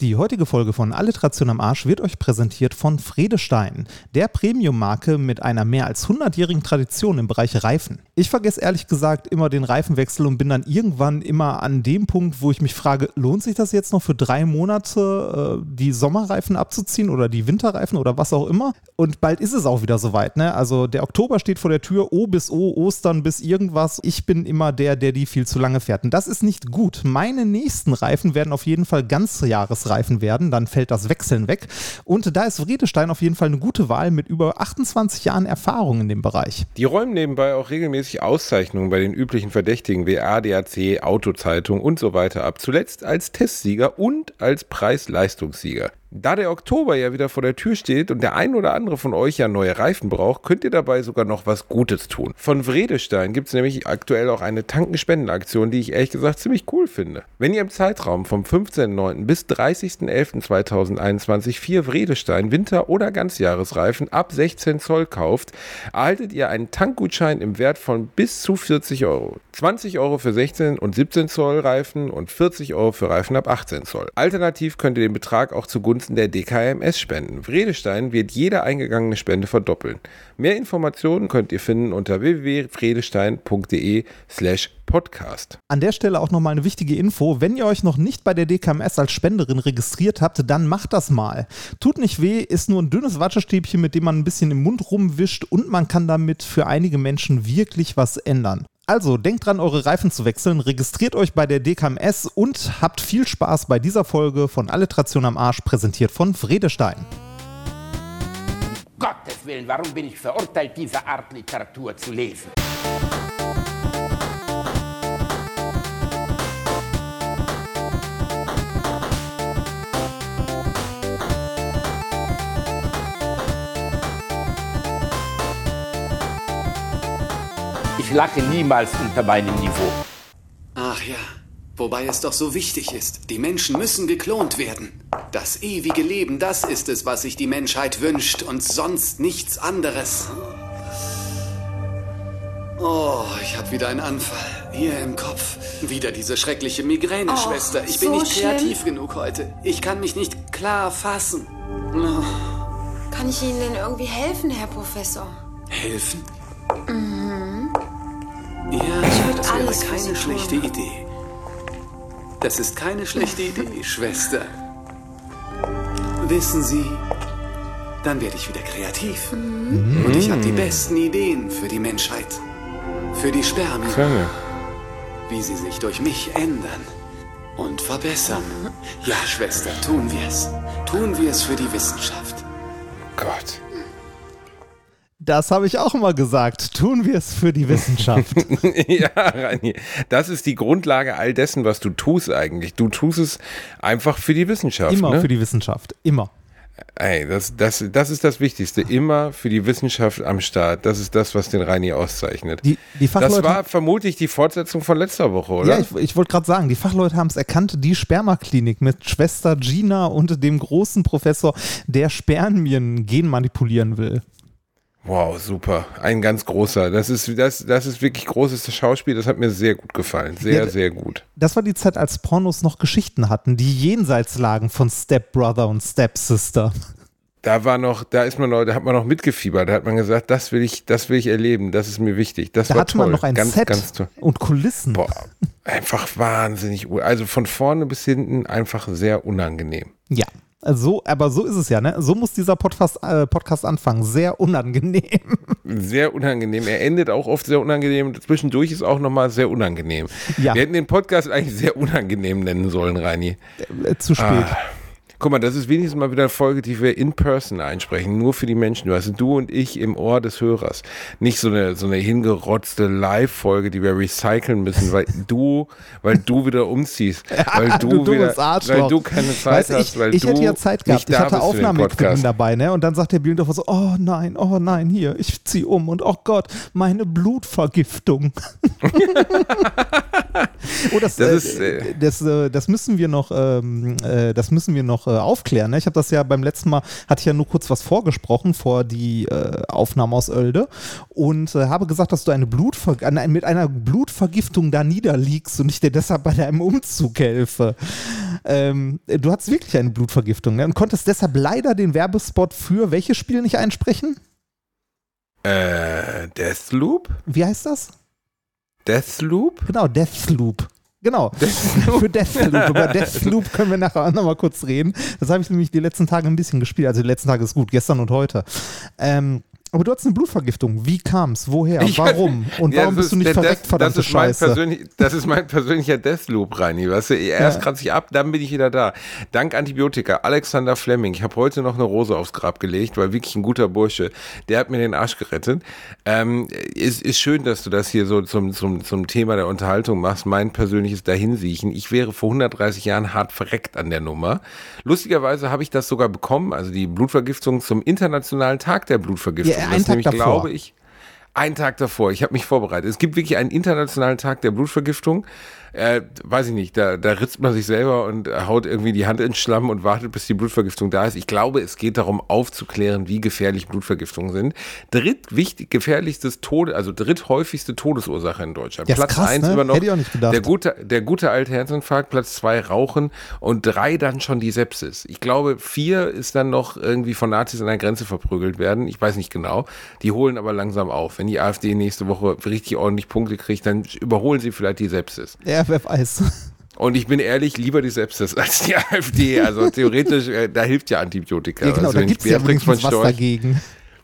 Die heutige Folge von Alliteration am Arsch wird euch präsentiert von Fredestein, der Premium-Marke mit einer mehr als 100-jährigen Tradition im Bereich Reifen. Ich vergesse ehrlich gesagt immer den Reifenwechsel und bin dann irgendwann immer an dem Punkt, wo ich mich frage, lohnt sich das jetzt noch für drei Monate äh, die Sommerreifen abzuziehen oder die Winterreifen oder was auch immer? Und bald ist es auch wieder soweit. Ne? Also der Oktober steht vor der Tür, O bis O, Ostern bis irgendwas. Ich bin immer der, der die viel zu lange fährt. Und das ist nicht gut. Meine nächsten Reifen werden auf jeden Fall ganzjahres Reifen werden, dann fällt das Wechseln weg. Und da ist Wredestein auf jeden Fall eine gute Wahl mit über 28 Jahren Erfahrung in dem Bereich. Die räumen nebenbei auch regelmäßig Auszeichnungen bei den üblichen Verdächtigen wie ADAC, Autozeitung und so weiter ab. Zuletzt als Testsieger und als Preis-Leistungssieger. Da der Oktober ja wieder vor der Tür steht und der ein oder andere von euch ja neue Reifen braucht, könnt ihr dabei sogar noch was Gutes tun. Von Vredestein gibt es nämlich aktuell auch eine Tankenspendenaktion, die ich ehrlich gesagt ziemlich cool finde. Wenn ihr im Zeitraum vom 15.09. bis 30.11.2021 vier Vredestein Winter- oder Ganzjahresreifen ab 16 Zoll kauft, erhaltet ihr einen Tankgutschein im Wert von bis zu 40 Euro. 20 Euro für 16 und 17 Zoll Reifen und 40 Euro für Reifen ab 18 Zoll. Alternativ könnt ihr den Betrag auch zugunsten zugunsten der DKMS spenden. Vredestein wird jede eingegangene Spende verdoppeln. Mehr Informationen könnt ihr finden unter www.vredestein.de slash Podcast. An der Stelle auch nochmal eine wichtige Info. Wenn ihr euch noch nicht bei der DKMS als Spenderin registriert habt, dann macht das mal. Tut nicht weh, ist nur ein dünnes Wattestäbchen, mit dem man ein bisschen im Mund rumwischt und man kann damit für einige Menschen wirklich was ändern. Also denkt dran, eure Reifen zu wechseln, registriert euch bei der DKMS und habt viel Spaß bei dieser Folge von Alliteration am Arsch, präsentiert von Vredestein. Gottes Willen, warum bin ich verurteilt, diese Art Literatur zu lesen? Ich lache niemals unter meinem Niveau. Ach ja, wobei es doch so wichtig ist. Die Menschen müssen geklont werden. Das ewige Leben, das ist es, was sich die Menschheit wünscht und sonst nichts anderes. Oh, ich habe wieder einen Anfall. Hier im Kopf. Wieder diese schreckliche Migräne, Oh, Schwester. Ich bin so nicht kreativ schlimm. genug heute. Ich kann mich nicht klar fassen. Oh, Kann ich Ihnen denn irgendwie helfen, Herr Professor? helfen? Ja, das wäre alles keine tun. schlechte Idee. Das ist keine schlechte Idee, Schwester. Wissen Sie, dann werde ich wieder kreativ. Und ich habe die besten Ideen für die Menschheit. Für die Spermien, Gerne. wie sie sich durch mich ändern und verbessern. Ja, Schwester, tun wir es. Tun wir es für die Wissenschaft. Gott. Das habe ich auch immer gesagt. Tun wir es für die Wissenschaft. ja, Rani, das ist die Grundlage all dessen, was du tust eigentlich. Du tust es einfach für die Wissenschaft. Immer ne? für die Wissenschaft. Immer. Ey, das, das, das ist das Wichtigste. Immer für die Wissenschaft am Start. Das ist das, was den Reini auszeichnet. Die, die Fachleute. das war vermutlich die Fortsetzung von letzter Woche, oder? ja, ich, ich wollte gerade sagen, die Fachleute haben es erkannt, die Spermaklinik mit Schwester Gina und dem großen Professor, der Spermien gen manipulieren will. Wow, super. Ein ganz großer. Das ist, das, das ist wirklich großes Schauspiel. Das hat mir sehr gut gefallen. Sehr, Ja, sehr gut. Das war die Zeit, als Pornos noch Geschichten hatten, die jenseits lagen von Stepbrother und Stepsister. Da war noch, da ist man noch, da hat man noch mitgefiebert. Da hat man gesagt, das will ich, das will ich erleben. Das ist mir wichtig. Das Da war hatte toll. man noch ein ganz, Set ganz toll. und Kulissen. Boah, einfach wahnsinnig. Also von vorne bis hinten einfach sehr unangenehm. Ja, so, aber so ist es ja, ne? So muss dieser Podcast, äh, Podcast anfangen. Sehr unangenehm. Sehr unangenehm. Er endet auch oft sehr unangenehm. Zwischendurch ist auch nochmal sehr unangenehm. Ja. Wir hätten den Podcast eigentlich sehr unangenehm nennen sollen, Reini. Äh, Zu spät. Ah. Guck mal, das ist wenigstens mal wieder eine Folge, die wir in person einsprechen, nur für die Menschen. Du hast du und ich im Ohr des Hörers. Nicht so eine, so eine hingerotzte Live-Folge, die wir recyceln müssen, weil du, weil du wieder umziehst. Weil du, du wieder, weil du keine Zeit Weißt, hast, ich, weil ich du hätte ja Zeit gehabt. Ich hatte Podcast. dabei, ne? Und dann sagt der Bildorfer so, oh nein, oh nein, hier, ich zieh um und oh Gott, meine Blutvergiftung. oh, das, Das äh, ist, äh, das, äh, das müssen wir noch, ähm, äh, das müssen wir noch aufklären. Ne? Ich habe das ja beim letzten Mal, hatte ich ja nur kurz was vorgesprochen vor die äh, Aufnahme aus Oelde und äh, habe gesagt, dass du eine Blutver mit einer Blutvergiftung da niederliegst und ich dir deshalb bei deinem Umzug helfe. Ähm, du hattest wirklich eine Blutvergiftung ne? und konntest deshalb leider den Werbespot für welches Spiel nicht einsprechen? Äh, Deathloop? Wie heißt das? Deathloop? Genau, Deathloop. Genau. Deathloop. Für Deathloop. Über Deathloop können wir nachher auch nochmal kurz reden. Das habe ich nämlich die letzten Tage ein bisschen gespielt. Also die letzten Tage ist gut, gestern und heute. Ähm, aber du hattest eine Blutvergiftung. Wie kam es? Woher? Warum? Und warum bist du nicht verreckt, verdammte das ist Scheiße? das ist mein persönlicher Deathloop, Reini. Weißt du, erst ja. kratze ich ab, dann bin ich wieder da. Dank Antibiotika, Alexander Fleming. Ich habe heute noch eine Rose aufs Grab gelegt, weil wirklich ein guter Bursche. Der hat mir den Arsch gerettet. Ähm, ist, ist schön, dass du das hier so zum, zum, zum Thema der Unterhaltung machst. Mein persönliches Dahinsiechen. Ich wäre vor 130 Jahren hart verreckt an der Nummer. Lustigerweise habe ich das sogar bekommen, also die Blutvergiftung zum Internationalen Tag der Blutvergiftung. Ja, einen Tag davor. glaube ich, einen Tag davor. Ich habe mich vorbereitet. Es gibt wirklich einen internationalen Tag der Blutvergiftung äh, weiß ich nicht, da, da ritzt man sich selber und haut irgendwie die Hand ins Schlamm und wartet, bis die Blutvergiftung da ist. Ich glaube, es geht darum, aufzuklären, wie gefährlich Blutvergiftungen sind. Drittwichtig, gefährlichstes Tode, also dritthäufigste Todesursache in Deutschland. Ja, Platz krass, eins ne? immer noch. Hätte ich auch nicht gedacht. Der gute, der gute alte Herzinfarkt, Platz zwei Rauchen und drei dann schon die Sepsis. Ich glaube, vier ist dann noch irgendwie von Nazis an der Grenze verprügelt werden. Ich weiß nicht genau. Die holen aber langsam auf. Wenn die AfD nächste Woche richtig ordentlich Punkte kriegt, dann überholen sie vielleicht die Sepsis. Ja, wer weiß. Und ich bin ehrlich, lieber die Sepsis als die AfD. Also theoretisch, äh, da hilft ja Antibiotika. Ja, genau, also, da gibt es ja was dagegen.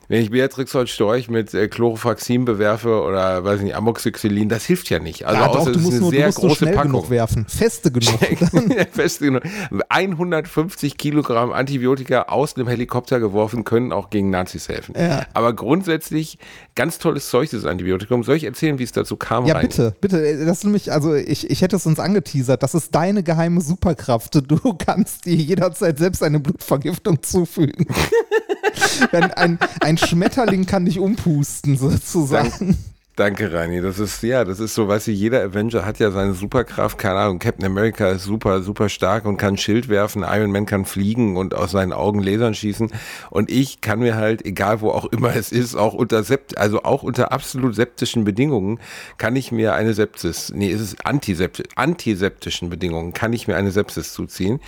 Wenn ich Beatrix Holt Storch mit äh, Chlorofaxin bewerfe oder weiß nicht, Amoxicillin, das hilft ja nicht. Also ja, doch, du musst, nur, du musst nur schnell Packung. genug werfen. Feste genug. Feste genug. 150 Kilogramm Antibiotika aus dem Helikopter geworfen können auch gegen Nazis helfen. Ja. Aber grundsätzlich ganz tolles Zeug, dieses Antibiotikum. Soll ich erzählen, wie es dazu kam? Ja, rein? bitte, bitte. Das ist nämlich, also ich, ich hätte es uns angeteasert. Das ist deine geheime Superkraft. Du kannst dir jederzeit selbst eine Blutvergiftung zufügen. Wenn ein, ein Schmetterling kann dich umpusten, sozusagen. Danke, Reini. Das ist, ja, das ist so, weißt du, jeder Avenger hat ja seine Superkraft. Keine Ahnung, Captain America ist super, super stark und kann Schild werfen. Iron Man kann fliegen und aus seinen Augen Lasern schießen. Und ich kann mir halt, egal wo auch immer es ist, auch unter Sept, also auch unter absolut septischen Bedingungen, kann ich mir eine Sepsis, nee, es ist antisept, antiseptischen Bedingungen, kann ich mir eine Sepsis zuziehen.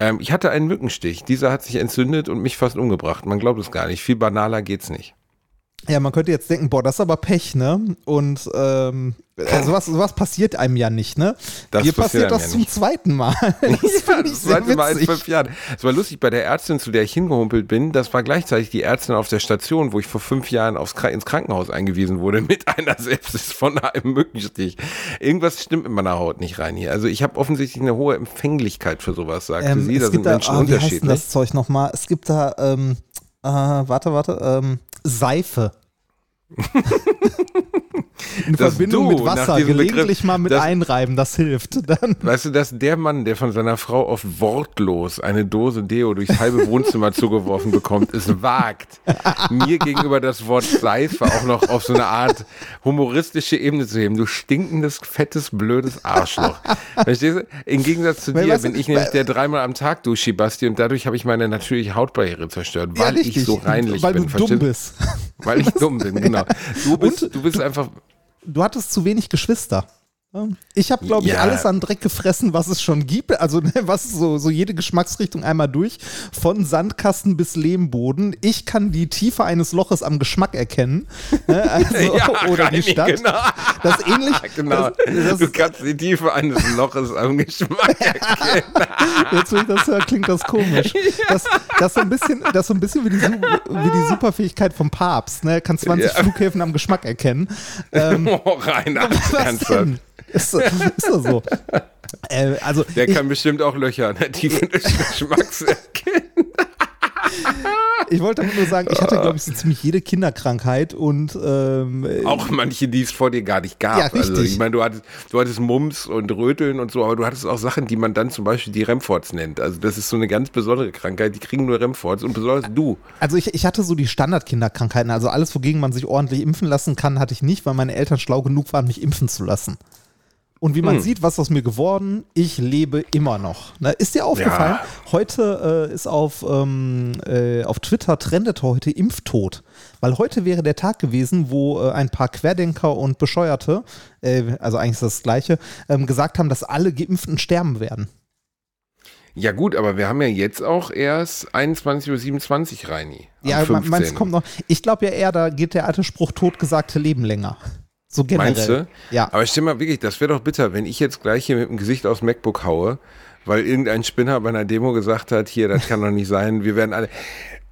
Ähm, ich hatte einen Mückenstich. Dieser hat sich entzündet und mich fast umgebracht. Man glaubt es gar nicht. Viel banaler geht's nicht. Ja, man könnte jetzt denken, boah, das ist aber Pech, ne? Und ähm, äh, sowas, sowas passiert einem ja nicht, ne? Das Dir passiert, passiert das ja zum nicht. zweiten Mal. Das ja, das zweite Mal in fünf Jahren. Es war lustig, bei der Ärztin, zu der ich hingehumpelt bin, das war gleichzeitig die Ärztin auf der Station, wo ich vor fünf Jahren aufs, ins Krankenhaus eingewiesen wurde mit einer Sepsis von einem Mückenstich. Irgendwas stimmt mit meiner Haut nicht rein hier. Also ich habe offensichtlich eine hohe Empfänglichkeit für sowas, sagte ähm, sie. Da sind Menschen da, oh, unterschiedlich. Wie heißt denn das Zeug nochmal? Es gibt da, ähm, äh, warte, warte, ähm, Seife. In das Verbindung du, mit Wasser, gelegentlich Begriff, mal mit das, einreiben, das hilft dann. Weißt du, dass der Mann, der von seiner Frau oft wortlos eine Dose Deo durchs halbe Wohnzimmer zugeworfen bekommt, es wagt, mir gegenüber das Wort Seife auch noch auf so eine Art humoristische Ebene zu heben. Du stinkendes, fettes, blödes Arschloch. Verstehst du? Im Gegensatz zu weil, dir bin ich nämlich der dreimal am Tag dusche, Basti, und dadurch habe ich meine natürliche Hautbarriere zerstört, weil ja, ich so reinlich weil bin. Weil du dumm bist. Weil ich dumm bin, genau. Du bist, du bist einfach du hattest zu wenig Geschwister. Ich habe, glaube ich, ja. alles an Dreck gefressen, was es schon gibt. Also, ne, was so, so jede Geschmacksrichtung einmal durch. Von Sandkasten bis Lehmboden. Ich kann die Tiefe eines Loches am Geschmack erkennen. Ne, also, ja, oder die Stadt. Genau. Das ist ähnlich. Genau. Das, das, du kannst die Tiefe eines Loches am Geschmack erkennen. Jetzt, wo ich das höre, klingt das komisch. Das, das, ist so ein bisschen, das so ein bisschen wie die, wie die Superfähigkeit vom Papst. Ne? Kann 20 ja. Flughäfen am Geschmack erkennen. Ähm, oh, Reinhard, ernsthaft. Ist, ist das so? Äh, also der ich, kann bestimmt auch Löcher an der Tiefe des Geschmacks erkennen. Ich wollte nur sagen, ich hatte, glaube ich, so ziemlich jede Kinderkrankheit und ähm, auch manche, die es vor dir gar nicht gab. Ja, richtig. Also ich meine, du hattest, du hattest Mumps und Röteln und so, aber du hattest auch Sachen, die man dann zum Beispiel die Remforts nennt. Also das ist so eine ganz besondere Krankheit, die kriegen nur Remforts und besonders du. Also ich, ich hatte so die Standardkinderkrankheiten, also alles, wogegen man sich ordentlich impfen lassen kann, hatte ich nicht, weil meine Eltern schlau genug waren, mich impfen zu lassen. Und wie man hm. sieht, was aus mir geworden, ich lebe immer noch. Na, ist dir aufgefallen? Ja. Heute äh, ist auf, ähm, äh, auf Twitter trendet heute Impftod. Weil heute wäre der Tag gewesen, wo äh, ein paar Querdenker und Bescheuerte, äh, also eigentlich ist das, Gleiche, ähm, gesagt haben, dass alle Geimpften sterben werden. Ja gut, aber wir haben ja jetzt auch erst 21.27 Uhr, Reini. Ja, meinst kommt noch. Ich glaube ja eher, da geht der alte Spruch, totgesagte Leben länger. So generell. Meinst du? Ja. Aber stell mal wirklich, das wäre doch bitter, wenn ich jetzt gleich hier mit dem Gesicht aufs MacBook haue, weil irgendein Spinner bei einer Demo gesagt hat, hier, das kann doch nicht sein, wir werden alle.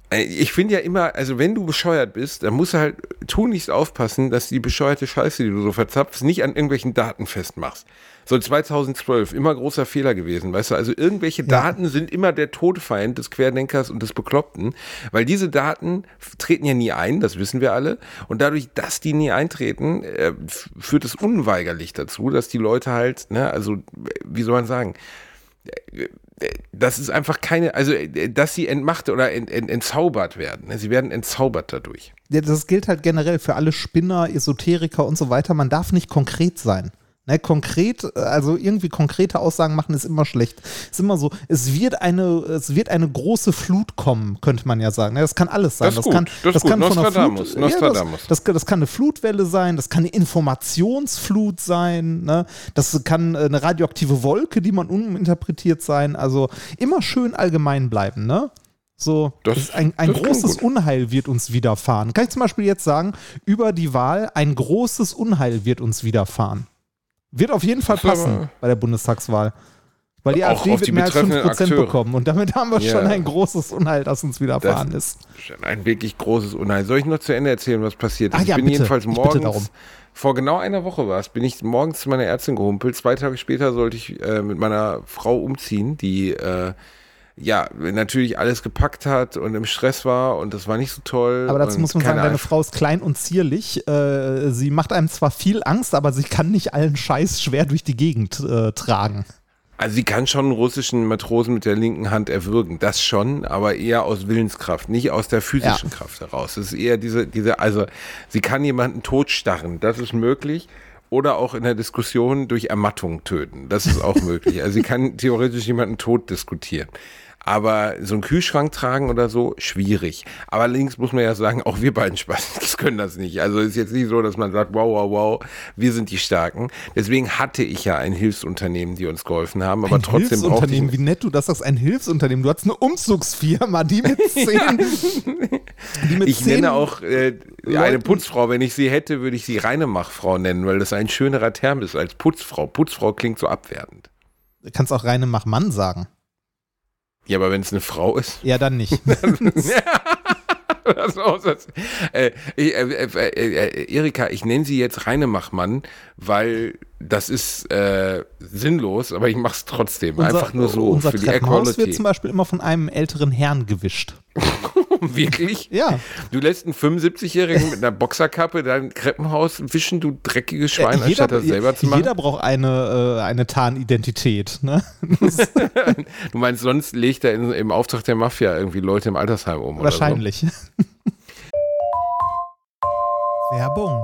Ich finde ja immer, also wenn du bescheuert bist, dann musst du halt tunlichst aufpassen, dass die bescheuerte Scheiße, die du so verzapfst, nicht an irgendwelchen Daten festmachst. So 2012, immer großer Fehler gewesen, weißt du, also irgendwelche ja. Daten sind immer der Todfeind des Querdenkers und des Bekloppten, weil diese Daten treten ja nie ein, das wissen wir alle, und dadurch, dass die nie eintreten, äh, führt es unweigerlich dazu, dass die Leute halt, ne, also, wie soll man sagen, das ist einfach keine, also dass sie entmacht oder ent, ent, entzaubert werden. Ne, sie werden entzaubert dadurch. Ja, das gilt halt generell für alle Spinner, Esoteriker und so weiter. Man darf nicht konkret sein. Ne, konkret, also irgendwie konkrete Aussagen machen ist immer schlecht. Ist immer so, es wird eine, es wird eine große Flut kommen, könnte man ja sagen. Ne, das kann alles sein. Das, das kann, das, das kann von einer Flut. Ja, das, das, das, kann eine Flutwelle sein, das kann eine Informationsflut sein, ne? das kann eine radioaktive Wolke, die man uminterpretiert sein. Also immer schön allgemein bleiben, ne? So, das, ein, ein großes Unheil wird uns widerfahren. Kann ich zum Beispiel jetzt sagen, über die Wahl, ein großes Unheil wird uns widerfahren. Wird auf jeden Fall passen bei der Bundestagswahl. Weil die AfD wird mehr als 5% Akteure. bekommen. Und damit haben wir ja. schon ein großes Unheil, das uns widerfahren das ist. Ein wirklich großes Unheil. Soll ich noch zu Ende erzählen, was passiert ist? Ah, ja, ich bin bitte. jedenfalls morgens, vor genau einer Woche war es, bin ich morgens zu meiner Ärztin gehumpelt. Zwei Tage später sollte ich äh, mit meiner Frau umziehen, die äh, ja, natürlich alles gepackt hat und im Stress war und das war nicht so toll. Aber dazu muss man sagen, deine Frau ist klein und zierlich. Äh, sie macht einem zwar viel Angst, aber sie kann nicht allen Scheiß schwer durch die Gegend äh, tragen. Also sie kann schon einen russischen Matrosen mit der linken Hand erwürgen, das schon, aber eher aus Willenskraft, nicht aus der physischen ja. Kraft heraus. Es ist eher diese, diese, also sie kann jemanden totstarren, das ist möglich oder auch in der Diskussion durch Ermattung töten. Das ist auch möglich. Also sie kann theoretisch jemanden tot diskutieren. Aber so einen Kühlschrank tragen oder so, schwierig. Aber allerdings muss man ja sagen, auch wir beiden Spaß können das nicht. Also ist jetzt nicht so, dass man sagt, wow, wow, wow, wir sind die Starken. Deswegen hatte ich ja ein Hilfsunternehmen, die uns geholfen haben. Aber ein trotzdem Hilfsunternehmen, wie nett du das sagst, ein Hilfsunternehmen. Du hast eine Umzugsfirma, die mit zehn. die mit ich zehn nenne auch äh, eine Putzfrau. Wenn ich sie hätte, würde ich sie Reinemachfrau nennen, weil das ein schönerer Term ist als Putzfrau. Putzfrau klingt so abwertend. Du kannst auch Reinemachmann sagen. Ja, aber wenn es eine Frau ist. Ja, dann nicht. das das, äh, äh, äh, äh, Erika, ich nenne sie jetzt Reinemachmann, weil das ist äh, sinnlos, aber ich mache es trotzdem. Unser, Einfach nur so unser für die Equality. wird zum Beispiel immer von einem älteren Herrn gewischt. Wirklich? Ja. Du lässt einen 75-Jährigen mit einer Boxerkappe dein Kreppenhaus wischen, du dreckiges Schwein, jeder, anstatt das selber zu machen? Jeder braucht eine, äh, eine Tarnidentität. Ne? du meinst, sonst legt er in, im Auftrag der Mafia irgendwie Leute im Altersheim um? Wahrscheinlich. So? Werbung.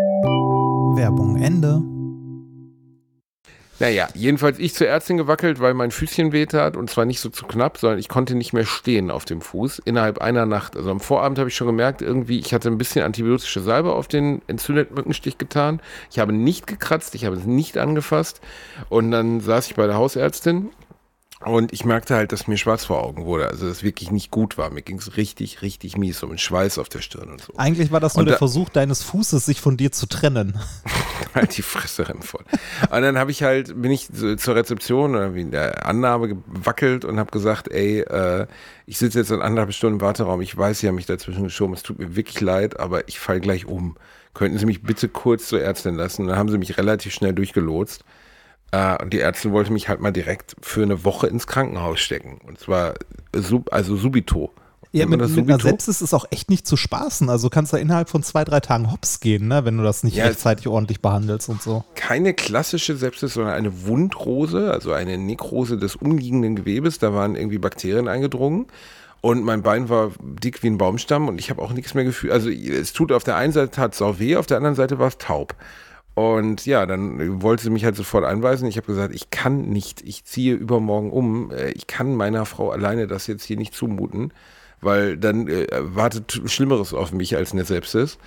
Werbung Ende. Naja, jedenfalls ich zur Ärztin gewackelt, weil mein Füßchen wehtat und zwar nicht so zu knapp, sondern ich konnte nicht mehr stehen auf dem Fuß innerhalb einer Nacht. Also am Vorabend habe ich schon gemerkt, irgendwie, ich hatte ein bisschen antibiotische Salbe auf den entzündeten Mückenstich getan. Ich habe nicht gekratzt, ich habe es nicht angefasst und dann saß ich bei der Hausärztin und ich merkte halt, dass mir schwarz vor Augen wurde. Also, dass es wirklich nicht gut war. Mir ging es richtig, richtig mies, so mit Schweiß auf der Stirn und so. Eigentlich war das nur Und der da- Versuch deines Fußes, sich von dir zu trennen. halt die Fresse voll. Und dann habe ich halt, bin ich zur Rezeption oder wie in der Annahme gewackelt und habe gesagt, ey, äh, ich sitze jetzt in anderthalb Stunden im Warteraum, ich weiß, Sie haben mich dazwischen geschoben, es tut mir wirklich leid, aber ich falle gleich um. Könnten Sie mich bitte kurz zur Ärztin lassen? Und dann haben sie mich relativ schnell durchgelotst. Äh, und die Ärztin wollte mich halt mal direkt für eine Woche ins Krankenhaus stecken. Und zwar sub, also subito. Ja, mit, mit einer? Sepsis ist auch echt nicht zu spaßen. Also du kannst da innerhalb von zwei, drei Tagen hops gehen, ne? wenn du das nicht Ja, rechtzeitig ordentlich behandelst und so. keine klassische Sepsis, sondern eine Wundrose, also eine Nekrose des umliegenden Gewebes. Da waren irgendwie Bakterien eingedrungen. Und mein Bein war dick wie ein Baumstamm und ich habe auch nichts mehr gefühlt. Also es tut auf der einen Seite tat sau weh, auf der anderen Seite war es taub. Und ja, dann wollte sie mich halt sofort einweisen. Ich habe gesagt, ich kann nicht, ich ziehe übermorgen um. Äh, Ich kann meiner Frau alleine das jetzt hier nicht zumuten, weil dann äh, wartet Schlimmeres auf mich als eine Sepsis.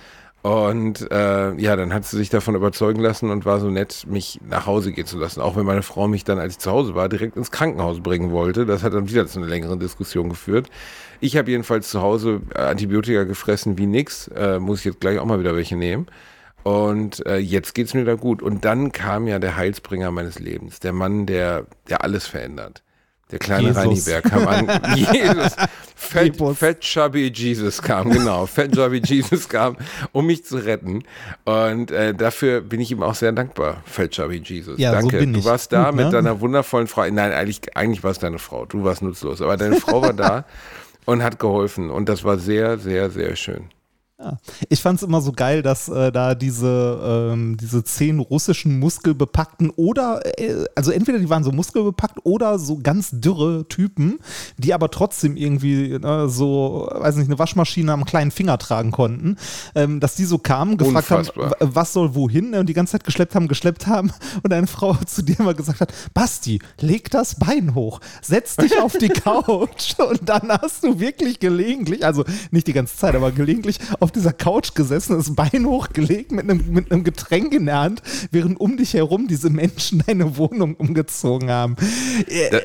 Und äh, ja, dann hat sie sich davon überzeugen lassen und war so nett, mich nach Hause gehen zu lassen. Auch wenn meine Frau mich dann, als ich zu Hause war, direkt ins Krankenhaus bringen wollte. Das hat dann wieder zu einer längeren Diskussion geführt. Ich habe jedenfalls zu Hause Antibiotika gefressen wie nix. Äh, muss ich jetzt gleich auch mal wieder welche nehmen. Und äh, jetzt geht's mir da gut. Und dann kam ja der Heilsbringer meines Lebens, der Mann, der, der alles verändert. Der kleine Jesus. Reiniberg kam an. Jesus. Fat, Jesus. Fat Chubby Jesus kam, genau. Fat Chubby Jesus kam, um mich zu retten. Und äh, dafür bin ich ihm auch sehr dankbar, Fat Chubby Jesus. Ja, so Danke. bin du warst da Gut, mit ne? deiner wundervollen Frau. Nein, eigentlich, eigentlich war es deine Frau. Du warst nutzlos. Aber deine Frau war da und hat geholfen. Und das war sehr, sehr, sehr schön. Ja. Ich fand es immer so geil, dass äh, da diese, ähm, diese zehn russischen muskelbepackten oder, äh, also entweder die waren so muskelbepackt oder so ganz dürre Typen, die aber trotzdem irgendwie ne, so, weiß nicht, eine Waschmaschine am kleinen Finger tragen konnten, ähm, dass die so kamen, gefragt Unfassbar. haben, was soll wohin ne, und die ganze Zeit geschleppt haben, geschleppt haben und eine Frau zu dir immer gesagt hat, Basti, leg das Bein hoch, setz dich auf die Couch und dann hast du wirklich gelegentlich, also nicht die ganze Zeit, aber gelegentlich auf dieser Couch gesessen, das Bein hochgelegt mit einem, mit einem Getränk in der Hand, während um dich herum diese Menschen deine Wohnung umgezogen haben. Äh, Da-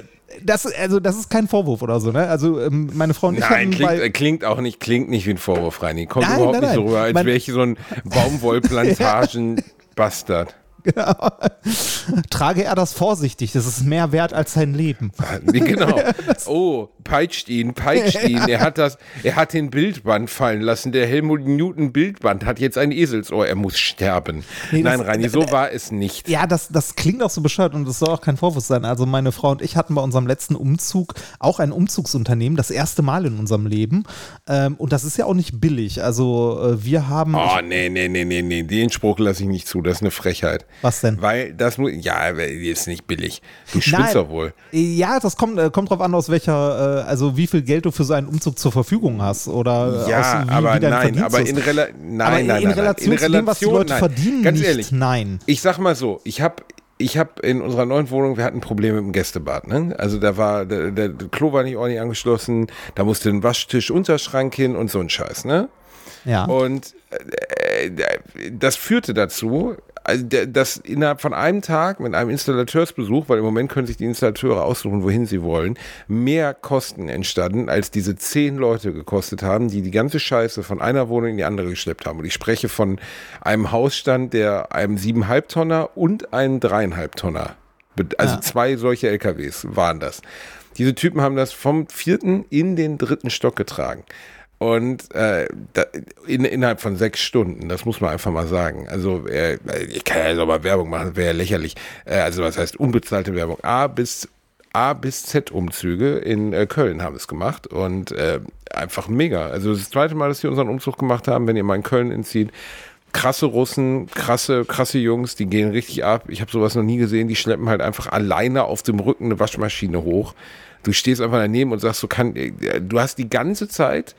Das, also, das ist kein Vorwurf oder so, ne? Also, ähm, meine Frau und ich Nein, klingt, bei, klingt auch nicht, klingt nicht wie ein Vorwurf, Reini. Kommt Nein, überhaupt nein, nicht so rüber, als wäre ich so ein Baumwollplantagen-Bastard. trage er das vorsichtig, das ist mehr wert als sein Leben. Genau. Oh, peitscht ihn, peitscht ihn. Er hat das, er hat den Bildband fallen lassen. Der Helmut Newton Bildband hat jetzt ein Eselsohr. Er muss sterben. Nee, Nein, Reini, so war es nicht. Ja, das, das klingt auch so bescheuert und das soll auch kein Vorwurf sein. Also meine Frau und ich hatten bei unserem letzten Umzug auch ein Umzugsunternehmen, das erste Mal in unserem Leben. Ähm, und das ist ja auch nicht billig. Also äh, wir haben... Oh, nee, nee, nee, nee, nee. Den Spruch lasse ich nicht zu. Das ist eine Frechheit. Was denn? Weil das muss, ja, ist nicht billig. Du spinnst Nein. doch wohl. Ja, das kommt, äh, kommt drauf an, aus welcher, äh, also wie viel Geld du für so einen Umzug zur Verfügung hast oder äh, Ja, aus, wie, aber wie dein nein, Verdienst aber in, Rela nein, aber nein, nein, in nein, Relation in zu dem, was die Leute nein. verdienen, Ganz nicht, ehrlich, nein. Ich sag mal so, ich habe ich hab in unserer neuen Wohnung, wir hatten Probleme mit dem Gästebad. Ne? Also da war, der, der Klo war nicht ordentlich angeschlossen, da musste ein Waschtisch, Unterschrank hin und so ein Scheiß. Ne? Ja. Und äh, das führte dazu, also dass innerhalb von einem Tag mit einem Installateursbesuch, weil im Moment können sich die Installateure aussuchen, wohin sie wollen, mehr Kosten entstanden, als diese zehn Leute gekostet haben, die die ganze Scheiße von einer Wohnung in die andere geschleppt haben. Und ich spreche von einem Hausstand, der einem siebeneinhalb Tonner und einem dreieinhalb Tonner, also Ja. zwei solche LKWs waren das. Diese Typen haben das vom vierten in den dritten Stock getragen. Und äh, da, in, innerhalb von sechs Stunden, das muss man einfach mal sagen. Also äh, ich kann ja jetzt auch mal Werbung machen, wäre ja lächerlich. Äh, also was heißt unbezahlte Werbung? A bis A bis Z Umzüge in äh, Köln haben es gemacht und äh, einfach mega. Also das zweite Mal, dass wir unseren Umzug gemacht haben, wenn ihr mal in Köln entzieht. Krasse Russen, krasse, krasse Jungs, die gehen richtig ab. Ich habe sowas noch nie gesehen. Die schleppen halt einfach alleine auf dem Rücken eine Waschmaschine hoch. Du stehst einfach daneben und sagst, du kann, äh, du hast die ganze Zeit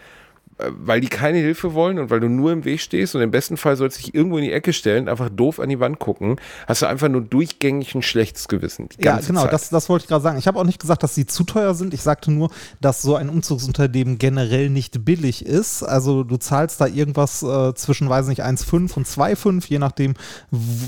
weil die keine Hilfe wollen und weil du nur im Weg stehst und im besten Fall sollst du dich irgendwo in die Ecke stellen, einfach doof an die Wand gucken, hast du einfach nur durchgängig ein schlechtes Gewissen. Ja, genau, das, das wollte ich gerade sagen. Ich habe auch nicht gesagt, dass sie zu teuer sind. Ich sagte nur, dass so ein Umzugsunternehmen generell nicht billig ist. Also du zahlst da irgendwas äh, zwischen, weiß nicht, 1,5 und 2,5, je nachdem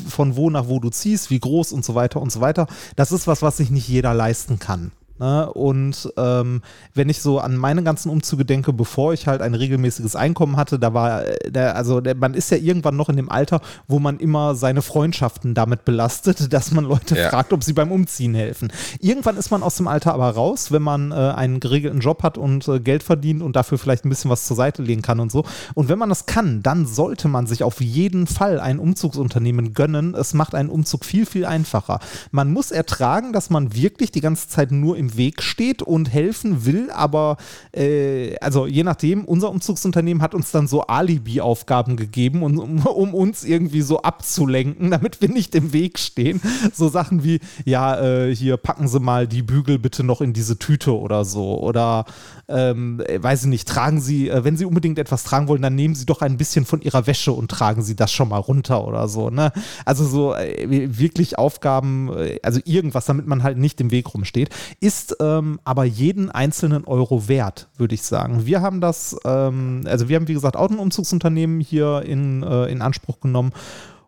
von wo nach wo du ziehst, wie groß und so weiter und so weiter. Das ist was, was sich nicht jeder leisten kann. Ne? Und ähm, wenn ich so an meine ganzen Umzüge denke, bevor ich halt ein regelmäßiges Einkommen hatte, da war, äh, der, also der, man ist ja irgendwann noch in dem Alter, wo man immer seine Freundschaften damit belastet, dass man Leute ja. fragt, ob sie beim Umziehen helfen. Irgendwann ist man aus dem Alter aber raus, wenn man äh, einen geregelten Job hat und äh, Geld verdient und dafür vielleicht ein bisschen was zur Seite legen kann und so. Und wenn man das kann, dann sollte man sich auf jeden Fall ein Umzugsunternehmen gönnen. Es macht einen Umzug viel, viel einfacher. Man muss ertragen, dass man wirklich die ganze Zeit nur im Weg steht und helfen will, aber äh, also je nachdem, unser Umzugsunternehmen hat uns dann so Alibi-Aufgaben gegeben, um, um, uns irgendwie so abzulenken, damit wir nicht im Weg stehen. So Sachen wie, ja, äh, hier packen Sie mal die Bügel bitte noch in diese Tüte oder so. Oder ähm, weiß ich nicht, tragen Sie, äh, wenn Sie unbedingt etwas tragen wollen, dann nehmen Sie doch ein bisschen von Ihrer Wäsche und tragen Sie das schon mal runter oder so. Ne? Also so äh, wirklich Aufgaben, äh, also irgendwas, damit man halt nicht im Weg rumsteht, ist ähm, aber jeden einzelnen Euro wert, würde ich sagen. Wir haben das, ähm, also wir haben wie gesagt auch ein Umzugsunternehmen hier in, äh, in Anspruch genommen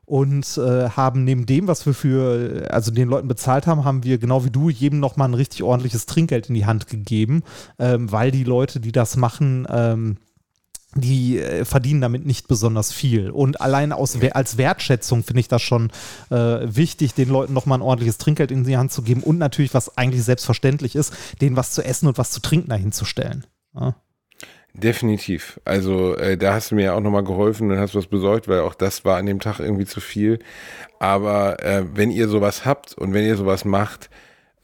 und äh, haben neben dem, was wir für, also den Leuten bezahlt haben, haben wir genau wie du jedem nochmal ein richtig ordentliches Trinkgeld in die Hand gegeben, ähm, weil die Leute, die das machen, ähm, die äh, verdienen damit nicht besonders viel. Und allein aus, als Wertschätzung finde ich das schon äh, wichtig, den Leuten nochmal ein ordentliches Trinkgeld in die Hand zu geben und natürlich, was eigentlich selbstverständlich ist, denen was zu essen und was zu trinken dahinzustellen. Ja. Definitiv. Also äh, da hast du mir ja auch nochmal geholfen und hast was besorgt, weil auch das war an dem Tag irgendwie zu viel. Aber äh, wenn ihr sowas habt und wenn ihr sowas macht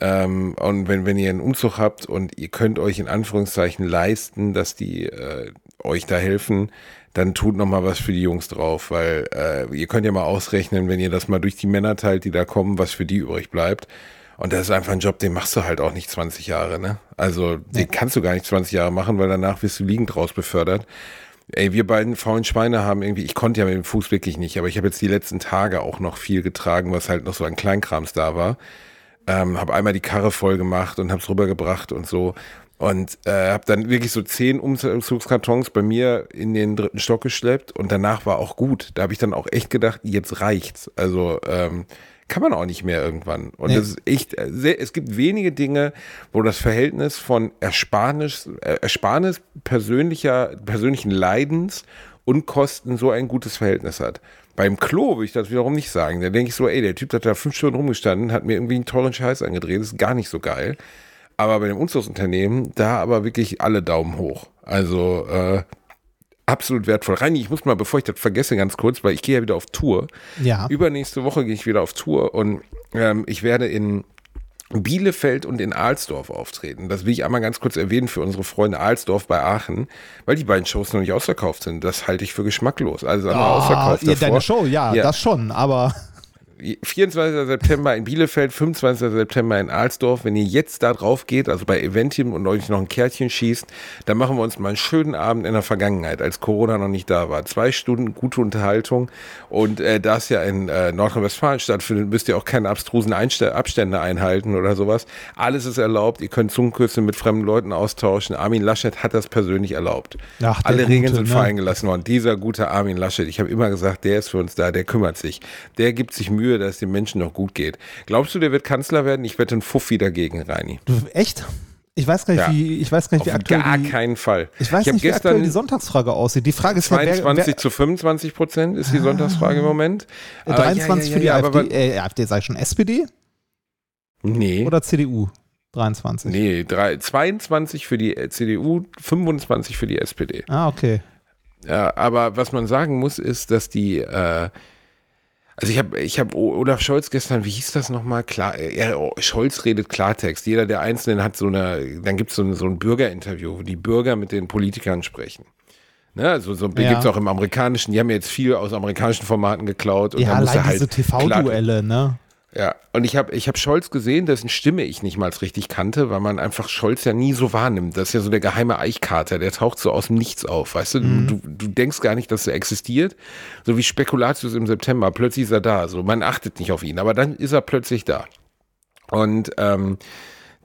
ähm, und wenn, wenn ihr einen Umzug habt und ihr könnt euch in Anführungszeichen leisten, dass die äh, euch da helfen, dann tut nochmal was für die Jungs drauf, weil äh, ihr könnt ja mal ausrechnen, wenn ihr das mal durch die Männer teilt, die da kommen, was für die übrig bleibt. Und das ist einfach ein Job, den machst du halt auch nicht 20 Jahre, ne? Also den kannst du gar nicht 20 Jahre machen, weil danach wirst du liegend raus befördert. Ey, wir beiden faulen Schweine haben irgendwie, ich konnte ja mit dem Fuß wirklich nicht, aber ich habe jetzt die letzten Tage auch noch viel getragen, was halt noch so an Kleinkrams da war. Ähm, habe einmal die Karre voll gemacht und habe es rübergebracht und so. Und äh, habe dann wirklich so zehn Umzugskartons bei mir in den dritten Stock geschleppt und danach war auch gut. Da habe ich dann auch echt gedacht, jetzt reicht's. Also ähm, kann man auch nicht mehr irgendwann. Und nee. das ist echt, äh, sehr, es gibt wenige Dinge, wo das Verhältnis von Ersparnis, äh, Ersparnis persönlicher, persönlichen Leidens und Kosten so ein gutes Verhältnis hat. Beim Klo würde ich das wiederum nicht sagen. Da denke ich so, ey, der Typ hat da fünf Stunden rumgestanden, hat mir irgendwie einen teuren Scheiß angedreht, das ist gar nicht so geil. Aber bei dem Umzugsunternehmen, da aber wirklich alle Daumen hoch. Also äh, absolut wertvoll. Reini, ich muss mal, bevor ich das vergesse, ganz kurz, weil ich gehe ja wieder auf Tour. Ja. Übernächste Woche gehe ich wieder auf Tour und ähm, ich werde in Bielefeld und in Alsdorf auftreten. Das will ich einmal ganz kurz erwähnen für unsere Freunde Alsdorf bei Aachen, weil die beiden Shows noch nicht ausverkauft sind. Das halte ich für geschmacklos. Also oh, ausverkauft davor. Deine Show, ja, ja, das schon, aber 24. September in Bielefeld, 25. September in Alsdorf. Wenn ihr jetzt da drauf geht, also bei Eventim und euch noch ein Kärtchen schießt, dann machen wir uns mal einen schönen Abend in der Vergangenheit, als Corona noch nicht da war. Zwei Stunden gute Unterhaltung und äh, da es ja in äh, Nordrhein-Westfalen stattfindet, müsst ihr auch keine abstrusen Einste Abstände einhalten oder sowas. Alles ist erlaubt. Ihr könnt Zungenküsse mit fremden Leuten austauschen. Armin Laschet hat das persönlich erlaubt. Ach, Alle Regeln gute, sind ne? fallen gelassen worden. Dieser gute Armin Laschet, ich habe immer gesagt, der ist für uns da, der kümmert sich. Der gibt sich Mühe Mühe, dass es den Menschen noch gut geht. Glaubst du, der wird Kanzler werden? Ich wette einen Fuffi dagegen, Reini. echt? Ich weiß gar nicht, ja. wie, ich weiß gar nicht, wie aktuell. Gar die, keinen Fall. Ich weiß ich nicht, wie aktuell die Sonntagsfrage aussieht. Die Frage ist 22 ja, wer, wer, zu 25 Prozent ist die ah, Sonntagsfrage im Moment. 23 ja, für die AfD, äh, AfD, sag ich schon, SPD? Nee. Oder CDU? 23? Nee, drei, 22 für die CDU, 25 für die SPD. Ah, okay. Ja, aber was man sagen muss, ist, dass die, äh, also ich habe ich hab Olaf Scholz gestern, wie hieß das nochmal? Klar, er, Scholz redet Klartext. Jeder der Einzelnen hat so eine, dann gibt es so, so ein Bürgerinterview, wo die Bürger mit den Politikern sprechen. Ne, also so ja. gibt es auch im amerikanischen, die haben jetzt viel aus amerikanischen Formaten geklaut. Und ja, allein halt diese TV-Duelle, ne? Ja, und ich habe ich hab Scholz gesehen, dessen Stimme ich nicht mal richtig kannte, weil man einfach Scholz ja nie so wahrnimmt. Das ist ja so der geheime Eichkater, der taucht so aus dem Nichts auf, weißt du? Mhm. Du, du denkst gar nicht, dass er existiert. So wie Spekulatius im September, plötzlich ist er da. So, man achtet nicht auf ihn, aber dann ist er plötzlich da. Und ähm,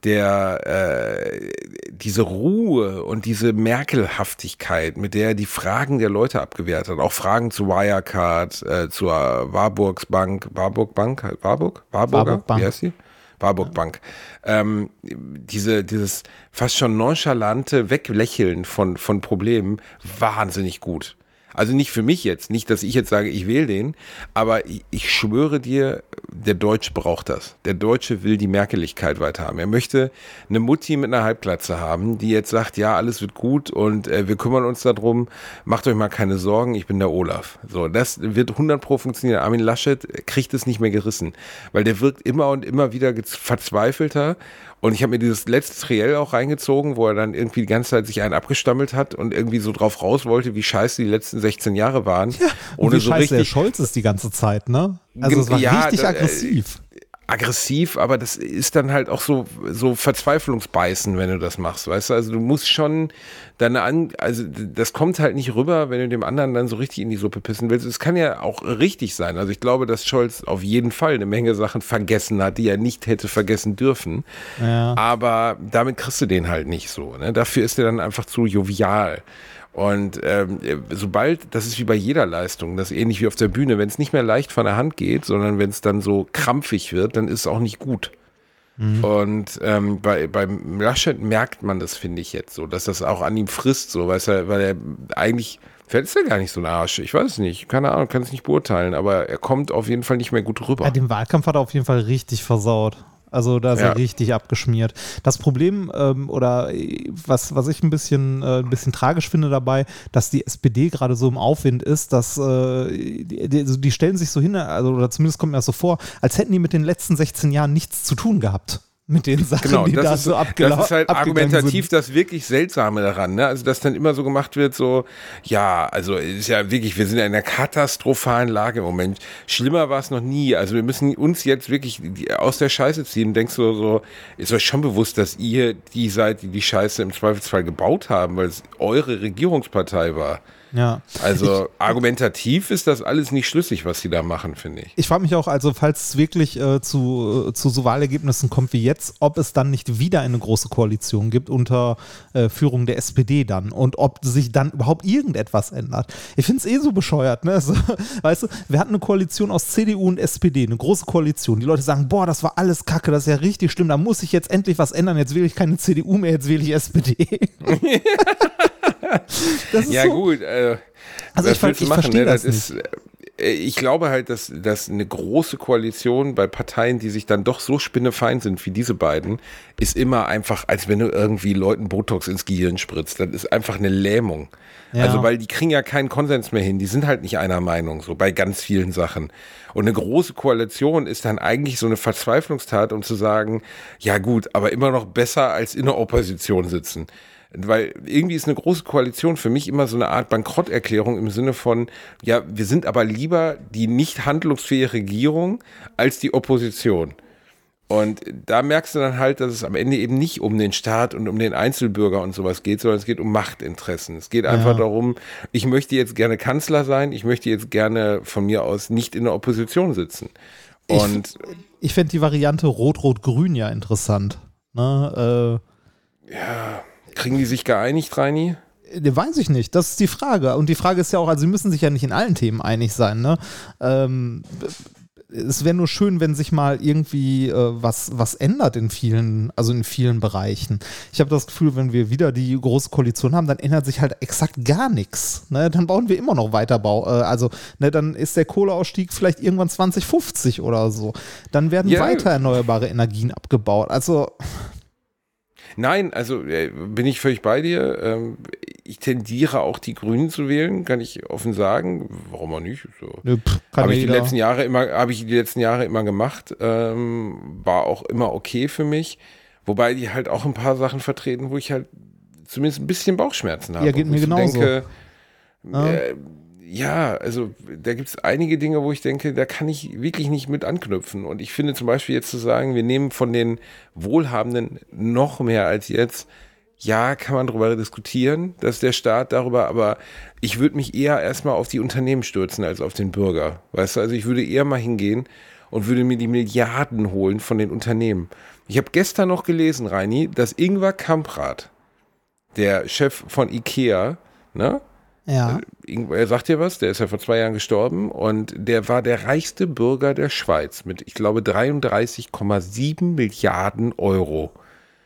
der äh, diese Ruhe und diese Merkelhaftigkeit, mit der er die Fragen der Leute abgewehrt hat, auch Fragen zu Wirecard, äh, zur Warburgs Bank, Warburg Bank, Warburg, Warburger, Warburg Bank. wie heißt sie? Warburg Bank. Ähm, diese, dieses fast schon nonchalante Weglächeln von, von Problemen, wahnsinnig gut. Also nicht für mich jetzt, nicht, dass ich jetzt sage, ich wähle den, aber ich, ich schwöre dir, der Deutsche braucht das. Der Deutsche will die Merkeligkeit weiter haben. Er möchte eine Mutti mit einer Halbglatze haben, die jetzt sagt, ja, alles wird gut und äh, wir kümmern uns darum, macht euch mal keine Sorgen, ich bin der Olaf. So, das wird 100 pro funktionieren. Armin Laschet kriegt es nicht mehr gerissen, weil der wirkt immer und immer wieder verzweifelter und ich habe mir dieses letzte Triell auch reingezogen, wo er dann irgendwie die ganze Zeit sich einen abgestammelt hat und irgendwie so drauf raus wollte, wie scheiße die letzten 16 Jahre waren. Ja, und wie so scheiße richtig, der Scholz ist die ganze Zeit, ne? Also es war ja, richtig da, aggressiv aggressiv, aber das ist dann halt auch so, so Verzweiflungsbeißen, wenn du das machst, weißt du? Also du musst schon deine An, also das kommt halt nicht rüber, wenn du dem anderen dann so richtig in die Suppe pissen willst. Es kann ja auch richtig sein. Also ich glaube, dass Scholz auf jeden Fall eine Menge Sachen vergessen hat, die er nicht hätte vergessen dürfen. Ja. Aber damit kriegst du den halt nicht so. Ne? Dafür ist er dann einfach zu jovial. Und ähm, sobald, das ist wie bei jeder Leistung, das ist ähnlich wie auf der Bühne, wenn es nicht mehr leicht von der Hand geht, sondern wenn es dann so krampfig wird, dann ist es auch nicht gut. Mhm. Und ähm, bei, beim Laschet merkt man das, finde ich jetzt so, dass das auch an ihm frisst, so, weißt du, weil er eigentlich Vielleicht ist er gar nicht so ein Arsch. Ich weiß es nicht. Keine Ahnung, kann es nicht beurteilen. Aber er kommt auf jeden Fall nicht mehr gut rüber. Ja, den Wahlkampf hat er auf jeden Fall richtig versaut. Also da ist ja. er richtig abgeschmiert. Das Problem ähm, oder äh, was, was ich ein bisschen, äh, ein bisschen tragisch finde dabei, dass die SPD gerade so im Aufwind ist, dass äh, die, also die, stellen sich so hin, also oder zumindest kommt mir das so vor, als hätten die mit den letzten 16 Jahren nichts zu tun gehabt mit den Sachen, genau, die da ist, so abgelaufen Das ist halt argumentativ sind. das wirklich Seltsame daran, ne? Also, dass dann immer so gemacht wird, so, ja, also ist ja wirklich, wir sind in einer katastrophalen Lage im Moment. Schlimmer war es noch nie. Also wir müssen uns jetzt wirklich aus der Scheiße ziehen. Denkst du so, ist euch schon bewusst, dass ihr die seid, die die Scheiße im Zweifelsfall gebaut haben, weil es eure Regierungspartei war. Ja. Also ich, argumentativ ist das alles nicht schlüssig, was sie da machen, finde ich. Ich frage mich auch, also falls es wirklich äh, zu, äh, zu so Wahlergebnissen kommt wie jetzt, ob es dann nicht wieder eine große Koalition gibt unter äh, Führung der SPD dann und ob sich dann überhaupt irgendetwas ändert. Ich finde es eh so bescheuert, ne? Also, weißt du, wir hatten eine Koalition aus CDU und SPD, eine große Koalition. Die Leute sagen, boah, das war alles Kacke, das ist ja richtig schlimm, da muss ich jetzt endlich was ändern. Jetzt wähle ich keine CDU mehr, jetzt wähle ich SPD. ja, so. gut. Äh, also ich, ich machen, verstehe ne? das, das ist, äh, ich glaube halt, dass, dass eine große Koalition bei Parteien, die sich dann doch so spinnefeind sind wie diese beiden, ist immer einfach, als wenn du irgendwie Leuten Botox ins Gehirn spritzt. Das ist einfach eine Lähmung. Ja. Also, weil die kriegen ja keinen Konsens mehr hin. Die sind halt nicht einer Meinung, so bei ganz vielen Sachen. Und eine große Koalition ist dann eigentlich so eine Verzweiflungstat, um zu sagen, ja gut, aber immer noch besser als in der Opposition sitzen. Weil irgendwie ist eine große Koalition für mich immer so eine Art Bankrotterklärung im Sinne von, ja, wir sind aber lieber die nicht handlungsfähige Regierung als die Opposition. Und da merkst du dann halt, dass es am Ende eben nicht um den Staat und um den Einzelbürger und sowas geht, sondern es geht um Machtinteressen. Es geht einfach ja. darum, ich möchte jetzt gerne Kanzler sein, ich möchte jetzt gerne von mir aus nicht in der Opposition sitzen. Und ich, ich fände die Variante Rot-Rot-Grün ja interessant. Ne? Äh, ja. Kriegen die sich geeinigt, Reini? Äh, weiß ich nicht. Das ist die Frage. Und die Frage ist ja auch, also sie müssen sich ja nicht in allen Themen einig sein. Ne? Ähm, es wäre nur schön, wenn sich mal irgendwie äh, was, was ändert in vielen, also in vielen Bereichen. Ich habe das Gefühl, wenn wir wieder die große Koalition haben, dann ändert sich halt exakt gar nichts. Ne? Dann bauen wir immer noch weiter Bau. Äh, also ne, dann ist der Kohleausstieg vielleicht irgendwann 2050 oder so. Dann werden yeah. weiter erneuerbare Energien abgebaut. Also Nein, also äh, bin ich völlig bei dir. Ähm, ich tendiere auch die Grünen zu wählen, kann ich offen sagen. Warum auch nicht? So. Habe ich die letzten Jahre immer, habe ich die letzten Jahre immer gemacht. Ähm, war auch immer okay für mich. Wobei die halt auch ein paar Sachen vertreten, wo ich halt zumindest ein bisschen Bauchschmerzen habe. Ja, geht mir genauso. Denke, äh, ja, also da gibt es einige Dinge, wo ich denke, da kann ich wirklich nicht mit anknüpfen. Und ich finde zum Beispiel jetzt zu sagen, wir nehmen von den Wohlhabenden noch mehr als jetzt, ja, kann man darüber diskutieren, dass der Staat darüber, aber ich würde mich eher erstmal auf die Unternehmen stürzen als auf den Bürger. Weißt du, also ich würde eher mal hingehen und würde mir die Milliarden holen von den Unternehmen. Ich habe gestern noch gelesen, Reini, dass Ingvar Kamprad, der Chef von Ikea, ne? Ja. Er sagt dir was, der ist ja vor zwei Jahren gestorben und der war der reichste Bürger der Schweiz mit, ich glaube, 33,7 Milliarden Euro.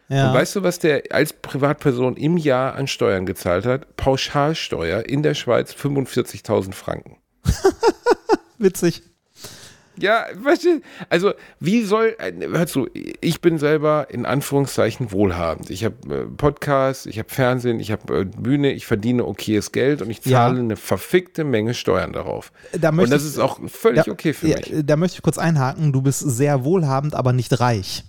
ja. Und weißt du, was der als Privatperson im Jahr an Steuern gezahlt hat? Pauschalsteuer in der Schweiz 45.000 Franken. Witzig. Ja, weißt du, also wie soll, äh, hör zu, ich bin selber in Anführungszeichen wohlhabend. Ich habe äh, Podcast, ich habe Fernsehen, ich habe äh, Bühne, ich verdiene okayes Geld und ich zahle Ja. eine verfickte Menge Steuern darauf. Da und das ich- ist auch völlig Ja, okay für ja, mich. Da möchte ich kurz einhaken. Du bist sehr wohlhabend, aber nicht reich.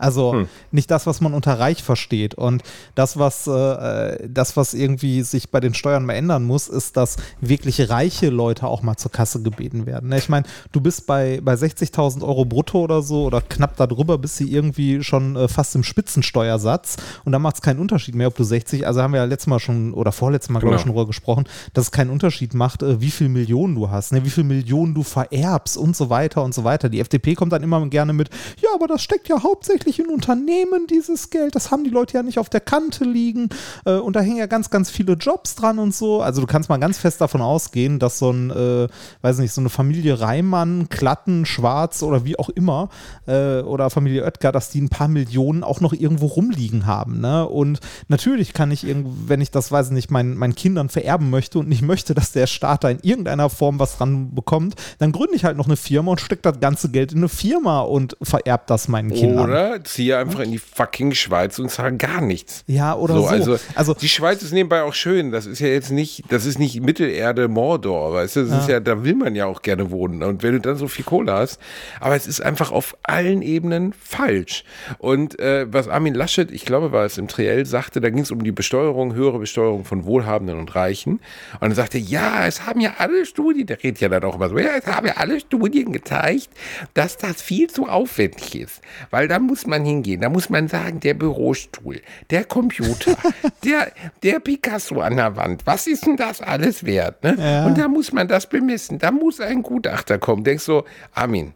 Also Hm. nicht das, was man unter reich versteht. Und das, was äh, das, was irgendwie sich bei den Steuern mal ändern muss, ist, dass wirklich reiche Leute auch mal zur Kasse gebeten werden. Ne, Ich meine, du bist bei, bei 60.000 Euro brutto oder so oder knapp darüber, bist du irgendwie schon äh, fast im Spitzensteuersatz. Und da macht es keinen Unterschied mehr, ob du 60, also haben wir ja letztes Mal schon oder vorletztes Mal, glaube ich, Genau. schon drüber gesprochen, dass es keinen Unterschied macht, äh, wie viel Millionen du hast, ne, wie viel Millionen du vererbst und so weiter und so weiter. Die FDP kommt dann immer gerne mit, ja, aber das steckt ja hauptsächlich in Unternehmen, dieses Geld. Das haben die Leute ja nicht auf der Kante liegen. Äh, und da hängen ja ganz, ganz viele Jobs dran und so. Also du kannst mal ganz fest davon ausgehen, dass so ein, äh, weiß nicht, so eine Familie Reimann, Klatten, Schwarz oder wie auch immer, äh, oder Familie Oetker, dass die ein paar Millionen auch noch irgendwo rumliegen haben. Ne? Und natürlich kann ich, wenn ich das, weiß ich nicht, meinen, meinen Kindern vererben möchte und nicht möchte, dass der Staat da in irgendeiner Form was dran bekommt, dann gründe ich halt noch eine Firma und stecke das ganze Geld in eine Firma und vererb das meinen Kindern. Oder ziehe einfach in die fucking Schweiz und zahle gar nichts. Ja, oder so. Also, Also- die Schweiz ist nebenbei auch schön. Das ist ja jetzt nicht, das ist nicht Mittelerde Mordor, weißt du? Das ist ja, da will man ja auch gerne wohnen. Und wenn du dann so viel Kohle hast, aber es ist einfach auf allen Ebenen falsch. Und äh, was Armin Laschet, ich glaube, war es im Triell, sagte, da ging es um die Besteuerung, höhere Besteuerung von Wohlhabenden und Reichen. Und er sagte, ja, es haben ja alle Studien, der redet ja dann auch immer so, ja, es haben ja alle Studien gezeigt, dass das viel zu aufwendig ist. Weil da muss man hingehen, da muss man sagen, der Bürostuhl, der Computer, der, der Picasso an der Wand, was ist denn das alles wert? Ne? Ja. Und da muss man das bemessen, da muss ein Gutachter kommen. Denkst so, Armin,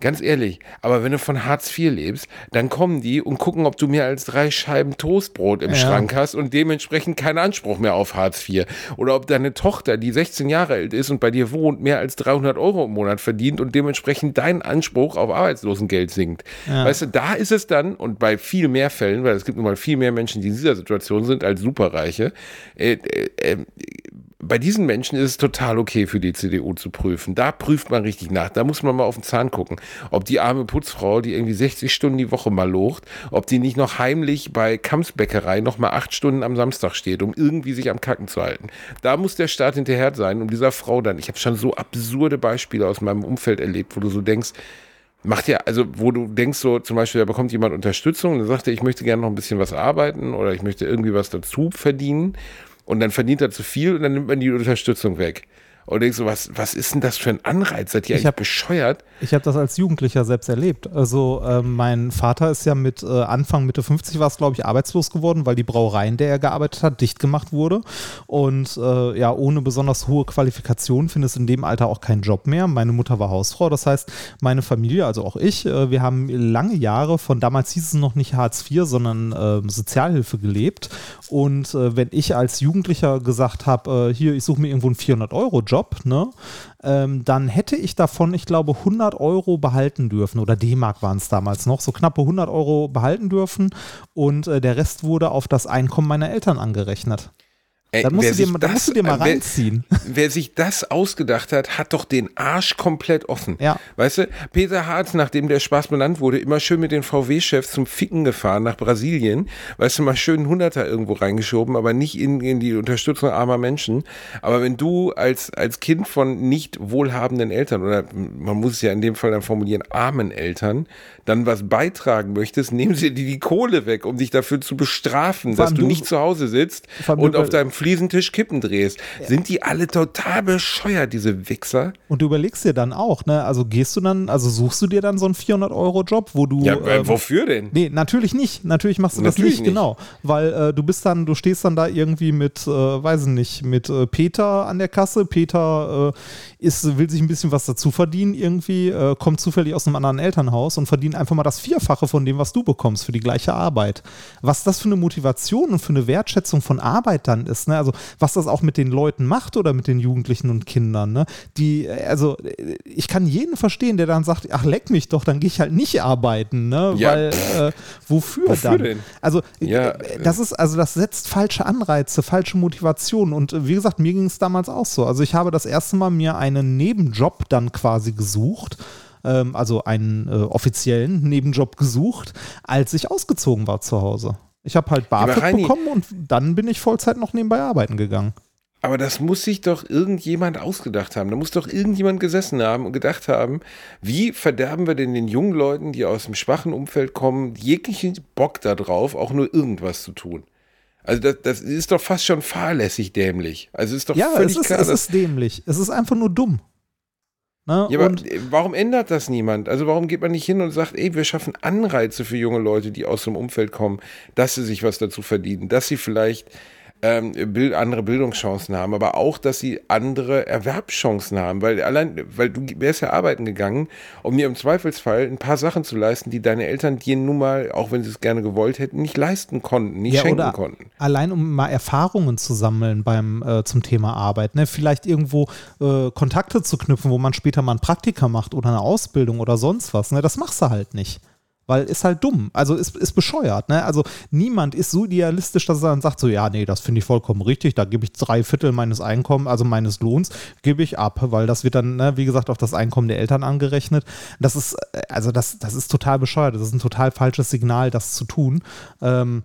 Ganz ehrlich, aber wenn du von Hartz IV lebst, dann kommen die und gucken, ob du mehr als drei Scheiben Toastbrot im Ja. Schrank hast und dementsprechend keinen Anspruch mehr auf Hartz IV. Oder ob deine Tochter, die 16 Jahre alt ist und bei dir wohnt, mehr als 300 Euro im Monat verdient und dementsprechend dein Anspruch auf Arbeitslosengeld sinkt. Weißt du, da ist es dann, und bei viel mehr Fällen, weil es gibt nun mal viel mehr Menschen, die in dieser Situation sind als Superreiche, äh, äh, äh, bei diesen Menschen ist es total okay für die CDU zu prüfen. Da prüft man richtig nach. Da muss man mal auf den Zahn gucken. Ob die arme Putzfrau, die irgendwie 60 Stunden die Woche mal locht, ob die nicht noch heimlich bei Kampfbäckerei noch mal acht Stunden am Samstag steht, um irgendwie sich am Kacken zu halten. Da muss der Staat hinterher sein, um dieser Frau dann. Ich habe schon so absurde Beispiele aus meinem Umfeld erlebt, wo du so denkst, macht ja, also wo du denkst so, zum Beispiel, da bekommt jemand Unterstützung und dann sagt er, ich möchte gerne noch ein bisschen was arbeiten oder ich möchte irgendwie was dazu verdienen und dann verdient er zu viel und dann nimmt man die Unterstützung weg. Und denkst so, was, was ist denn das für ein Anreiz? Seid ihr Ich eigentlich hab- bescheuert? Ich habe das als Jugendlicher selbst erlebt. Also ähm, mein Vater ist ja mit äh, Anfang, Mitte 50 war es, glaube ich, arbeitslos geworden, weil die Brauerei, in der er gearbeitet hat, dicht gemacht wurde. Und äh, ja, ohne besonders hohe Qualifikation findest du in dem Alter auch keinen Job mehr. Meine Mutter war Hausfrau. Das heißt, meine Familie, also auch ich, äh, wir haben lange Jahre von damals hieß es noch nicht Hartz IV, sondern äh, Sozialhilfe gelebt. Und äh, wenn ich als Jugendlicher gesagt habe, äh, hier, ich suche mir irgendwo einen 400-Euro-Job, ne, ähm, dann hätte ich davon, ich glaube, 100 Euro behalten dürfen oder D-Mark waren es damals noch, so knappe 100 Euro behalten dürfen und äh, der Rest wurde auf das Einkommen meiner Eltern angerechnet. Ey, Da musst, du dir, das- musst du dir mal wer- reinziehen. Wer sich das ausgedacht hat, hat doch den Arsch komplett offen. Ja. Weißt du, Peter Hart, nachdem der Spaß benannt wurde, immer schön mit den VW-Chefs zum Ficken gefahren nach Brasilien. Weißt du, mal schön einen Hunderter irgendwo reingeschoben, aber nicht in, in die Unterstützung armer Menschen. Aber wenn du als, als Kind von nicht wohlhabenden Eltern oder man muss es ja in dem Fall dann formulieren, armen Eltern, dann was beitragen möchtest, nehmen sie dir die Kohle weg, um dich dafür zu bestrafen, dass du du- nicht zu Hause sitzt und auf deinem Fliesentisch Kippen drehst. Sind die alle total bescheuert, diese Wichser? Und du überlegst dir dann auch, ne, also gehst du dann, also suchst du dir dann so einen 400-Euro-Job, wo du. Ja, äh, wofür denn? Nee, natürlich nicht. Natürlich machst du das Natürlich nicht, nicht. genau. Weil äh, du bist dann, du stehst dann da irgendwie mit, äh, weiß ich nicht, mit äh, Peter an der Kasse. Peter äh, ist, will sich ein bisschen was dazu verdienen irgendwie, äh, kommt zufällig aus einem anderen Elternhaus und verdient einfach mal das Vierfache von dem, was du bekommst für die gleiche Arbeit. Was das für eine Motivation und für eine Wertschätzung von Arbeit dann ist, ne? Also was das auch mit den Leuten macht oder mit den Jugendlichen und Kindern, ne? Die, äh, also äh, ich kann jeden verstehen, der dann sagt, ach leck mich doch, dann gehe ich halt nicht arbeiten, ne? Ja, Weil äh, wofür, Wofür dann? denn? Also Ja, äh, das ist, also das setzt falsche Anreize, falsche Motivationen. Und äh, wie gesagt, mir ging es damals auch so. Also ich habe das erste Mal mir einen Nebenjob dann quasi gesucht. ähm, Also einen äh, offiziellen Nebenjob gesucht, als ich ausgezogen war zu Hause. Ich habe halt BAföG Reini- bekommen und dann bin ich Vollzeit noch nebenbei arbeiten gegangen. Aber das muss sich doch irgendjemand ausgedacht haben. Da muss doch irgendjemand gesessen haben und gedacht haben, wie verderben wir denn den jungen Leuten, die aus dem schwachen Umfeld kommen, jeglichen Bock darauf, auch nur irgendwas zu tun. Also das, das ist doch fast schon fahrlässig dämlich. Also ist doch Ja, völlig es ist, klar, es ist dämlich. Es ist einfach nur dumm. Ne? ja, aber und warum ändert das niemand? Also warum geht man nicht hin und sagt, ey, wir schaffen Anreize für junge Leute, die aus dem Umfeld kommen, dass sie sich was dazu verdienen, dass sie vielleicht ähm, andere Bildungschancen haben, aber auch, dass sie andere Erwerbschancen haben, weil allein, weil du wärst ja arbeiten gegangen, um mir im Zweifelsfall ein paar Sachen zu leisten, die deine Eltern dir nun mal, auch wenn sie es gerne gewollt hätten, nicht leisten konnten, nicht Ja, schenken konnten. allein um mal Erfahrungen zu sammeln beim äh, zum Thema Arbeit, ne? Vielleicht irgendwo äh, Kontakte zu knüpfen, wo man später mal ein Praktika macht oder eine Ausbildung oder sonst was, ne? Das machst du halt nicht. Weil ist halt dumm, also ist, ist bescheuert. Ne? Also niemand ist so idealistisch, dass er dann sagt, so ja, nee, das finde ich vollkommen richtig, da gebe ich drei Viertel meines Einkommens, also meines Lohns, gebe ich ab, weil das wird dann, ne, wie gesagt, auf das Einkommen der Eltern angerechnet. Das ist, äh, also das, das ist total bescheuert, das ist ein total falsches Signal, das zu tun. Ähm,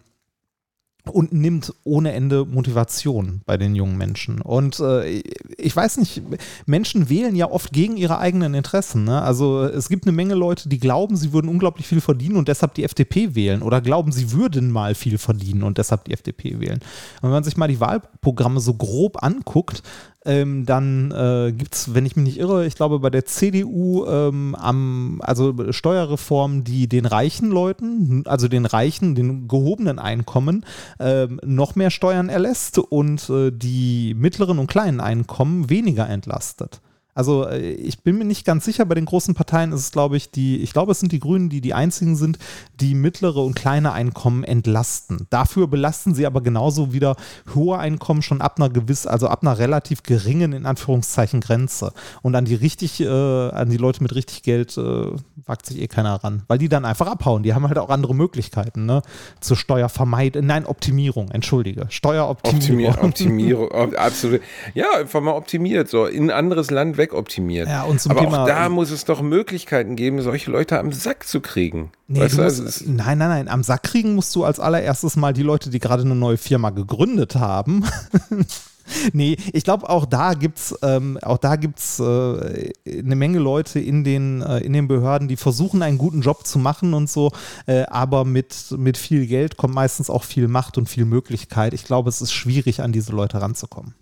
und nimmt ohne Ende Motivation bei den jungen Menschen. Und äh, ich weiß nicht, Menschen wählen ja oft gegen ihre eigenen Interessen. Ne? Also es gibt eine Menge Leute, die glauben, sie würden unglaublich viel verdienen und deshalb die FDP wählen oder glauben, sie würden mal viel verdienen und deshalb die FDP wählen. Und wenn man sich mal die Wahlprogramme so grob anguckt, ähm, dann äh, gibt es, wenn ich mich nicht irre, ich glaube bei der CDU ähm, am, also Steuerreformen, die den reichen Leuten, also den reichen, den gehobenen Einkommen, ähm, noch mehr Steuern erlässt und äh, die mittleren und kleinen Einkommen weniger entlastet. Also äh, ich bin mir nicht ganz sicher, bei den großen Parteien ist es, glaube ich, die, ich glaube, es sind die Grünen, die die einzigen sind, die mittlere und kleine Einkommen entlasten. Dafür belasten sie aber genauso wieder hohe Einkommen schon ab einer gewiss, also ab einer relativ geringen, in Anführungszeichen, Grenze. Und an die richtig, äh, an die Leute mit richtig Geld äh, wagt sich eh keiner ran, weil die dann einfach abhauen. Die haben halt auch andere Möglichkeiten, ne? Zur Steuervermeidung, nein, Optimierung, entschuldige. Steueroptimierung. Optimier, Optimierung, ob- absolut. Ja, einfach mal optimiert, so in ein anderes Land wegoptimiert. Ja, und zum Aber Thema- auch da muss es doch Möglichkeiten geben, solche Leute am Sack zu kriegen. Nee, weißt du musst, also es, nein, nein, nein. Am Sack kriegen musst du als allererstes mal die Leute, die gerade eine neue Firma gegründet haben. nee, ich glaube, auch da gibt's, ähm, auch da gibt's äh, eine Menge Leute in den, äh, in den Behörden, die versuchen, einen guten Job zu machen und so, äh, aber mit, mit viel Geld kommt meistens auch viel Macht und viel Möglichkeit. Ich glaube, es ist schwierig, an diese Leute ranzukommen.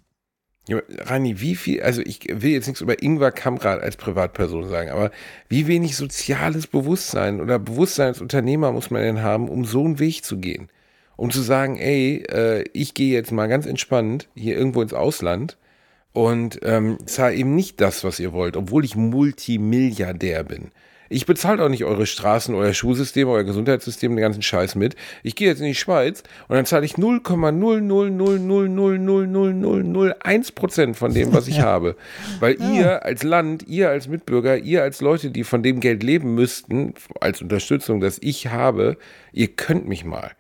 Ja, Rani, wie viel, also ich will jetzt nichts über Ingvar Kamprad als Privatperson sagen, aber wie wenig soziales Bewusstsein oder Bewusstsein als Unternehmer muss man denn haben, um so einen Weg zu gehen? Um zu sagen, ey, äh, ich gehe jetzt mal ganz entspannt hier irgendwo ins Ausland und ähm, zahle eben nicht das, was ihr wollt, obwohl ich Multimilliardär bin. Ich bezahle auch nicht eure Straßen, euer Schulsystem, euer Gesundheitssystem, den ganzen Scheiß mit. Ich gehe jetzt in die Schweiz und dann zahle ich 0,000000001 Prozent von dem, was ich habe. Weil ihr als Land, ihr als Mitbürger, ihr als Leute, die von dem Geld leben müssten, als Unterstützung, das ich habe, ihr könnt mich mal.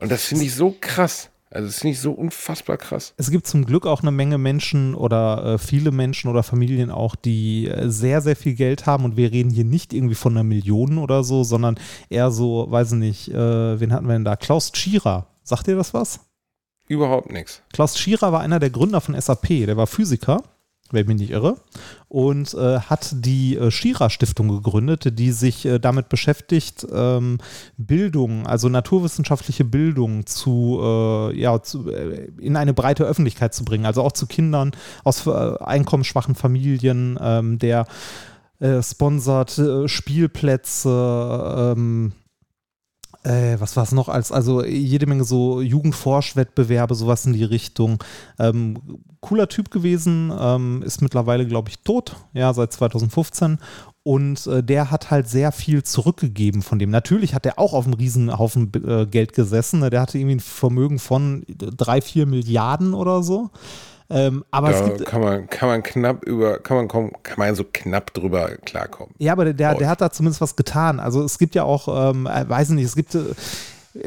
Und das finde ich so krass. Also das finde ich so unfassbar krass. Es gibt zum Glück auch eine Menge Menschen oder äh, viele Menschen oder Familien auch, die äh, sehr, sehr viel Geld haben und wir reden hier nicht irgendwie von einer Million oder so, sondern eher so, weiß ich nicht, äh, wen hatten wir denn da? Klaus Tschira. Sagt ihr das was? Überhaupt nichts. Klaus Tschira war einer der Gründer von SAP, der war Physiker wenn ich mich nicht irre, und äh, hat die äh, Schira Stiftung gegründet, die sich äh, damit beschäftigt, ähm, Bildung, also naturwissenschaftliche Bildung zu, äh, ja, zu, äh, in eine breite Öffentlichkeit zu bringen, also auch zu Kindern aus äh, einkommensschwachen Familien, ähm, der sponsert Spielplätze, ähm, äh, was war es noch als, also jede Menge so Jugendforschwettbewerbe, sowas in die Richtung. Ähm, cooler Typ gewesen, ähm, ist mittlerweile, glaube ich, tot, ja, seit 2015. Und äh, der hat halt sehr viel zurückgegeben von dem. Natürlich hat er auch auf einem Riesenhaufen äh, Geld gesessen. Ne? Der hatte irgendwie ein Vermögen von drei, vier Milliarden oder so. Ähm, aber da es gibt, kann man, kann man knapp über, kann man kommen, kann man so knapp drüber klarkommen. Ja, aber der, der hat da zumindest was getan. Also es gibt ja auch, ähm, äh, weiß nicht, es gibt. Äh,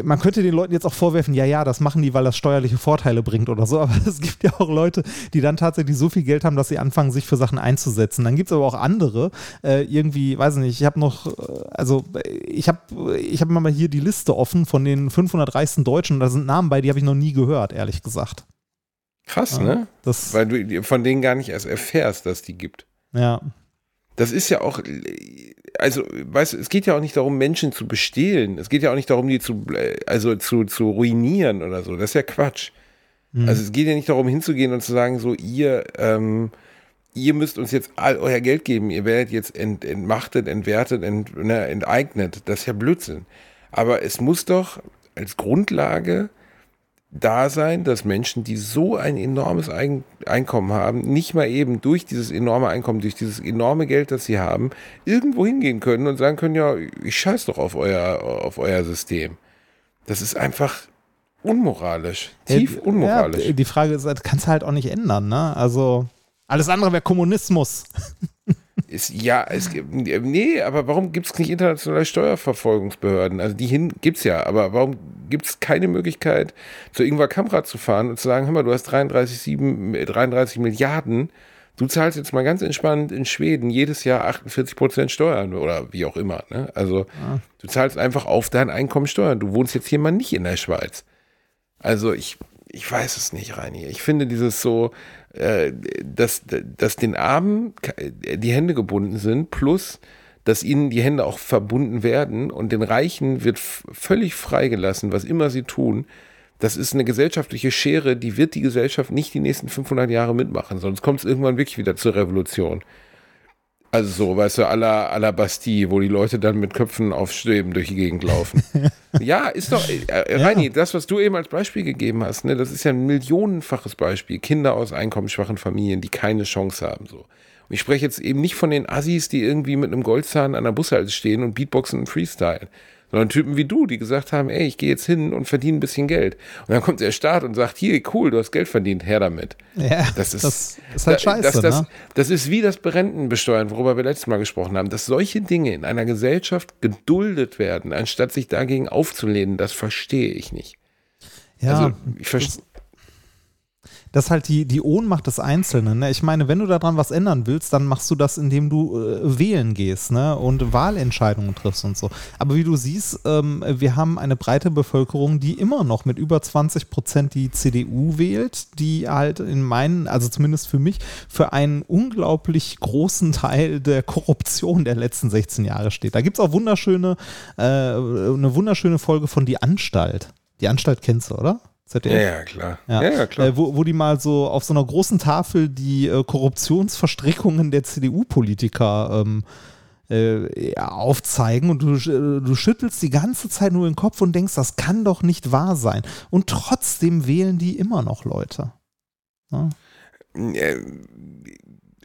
man könnte den Leuten jetzt auch vorwerfen, ja, ja, das machen die, weil das steuerliche Vorteile bringt oder so, aber es gibt ja auch Leute, die dann tatsächlich so viel Geld haben, dass sie anfangen, sich für Sachen einzusetzen. Dann gibt es aber auch andere, äh, irgendwie, weiß nicht, ich habe noch, äh, also ich habe ich hab mal hier die Liste offen von den 500 reichsten Deutschen, da sind Namen bei, die habe ich noch nie gehört, ehrlich gesagt. Krass, ja, ne? Weil du von denen gar nicht erst erfährst, dass die gibt. Ja. Das ist ja auch, also, weißt du, es geht ja auch nicht darum, Menschen zu bestehlen. Es geht ja auch nicht darum, die zu, also zu, zu ruinieren oder so. Das ist ja Quatsch. Mhm. Also es geht ja nicht darum, hinzugehen und zu sagen, so, ihr, ähm, ihr müsst uns jetzt all euer Geld geben, ihr werdet jetzt ent, entmachtet, entwertet, ent, ne, enteignet. Das ist ja Blödsinn. Aber es muss doch als Grundlage da sein, dass Menschen, die so ein enormes Einkommen haben, nicht mal eben durch dieses enorme Einkommen, durch dieses enorme Geld, das sie haben, irgendwo hingehen können und sagen können, ja, ich scheiß doch auf euer, auf euer System. Das ist einfach unmoralisch, tief unmoralisch. Ja, die Frage ist, das kannst du halt auch nicht ändern, ne? Also alles andere wäre Kommunismus. Ist, ja, es gibt, nee, aber warum gibt es nicht internationale Steuerverfolgungsbehörden? Also die hin gibt es ja, aber warum gibt es keine Möglichkeit, zu Ingvar Kamprad zu fahren und zu sagen, hör mal, du hast 33, 7, 33 Milliarden, du zahlst jetzt mal ganz entspannt in Schweden jedes Jahr 48 Prozent Steuern oder wie auch immer. Ne? Also ja. du zahlst einfach auf dein Einkommen Steuern. Du wohnst jetzt hier mal nicht in der Schweiz. Also ich, ich weiß es nicht, Reini. Ich finde dieses so, äh, dass, dass den Armen die Hände gebunden sind, plus dass ihnen die Hände auch verbunden werden und den Reichen wird völlig freigelassen, was immer sie tun. Das ist eine gesellschaftliche Schere, die wird die Gesellschaft nicht die nächsten 500 Jahre mitmachen, sonst kommt es irgendwann wirklich wieder zur Revolution. Also so, weißt du, à la, à la Bastille, wo die Leute dann mit Köpfen auf Stäben durch die Gegend laufen. ja, ist doch, äh, äh, Reini, ja. das, was du eben als Beispiel gegeben hast, ne, das ist ja ein millionenfaches Beispiel. Kinder aus einkommensschwachen Familien, die keine Chance haben. So. Und ich spreche jetzt eben nicht von den Assis, die irgendwie mit einem Goldzahn an der Bushalte stehen und Beatboxen und Freestyle sondern Typen wie du, die gesagt haben, ey, ich gehe jetzt hin und verdiene ein bisschen Geld. Und dann kommt der Staat und sagt, hier, cool, du hast Geld verdient, her damit. Ja, das ist, das ist halt scheiße. Das, das, ne? das ist wie das Berentenbesteuern, worüber wir letztes Mal gesprochen haben, dass solche Dinge in einer Gesellschaft geduldet werden, anstatt sich dagegen aufzulehnen, das verstehe ich nicht. Ja, also, ich verstehe das ist halt die, die Ohnmacht des Einzelnen. Ne? Ich meine, wenn du daran was ändern willst, dann machst du das, indem du äh, wählen gehst ne? und Wahlentscheidungen triffst und so. Aber wie du siehst, ähm, wir haben eine breite Bevölkerung, die immer noch mit über 20 Prozent die CDU wählt, die halt in meinen, also zumindest für mich, für einen unglaublich großen Teil der Korruption der letzten 16 Jahre steht. Da gibt es auch wunderschöne, äh, eine wunderschöne Folge von Die Anstalt. Die Anstalt kennst du, oder? ZDF. Ja, ja, klar. Ja, ja, ja klar. Äh, wo, wo die mal so auf so einer großen Tafel die äh, Korruptionsverstrickungen der CDU-Politiker ähm, äh, aufzeigen und du, äh, du schüttelst die ganze Zeit nur den Kopf und denkst, das kann doch nicht wahr sein. Und trotzdem wählen die immer noch Leute. Ja.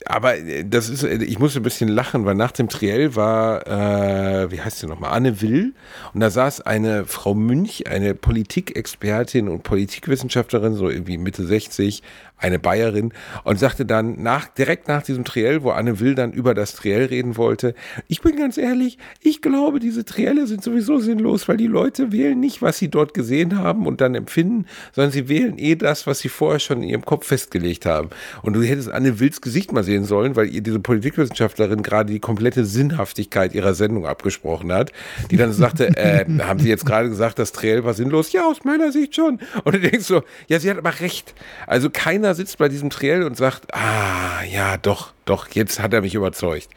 Aber äh, das ist, äh, ich musste ein bisschen lachen, weil nach dem Triell war, äh, wie heißt sie nochmal, Anne Will. Und da saß eine Frau Münch, eine Politikexpertin und Politikwissenschaftlerin, so irgendwie Mitte 60, eine Bayerin und sagte dann nach, direkt nach diesem Triell, wo Anne Will dann über das Triell reden wollte, ich bin ganz ehrlich, ich glaube, diese Trielle sind sowieso sinnlos, weil die Leute wählen nicht, was sie dort gesehen haben und dann empfinden, sondern sie wählen eh das, was sie vorher schon in ihrem Kopf festgelegt haben. Und du hättest Anne Wills Gesicht mal sehen sollen, weil ihr diese Politikwissenschaftlerin gerade die komplette Sinnhaftigkeit ihrer Sendung abgesprochen hat, die dann sagte, äh, haben Sie jetzt gerade gesagt, das Triell war sinnlos? Ja, aus meiner Sicht schon. Und du denkst so, ja, sie hat aber recht. Also keiner sitzt bei diesem Triell und sagt, ah, ja, doch, doch, jetzt hat er mich überzeugt.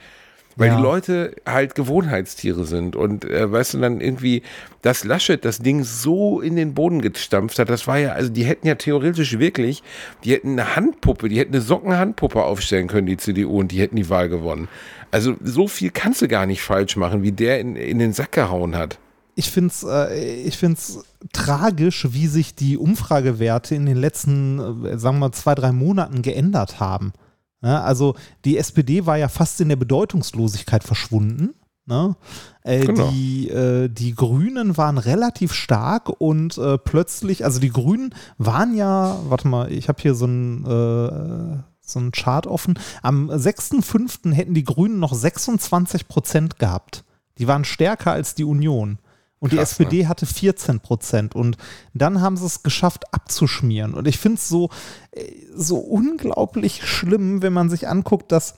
Weil Ja. die Leute halt Gewohnheitstiere sind und äh, weißt du dann irgendwie, dass Laschet das Ding so in den Boden gestampft hat, das war ja, also die hätten ja theoretisch wirklich, die hätten eine Handpuppe, die hätten eine Sockenhandpuppe aufstellen können, die CDU, und die hätten die Wahl gewonnen. Also so viel kannst du gar nicht falsch machen, wie der in, in den Sack gehauen hat. Ich finde es äh, ich find's tragisch, wie sich die Umfragewerte in den letzten, äh, sagen wir mal, zwei, drei Monaten geändert haben. Ja, also die SPD war ja fast in der Bedeutungslosigkeit verschwunden. Ne? Äh, Genau. die, äh, die Grünen waren relativ stark und äh, plötzlich, also die Grünen waren ja, warte mal, ich habe hier so ein, äh, so ein Chart offen. Am 6.5. hätten die Grünen noch 26 Prozent gehabt. Die waren stärker als die Union. Und die Krass, SPD hatte 14 Prozent. Und dann haben sie es geschafft, abzuschmieren. Und ich finde es so, äh, so unglaublich schlimm, wenn man sich anguckt, dass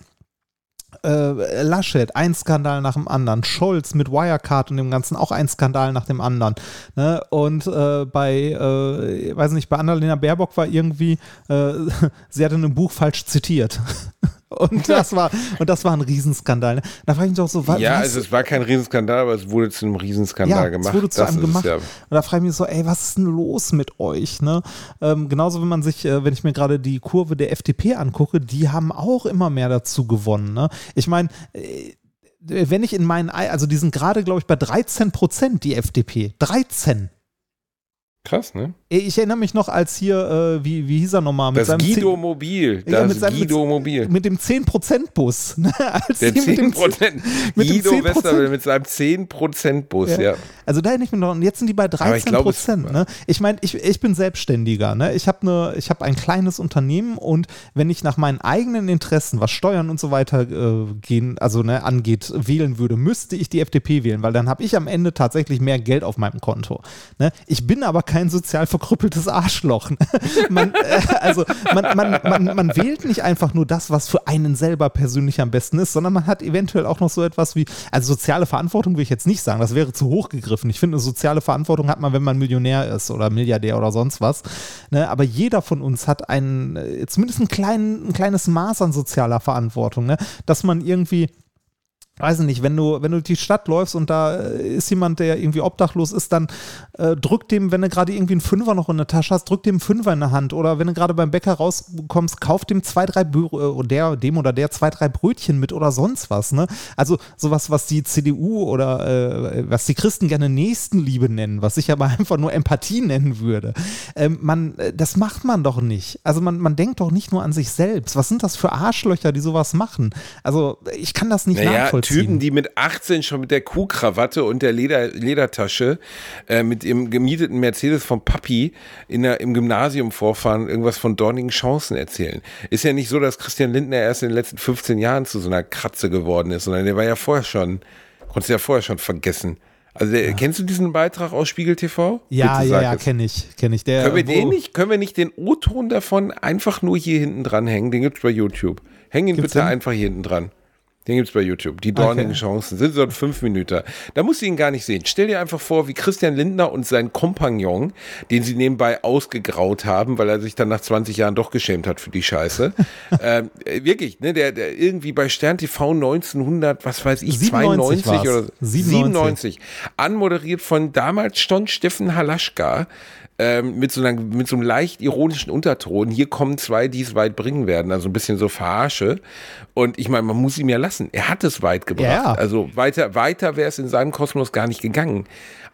äh, Laschet, ein Skandal nach dem anderen, Scholz mit Wirecard und dem Ganzen auch ein Skandal nach dem anderen. Ne? Und äh, bei, äh, weiß nicht, bei Annalena Baerbock war irgendwie, äh, sie hatte in einem Buch falsch zitiert. Und das war, und das war ein Riesenskandal. Ne? Da frage ich mich doch so, wa- ja, was, also es war kein Riesenskandal, aber es wurde zu einem Riesenskandal ja, gemacht. es wurde zu Das einem gemacht. Ja. Und da frage ich mich so, ey, was ist denn los mit euch? Ne? Ähm, genauso, wenn man sich, äh, wenn ich mir gerade die Kurve der FDP angucke, die haben auch immer mehr dazu gewonnen. Ne? Ich meine, äh, wenn ich in meinen, Ei- also die sind gerade, glaube ich, bei 13 Prozent, die FDP. 13. Krass, ne? Ich erinnere mich noch, als hier, äh, wie, wie hieß er nochmal? Mit Das seinem Guido Mobil. Ja, Das mit seinem- Guido Mobil. mit dem 10%-Bus. Ne? Als Der die mit dem 10%. mit dem Guido 10%. Westerwelle mit seinem 10%-Bus, ja. Ja. Also da hätte ich mir noch, und jetzt sind die bei Aber 13 ich glaube, es- Prozent. Ne? Ich meine, ich, ich bin Selbstständiger. Ne? Ich habe ne, ich hab ein kleines Unternehmen und wenn ich nach meinen eigenen Interessen, was Steuern und so weiter äh, gehen, also ne, angeht, wählen würde, müsste ich die FDP wählen, weil dann habe ich am Ende tatsächlich mehr Geld auf meinem Konto. Ne? Ich bin aber kein sozial verkrüppeltes Arschloch. Ne? Man, äh, also man, man, man, man wählt nicht einfach nur das, was für einen selber persönlich am besten ist, sondern man hat eventuell auch noch so etwas wie, also soziale Verantwortung will ich jetzt nicht sagen, das wäre zu hoch gegriffen. Ich finde, soziale Verantwortung hat man, wenn man Millionär ist oder Milliardär oder sonst was. Ne? Aber jeder von uns hat ein, äh, zumindest ein, klein, ein kleines Maß an sozialer Verantwortung, ne? dass man irgendwie weiß ich nicht, wenn du, wenn du die Stadt läufst und da äh, ist jemand, der irgendwie obdachlos ist, dann äh, drück dem, wenn du gerade irgendwie einen Fünfer noch in der Tasche hast, drück dem Fünfer in der Hand. Oder wenn du gerade beim Bäcker rauskommst, kauf dem zwei, drei Bü äh, der, dem oder der zwei, drei Brötchen mit oder sonst was. Ne? Also sowas, was die CDU oder äh, was die Christen gerne Nächstenliebe nennen, was ich aber einfach nur Empathie nennen würde. Ähm, man, äh, das macht man doch nicht. Also man, man denkt doch nicht nur an sich selbst. Was sind das für Arschlöcher, die sowas machen? Also ich kann das nicht Naja, nachvollziehen. Typen, die mit 18 schon mit der Kuhkrawatte und der Leder, Ledertasche äh, mit ihrem gemieteten Mercedes vom Papi in der, im Gymnasium vorfahren, irgendwas von dornigen Chancen erzählen. Ist ja nicht so, dass Christian Lindner erst in den letzten 15 Jahren zu so einer Kratze geworden ist, sondern der war ja vorher schon, konntest du ja vorher schon vergessen. Also der, kennst du diesen Beitrag aus Spiegel TV? Ja, Bitte ja, ja, kenne ich, kenne ich. Der, Können wir den nicht, können wir nicht den O-Ton davon einfach nur hier hinten dran hängen? Den gibt's bei YouTube. Häng ihn Gibt's bitte den? einfach hier hinten dran. Den gibt's bei YouTube. Die dornigen Okay. Chancen sind so ein fünf Minuten. Da musst du ihn gar nicht sehen. Stell dir einfach vor, wie Christian Lindner und sein Kompagnon, den sie nebenbei ausgegraut haben, weil er sich dann nach 20 Jahren doch geschämt hat für die Scheiße. ähm, äh, wirklich, ne, der, der irgendwie bei Stern TV 1900, was weiß ich, 97 92 oder war's. 97, anmoderiert von damals schon Steffen Halaschka ähm, mit, so einer, mit so einem leicht ironischen Unterton. Hier kommen zwei, die es weit bringen werden. Also ein bisschen so Verarsche. Und ich meine, man muss ihm ja lassen. Er hat es weit gebracht. Ja. Also weiter, weiter wäre es in seinem Kosmos gar nicht gegangen.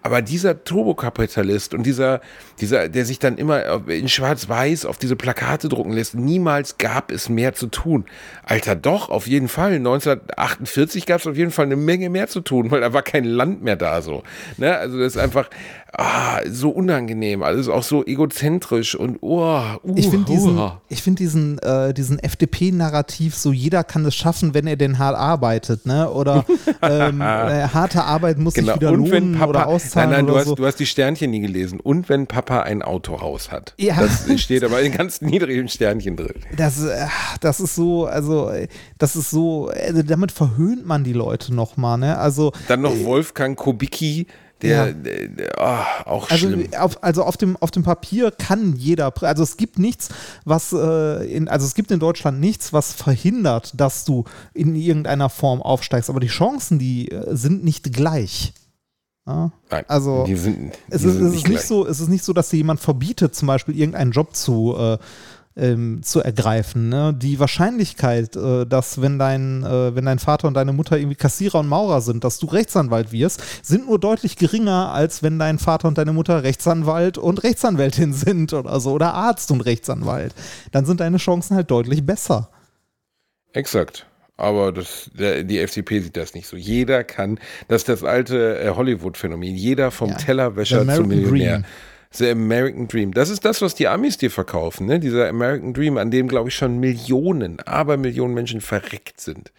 Aber dieser Turbokapitalist und dieser, dieser, der sich dann immer in Schwarz-Weiß auf diese Plakate drucken lässt, niemals gab es mehr zu tun. Alter, doch, auf jeden Fall. 1948 gab es auf jeden Fall eine Menge mehr zu tun, weil da war kein Land mehr da so. Ne? Also das ist einfach ah, so unangenehm. alles auch so egozentrisch und oh, uh, Ich finde diesen, ich find diesen, äh, diesen FDP-Narrativ, so jeder kann es schaffen, wenn er denn hart arbeitet, ne? Oder ähm, äh, harte Arbeit muss Genau. sich wieder Und wenn lohnen Papa, oder nein, auszahlen nein, du oder hast, so. du hast die Sternchen nie gelesen. Und wenn Papa ein Autohaus hat. Ja. Das steht aber in ganz niedrigen Sternchen drin. Das, äh, das ist so, also, äh, das ist so, also damit verhöhnt man die Leute nochmal, ne? Also, Dann noch Wolfgang Kubicki, der, Ja. der, der oh, auch Also schlimm. auf, also auf dem auf dem Papier kann jeder, also es gibt nichts, was äh, in, also es gibt in Deutschland nichts, was verhindert, dass du in irgendeiner Form aufsteigst. Aber die Chancen, die äh, sind nicht gleich. Ja? Nein, also die sind, die Es ist, es, ist gleich. nicht so, es ist nicht so, dass dir jemand verbietet, zum Beispiel irgendeinen Job zu, äh, ähm, zu ergreifen. Ne? Die Wahrscheinlichkeit, äh, dass wenn dein, äh, wenn dein Vater und deine Mutter irgendwie Kassierer und Maurer sind, dass du Rechtsanwalt wirst, sind nur deutlich geringer, als wenn dein Vater und deine Mutter Rechtsanwalt und Rechtsanwältin sind oder so, oder Arzt und Rechtsanwalt. Dann sind deine Chancen halt deutlich besser. Exakt. Aber das, der, die FDP sieht das nicht so. Jeder kann, das ist das alte äh, Hollywood-Phänomen. Jeder vom Ja, Tellerwäscher zum Millionär. Dream. The American Dream. Das ist das, was die Amis dir verkaufen, ne? Dieser American Dream, an dem, glaube ich, schon Millionen, aber Millionen Menschen verreckt sind.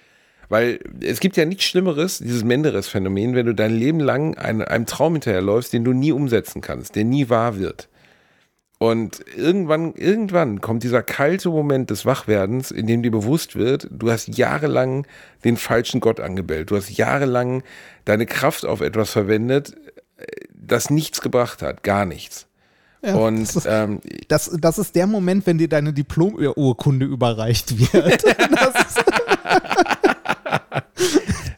Weil es gibt ja nichts Schlimmeres, dieses Menderes-Phänomen, wenn du dein Leben lang ein, einem Traum hinterherläufst, den du nie umsetzen kannst, der nie wahr wird. Und irgendwann, irgendwann kommt dieser kalte Moment des Wachwerdens, in dem dir bewusst wird, du hast jahrelang den falschen Gott angebellt. Du hast jahrelang deine Kraft auf etwas verwendet, das nichts gebracht hat, gar nichts. Ja, Und das, ist, ähm, das, das ist der Moment, wenn dir deine Diplomurkunde überreicht wird. das ist,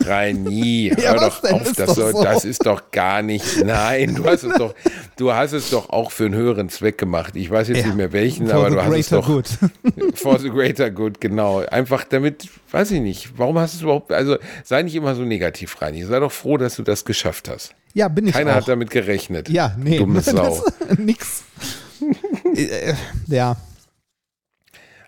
Reini, Ja, hör doch auf, das, soll, so. das ist doch gar nicht. Nein, du hast es doch, du hast es doch auch für einen höheren Zweck gemacht. Ich weiß jetzt Ja, nicht mehr welchen, for aber du hast es greater doch good. for the greater good, genau. Einfach damit, weiß ich nicht, warum hast du es überhaupt, also sei nicht immer so negativ, Reini. Sei doch froh, dass du das geschafft hast. Ja, bin ich Keiner auch. hat damit gerechnet. Ja, nee. Dumme Sau. Das, nix. Äh, ja,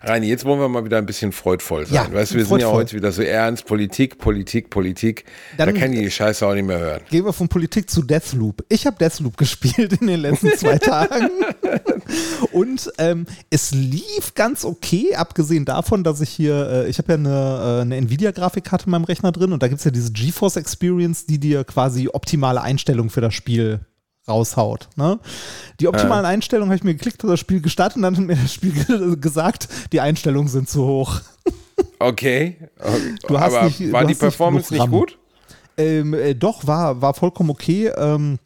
Reini, jetzt wollen wir mal wieder ein bisschen freudvoll sein. Ja, weißt du, wir sind ja freudvoll. heute wieder so ernst. Politik, Politik, Politik. Dann- da kann ich die Scheiße auch nicht mehr hören. gehen wir von Politik zu Deathloop. Ich habe Deathloop gespielt in den letzten zwei Tagen. Und ähm, es lief ganz okay, abgesehen davon, dass ich hier, äh, ich habe ja eine, äh, eine Nvidia-Grafikkarte in meinem Rechner drin und da gibt es ja diese GeForce Experience, die dir quasi optimale Einstellungen für das Spiel raushaut. Ne? Die optimalen Einstellungen habe ich mir geklickt, das Spiel gestartet und dann hat mir das Spiel ge- gesagt, die Einstellungen sind zu hoch. Okay. okay. Du hast Aber nicht- war die nicht Performance nicht, RAM. gut? Ähm, äh, doch, war, war vollkommen okay. Ähm,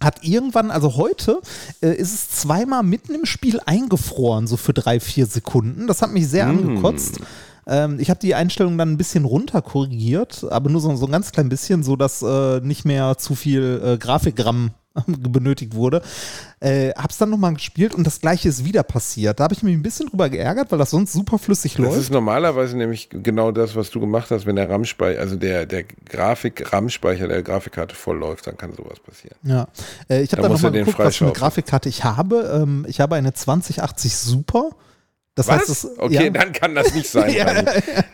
hat irgendwann, also heute, äh, ist es zweimal mitten im Spiel eingefroren, so für drei, vier Sekunden. Das hat mich sehr angekotzt. Ähm, ich habe die Einstellung dann ein bisschen runter korrigiert, aber nur so, so ein ganz klein bisschen, so dass äh, nicht mehr zu viel äh, Grafikgramm benötigt wurde. Äh, hab's dann nochmal gespielt und das gleiche ist wieder passiert. Da habe ich mich ein bisschen drüber geärgert, weil das sonst super flüssig Das läuft. ist normalerweise nämlich genau das, was du gemacht hast, wenn der RAM-Speicher, also der, der Grafik-RAM-Speicher der Grafikkarte voll läuft, dann kann sowas passieren. Ja, äh, ich habe Da dann musst nochmal geguckt, was für eine. Grafikkarte ich habe. Ähm, ich habe eine 2080 Super. Das Was? heißt, das, okay, ja, dann kann das nicht sein. Ja.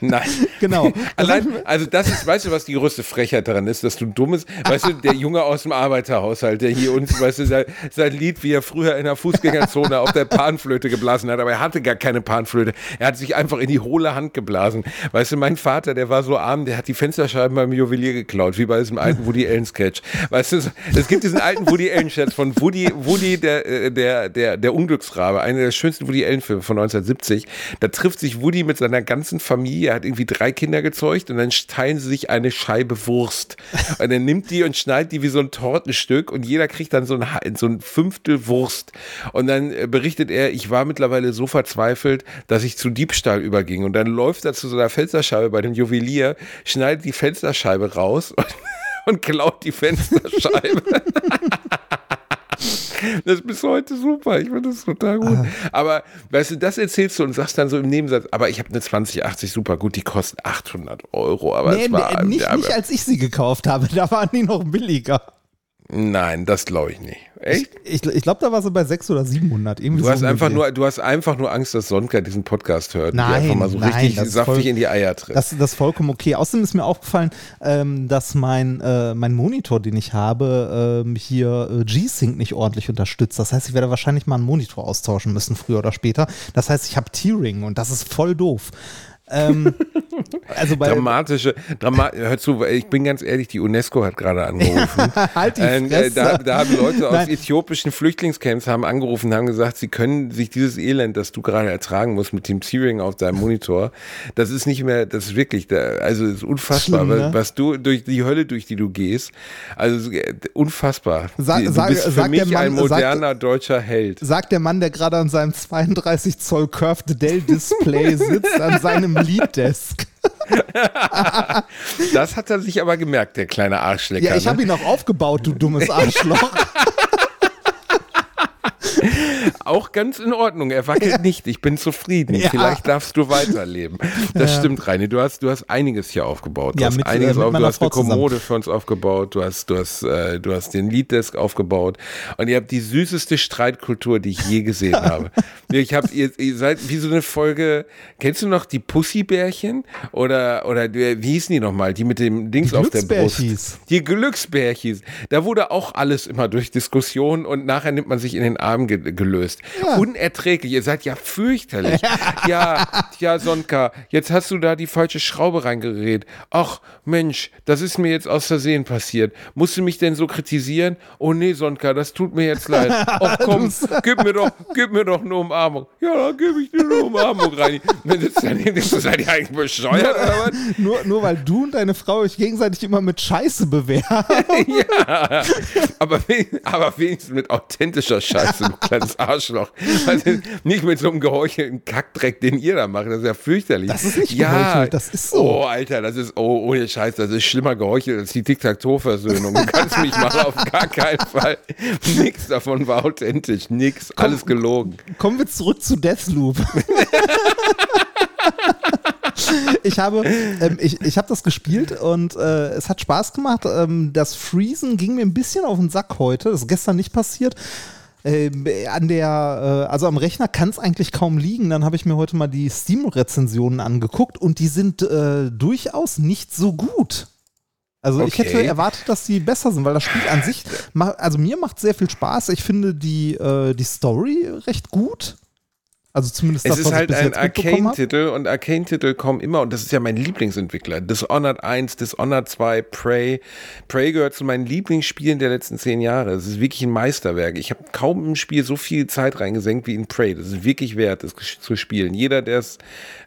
Nein. Genau. Allein, also das ist, weißt du, was die größte Frechheit daran ist, dass du dummes, weißt du, der Junge aus dem Arbeiterhaushalt, der hier uns, weißt du, sein, sein Lied, wie er früher in der Fußgängerzone auf der Panflöte geblasen hat, aber er hatte gar keine Panflöte. Er hat sich einfach in die hohle Hand geblasen. Weißt du, mein Vater, der war so arm, der hat die Fensterscheiben beim Juwelier geklaut, wie bei diesem alten Woody Allen Sketch. Weißt du, es gibt diesen alten Woody Allen Sketch von Woody, Woody, der, äh, der, der, der Unglücksrabe, einer der schönsten Woody Allen Filme von 1970. Da trifft sich Woody mit seiner ganzen Familie, er hat irgendwie drei Kinder gezeugt und dann teilen sie sich eine Scheibe Wurst. Und er nimmt die und schneidet die wie so ein Tortenstück und jeder kriegt dann so ein, so ein Fünftel Wurst. Und dann äh, berichtet er, ich war mittlerweile so verzweifelt, dass ich zu Diebstahl überging. Und dann läuft er zu so einer Fensterscheibe bei dem Juwelier, schneidet die Fensterscheibe raus und, und klaut die Fensterscheibe. Das ist bis heute super. Ich finde das total gut. Aber weißt du, das erzählst du und sagst dann so im Nebensatz, aber ich habe eine 2080 super gut, die kostet 800 Euro. Aber nee, es war, nicht, nicht als ich sie gekauft habe. Da waren die noch billiger. Nein, das glaube ich nicht. Echt? Ich, ich, ich glaube, da war sie bei 600 oder 700. Irgendwie Du so hast, einfach nur, du hast einfach nur Angst, dass Sonka diesen Podcast hört. und Nein, einfach mal so nein, richtig saftig voll- in die Eier tritt. Das, das ist vollkommen okay. Außerdem ist mir aufgefallen, ähm, dass mein, äh, mein Monitor, den ich habe, ähm, hier äh, G-Sync nicht ordentlich unterstützt. Das heißt, ich werde wahrscheinlich mal einen Monitor austauschen müssen, früher oder später. Das heißt, ich habe Tearing und das ist voll doof. Ähm, also bei Dramatische, Drama hör zu, ich bin ganz ehrlich, die UNESCO hat gerade angerufen. Halt die Ähm, äh, da, da haben Leute aus Nein. äthiopischen Flüchtlingscamps haben angerufen und haben gesagt, sie können sich dieses Elend, das du gerade ertragen musst mit dem Tearing auf deinem Monitor, das ist nicht mehr, das ist wirklich, also ist unfassbar, Schlimm, ne? was, du durch die Hölle, durch die du gehst, also äh, unfassbar. Sag- du sag- bist für der mich ein Mann- sagt- moderner deutscher Held. sagt der Mann, der gerade an seinem 32 Zoll Curved Dell Display sitzt, an seinem Lead Desk. Das hat er sich aber gemerkt, der kleine Arschlecker. Ja, ich ne? habe ihn auch aufgebaut, du dummes Arschloch. Auch ganz in Ordnung. Er wackelt nicht. Ich bin zufrieden. Ja. Vielleicht darfst du weiterleben. Das Ja. stimmt, Reini. Du hast, du hast einiges hier aufgebaut. Du Ja, hast mit, äh, einiges mit auf, du hast eine Frau zusammen. Kommode für uns aufgebaut. Du hast, du hast, äh, du hast den Leaddesk aufgebaut. Und ihr habt die süßeste Streitkultur, die ich je gesehen habe. Ich hab, ihr, ihr seid wie so eine Folge. Kennst du noch die Pussybärchen? Oder, oder wie hießen die nochmal? Die mit dem Dings Die auf der Brust. Die Glücksbärchis. Da wurde auch alles immer durch Diskussionen und nachher nimmt man sich in den Arm ge gelöst. Unerträglich. Ihr seid ja fürchterlich. ja, ja, Sonka, jetzt hast du da die falsche Schraube reingeredet. Ach, Mensch, das ist mir jetzt aus Versehen passiert. Musst du mich denn so kritisieren? Oh nee, Sonka, das tut mir jetzt leid. Ach komm, gib mir doch, gib mir doch eine Umarmung. Ja, dann gebe ich dir eine Umarmung rein. Dann sitzt daneben, denkst du, seid ihr eigentlich bescheuert oder was? Nur, nur weil du und deine Frau euch gegenseitig immer mit Scheiße bewerben. ja, aber, aber wenigstens mit authentischer Scheiße, du kleines Arschloch. Also nicht mit so einem geheuchelten Kackdreck, den ihr da macht. Das ist ja fürchterlich. Das ist nicht ja, geheuchelt, das ist so. Oh, Alter, das ist, oh, ohne Scheiß, das ist schlimmer geheuchelt als die Tic-Tac-Toe-Versöhnung. Du kannst mich mal auf gar keinen Fall. Nix davon war authentisch. Nix. Alles gelogen. Kommen wir zurück zu Deathloop. ich habe, ähm, ich, ich habe das gespielt und äh, es hat Spaß gemacht. Ähm, das Freezen ging mir ein bisschen auf den Sack heute. Das ist gestern nicht passiert. Ähm, an der, äh, also am Rechner kann es eigentlich kaum liegen. Dann habe ich mir heute mal die Steam-Rezensionen angeguckt und die sind äh, durchaus nicht so gut. Also ich Okay. hätte erwartet, dass die besser sind, weil das Spiel an sich, also mir macht sehr viel Spaß. Ich finde die, äh, die Story recht gut. Also zumindest Es das, ist halt ein. Arcane-Titel und Arcane-Titel kommen immer, und das ist ja mein Lieblingsentwickler. Dishonored 1, Dishonored 2, Prey. Prey gehört zu meinen Lieblingsspielen der letzten zehn Jahre. Es ist wirklich ein Meisterwerk. Ich habe kaum im Spiel so viel Zeit reingesenkt wie in Prey. Das ist wirklich wert, das zu spielen. Jeder, der es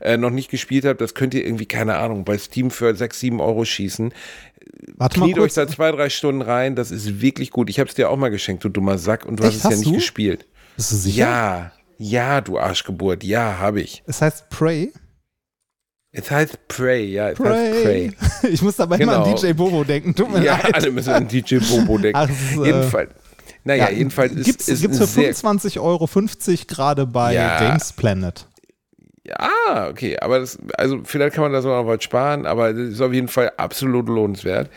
äh, noch nicht gespielt hat, das könnt ihr irgendwie, keine Ahnung, bei Steam für 6, 7 Euro schießen. Warte Kniet euch da zwei, drei Stunden rein. Das ist wirklich gut. Ich habe es dir auch mal geschenkt, du dummer Sack, und du Echt, hast es ja nicht du? gespielt. Bist du sicher? Ja, ja, du Arschgeburt. Ja, habe ich. Es heißt Prey. Es heißt Prey, ja, es heißt Prey. Ich muss dabei immer an Genau. DJ Bobo denken. Tut mir Ja, leid. alle müssen an DJ Bobo denken. Es äh, jedenfalls, naja, jedenfalls ist, ist gibt's ein für sehr, 25,50 Euro gerade bei Ja. Games Planet. Ja, okay, aber das, also vielleicht kann man da sogar noch was sparen, aber das ist auf jeden Fall absolut lohnenswert.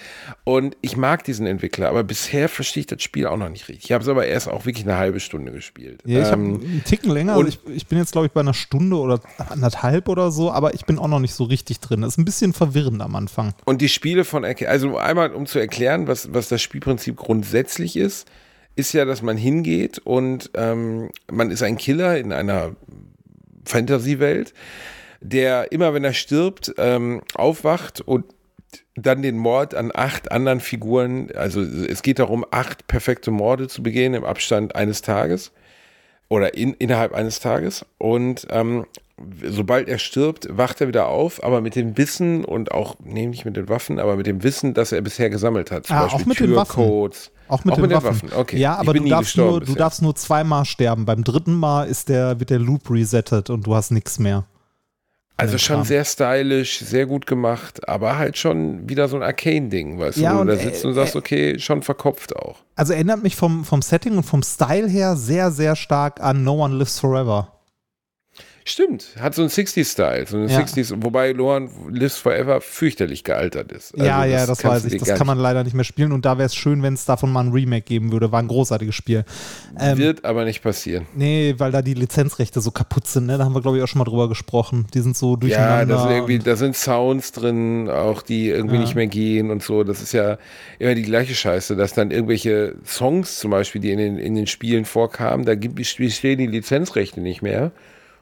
Und ich mag diesen Entwickler, aber bisher verstehe ich das Spiel auch noch nicht richtig. Ich habe es aber erst auch wirklich eine halbe Stunde gespielt. Ja, ich habe Ähm, einen Ticken länger. und- Also ich, ich bin jetzt, glaube ich, bei einer Stunde oder anderthalb oder so, aber ich bin auch noch nicht so richtig drin. Das ist ein bisschen verwirrend am Anfang. Und die Spiele von also einmal um zu erklären, was, was das Spielprinzip grundsätzlich ist, ist ja, dass man hingeht und ähm, man ist ein Killer in einer Fantasy-Welt, der immer, wenn er stirbt, ähm, aufwacht und dann den Mord an acht anderen Figuren, also es geht darum, acht perfekte Morde zu begehen im Abstand eines Tages oder in, innerhalb eines Tages. Und ähm, sobald er stirbt, wacht er wieder auf, aber mit dem Wissen und auch, nee, nicht mit den Waffen, aber mit dem Wissen, das er bisher gesammelt hat. Zum Ah, Beispiel auch mit den Waffen. Auch mit, Auch den, mit den Waffen. Waffen, okay. Ja, aber du darfst, nur, du darfst nur zweimal sterben. Beim dritten Mal ist der, wird der Loop resettet und du hast nichts mehr. Also schon Kram. sehr stylisch, sehr gut gemacht, aber halt schon wieder so ein Arcane-Ding, weißt Ja, du, wo und, du da sitzt äh, und sagst, okay, schon verkopft auch. Also erinnert mich vom, vom Setting und vom Style her sehr, sehr stark an No One Lives Forever. Stimmt, hat so einen 60s-Style, so einen Ja. 60s, wobei Lohan Lives Forever fürchterlich gealtert ist. Also ja, ja, das weiß ich. Das kann man leider nicht mehr spielen und da wäre es schön, wenn es davon mal ein Remake geben würde. War ein großartiges Spiel. Ähm, Wird aber nicht passieren. nee, weil da die Lizenzrechte so kaputt sind, ne? Da haben wir, glaube ich, auch schon mal drüber gesprochen. Die sind so durcheinander. Ja, da sind irgendwie, da sind Sounds drin, auch die irgendwie Ja. nicht mehr gehen und so. Das ist ja immer die gleiche Scheiße, dass dann irgendwelche Songs zum Beispiel, die in den, in den Spielen vorkamen, da gibt, stehen die Lizenzrechte nicht mehr.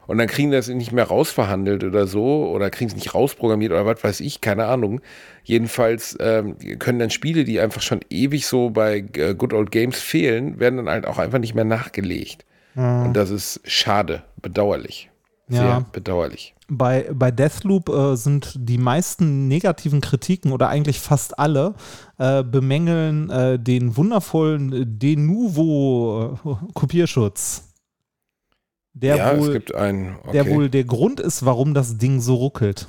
Und dann kriegen das nicht mehr rausverhandelt oder so oder kriegen es nicht rausprogrammiert oder was weiß ich, keine Ahnung. Jedenfalls ähm, können dann Spiele, die einfach schon ewig so bei äh, Good Old Games fehlen, werden dann halt auch einfach nicht mehr nachgelegt. Und das ist schade, bedauerlich. Sehr Ja. bedauerlich. bei, bei Deathloop äh, sind die meisten negativen Kritiken oder eigentlich fast alle äh, bemängeln äh, den wundervollen De Novo Kopierschutz. Der, ja, wohl, einen. Okay. der wohl der Grund ist, warum das Ding so ruckelt.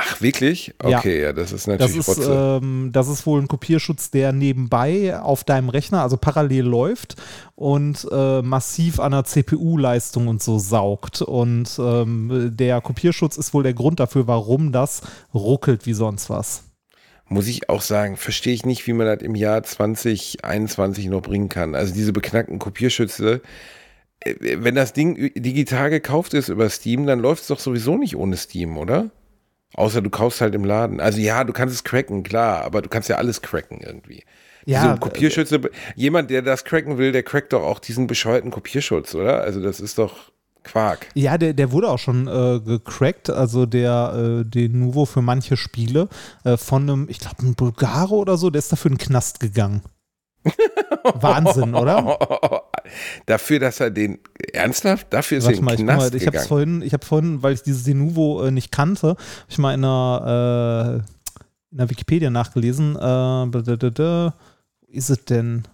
Ach, wirklich? Ja. Okay, ja, das ist Das natürlich ist, Rotze. ähm, das ist wohl ein Kopierschutz, der nebenbei auf deinem Rechner, also parallel läuft und äh, massiv an der CPU-Leistung und so saugt. Und ähm, der Kopierschutz ist wohl der Grund dafür, warum das ruckelt wie sonst was. Muss ich auch sagen, verstehe ich nicht, wie man das im Jahr 2021 noch bringen kann. Also diese beknackten Kopierschütze. Äh, Wenn das Ding digital gekauft ist über Steam, dann läuft es doch sowieso nicht ohne Steam, oder? Außer du kaufst halt im Laden. Also ja, du kannst es cracken, klar, aber du kannst ja alles cracken irgendwie. Ja, Diese Kopierschütze, jemand, der das cracken will, der crackt doch auch diesen bescheuerten Kopierschutz, oder? Also das ist doch Quark. Ja, der, der wurde auch schon äh, gecrackt, also der, äh, den Nuvo für manche Spiele äh, von einem, ich glaube, ein Bulgare oder so, der ist dafür in den Knast gegangen. Wahnsinn, oder? Dafür, dass er den ernsthaft, dafür ist er Warte mal, den ich, mal, Knast ich habe vorhin, ich habe vorhin, weil ich dieses Denuvo äh, nicht kannte, habe ich mal in einer, äh, in der Wikipedia nachgelesen. Äh. Wo ist es denn?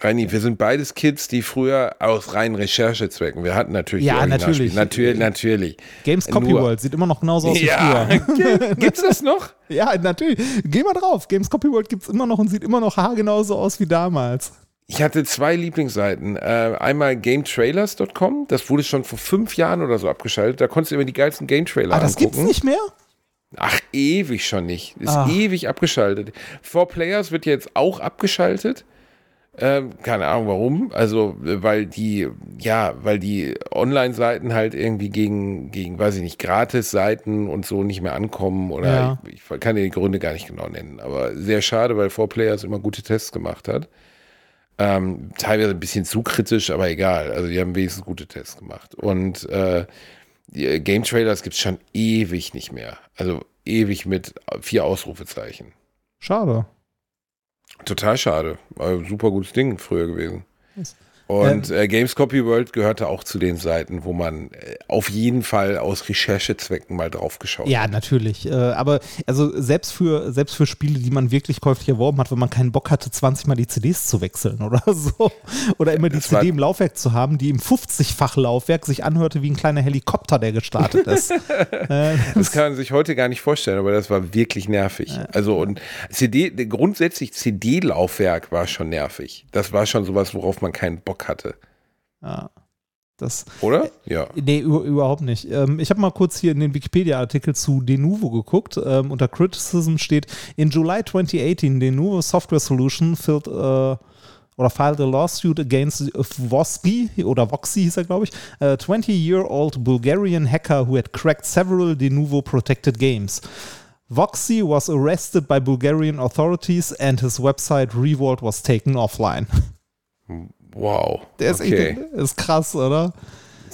Reini, wir sind beides Kids, die früher aus reinen Recherchezwecken, wir hatten natürlich Ja, natürlich. Natürlich, natürlich. Games Copy Nur- World sieht immer noch genauso aus wie Ja, früher. gibt's das noch? ja, natürlich. Geh mal drauf. Games Copy World gibt es immer noch und sieht immer noch haargenauso aus wie damals. Ich hatte zwei Lieblingsseiten. Äh, einmal GameTrailers.com, das wurde schon vor fünf Jahren oder so abgeschaltet. Da konntest du immer die geilsten Game-Trailer Ah, das angucken. gibt's nicht mehr? Ach, ewig schon nicht. Ist Ah. ewig abgeschaltet. Four Players wird jetzt auch abgeschaltet. Ähm, keine Ahnung warum. Also, weil die, ja, weil die Online-Seiten halt irgendwie gegen, gegen, weiß ich nicht, Gratis-Seiten und so nicht mehr ankommen oder Ja. ich, ich kann dir die Gründe gar nicht genau nennen. Aber sehr schade, weil Four Players immer gute Tests gemacht hat. Ähm, teilweise ein bisschen zu kritisch, aber egal. Also, die haben wenigstens gute Tests gemacht. Und äh, äh, Game Trailers gibt es schon ewig nicht mehr. Also ewig mit vier Ausrufezeichen. Schade. Total schade. Super gutes Ding früher gewesen. Yes. Und äh, Games Copy World gehörte auch zu den Seiten, wo man äh, auf jeden Fall aus Recherchezwecken mal drauf geschaut Ja, hat. natürlich. Äh, aber also selbst für, selbst für Spiele, die man wirklich käuflich erworben hat, wenn man keinen Bock hatte, 20 Mal die CDs zu wechseln oder so. Oder immer die Das CD im Laufwerk zu haben, die im 50-fach Laufwerk sich anhörte wie ein kleiner Helikopter, der gestartet ist. äh, Das kann man sich heute gar nicht vorstellen, aber das war wirklich nervig. Also und CD, grundsätzlich CD-Laufwerk war schon nervig. Das war schon sowas, worauf man keinen Bock hatte. ja, das, Oder? Ja. Nee, über, überhaupt nicht. Ähm, ich habe mal kurz hier in den Wikipedia-Artikel zu Denuvo geguckt. Ähm, unter Criticism steht, in July 2018, Denuvo Software Solution filled, äh, oder filed a lawsuit against Voski, oder Voxy hieß er, glaube ich, a 20-year-old Bulgarian hacker who had cracked several Denuvo protected games. Voxy was arrested by Bulgarian authorities and his website Revolt was taken offline. Wow. Der ist, okay. echt, ist krass, oder?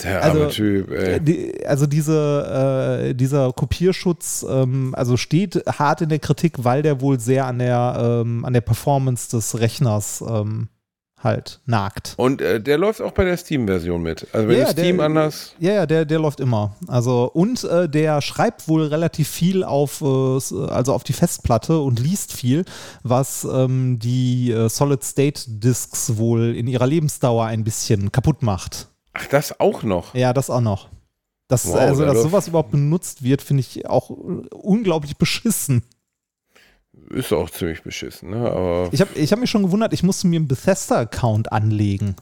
Der also, arme Typ, ey. Die, also diese, äh, dieser Kopierschutz ähm, also steht hart in der Kritik, weil der wohl sehr an der, ähm, an der Performance des Rechners ähm, halt nagt. Und äh, der läuft auch bei der Steam-Version mit. Also wenn Ja, Steam der- anders. Ja, ja, der, der läuft immer. Also, und äh, der schreibt wohl relativ viel auf, äh, also auf die Festplatte und liest viel, was ähm, die äh, Solid-State-Disks wohl in ihrer Lebensdauer ein bisschen kaputt macht. Ach, das auch noch. Ja, das auch noch. Das, Wow, also, da dass sowas überhaupt benutzt wird, finde ich auch unglaublich beschissen. Ist auch ziemlich beschissen, ne? Aber Ich habe ich hab mich schon gewundert, ich musste mir einen Bethesda-Account anlegen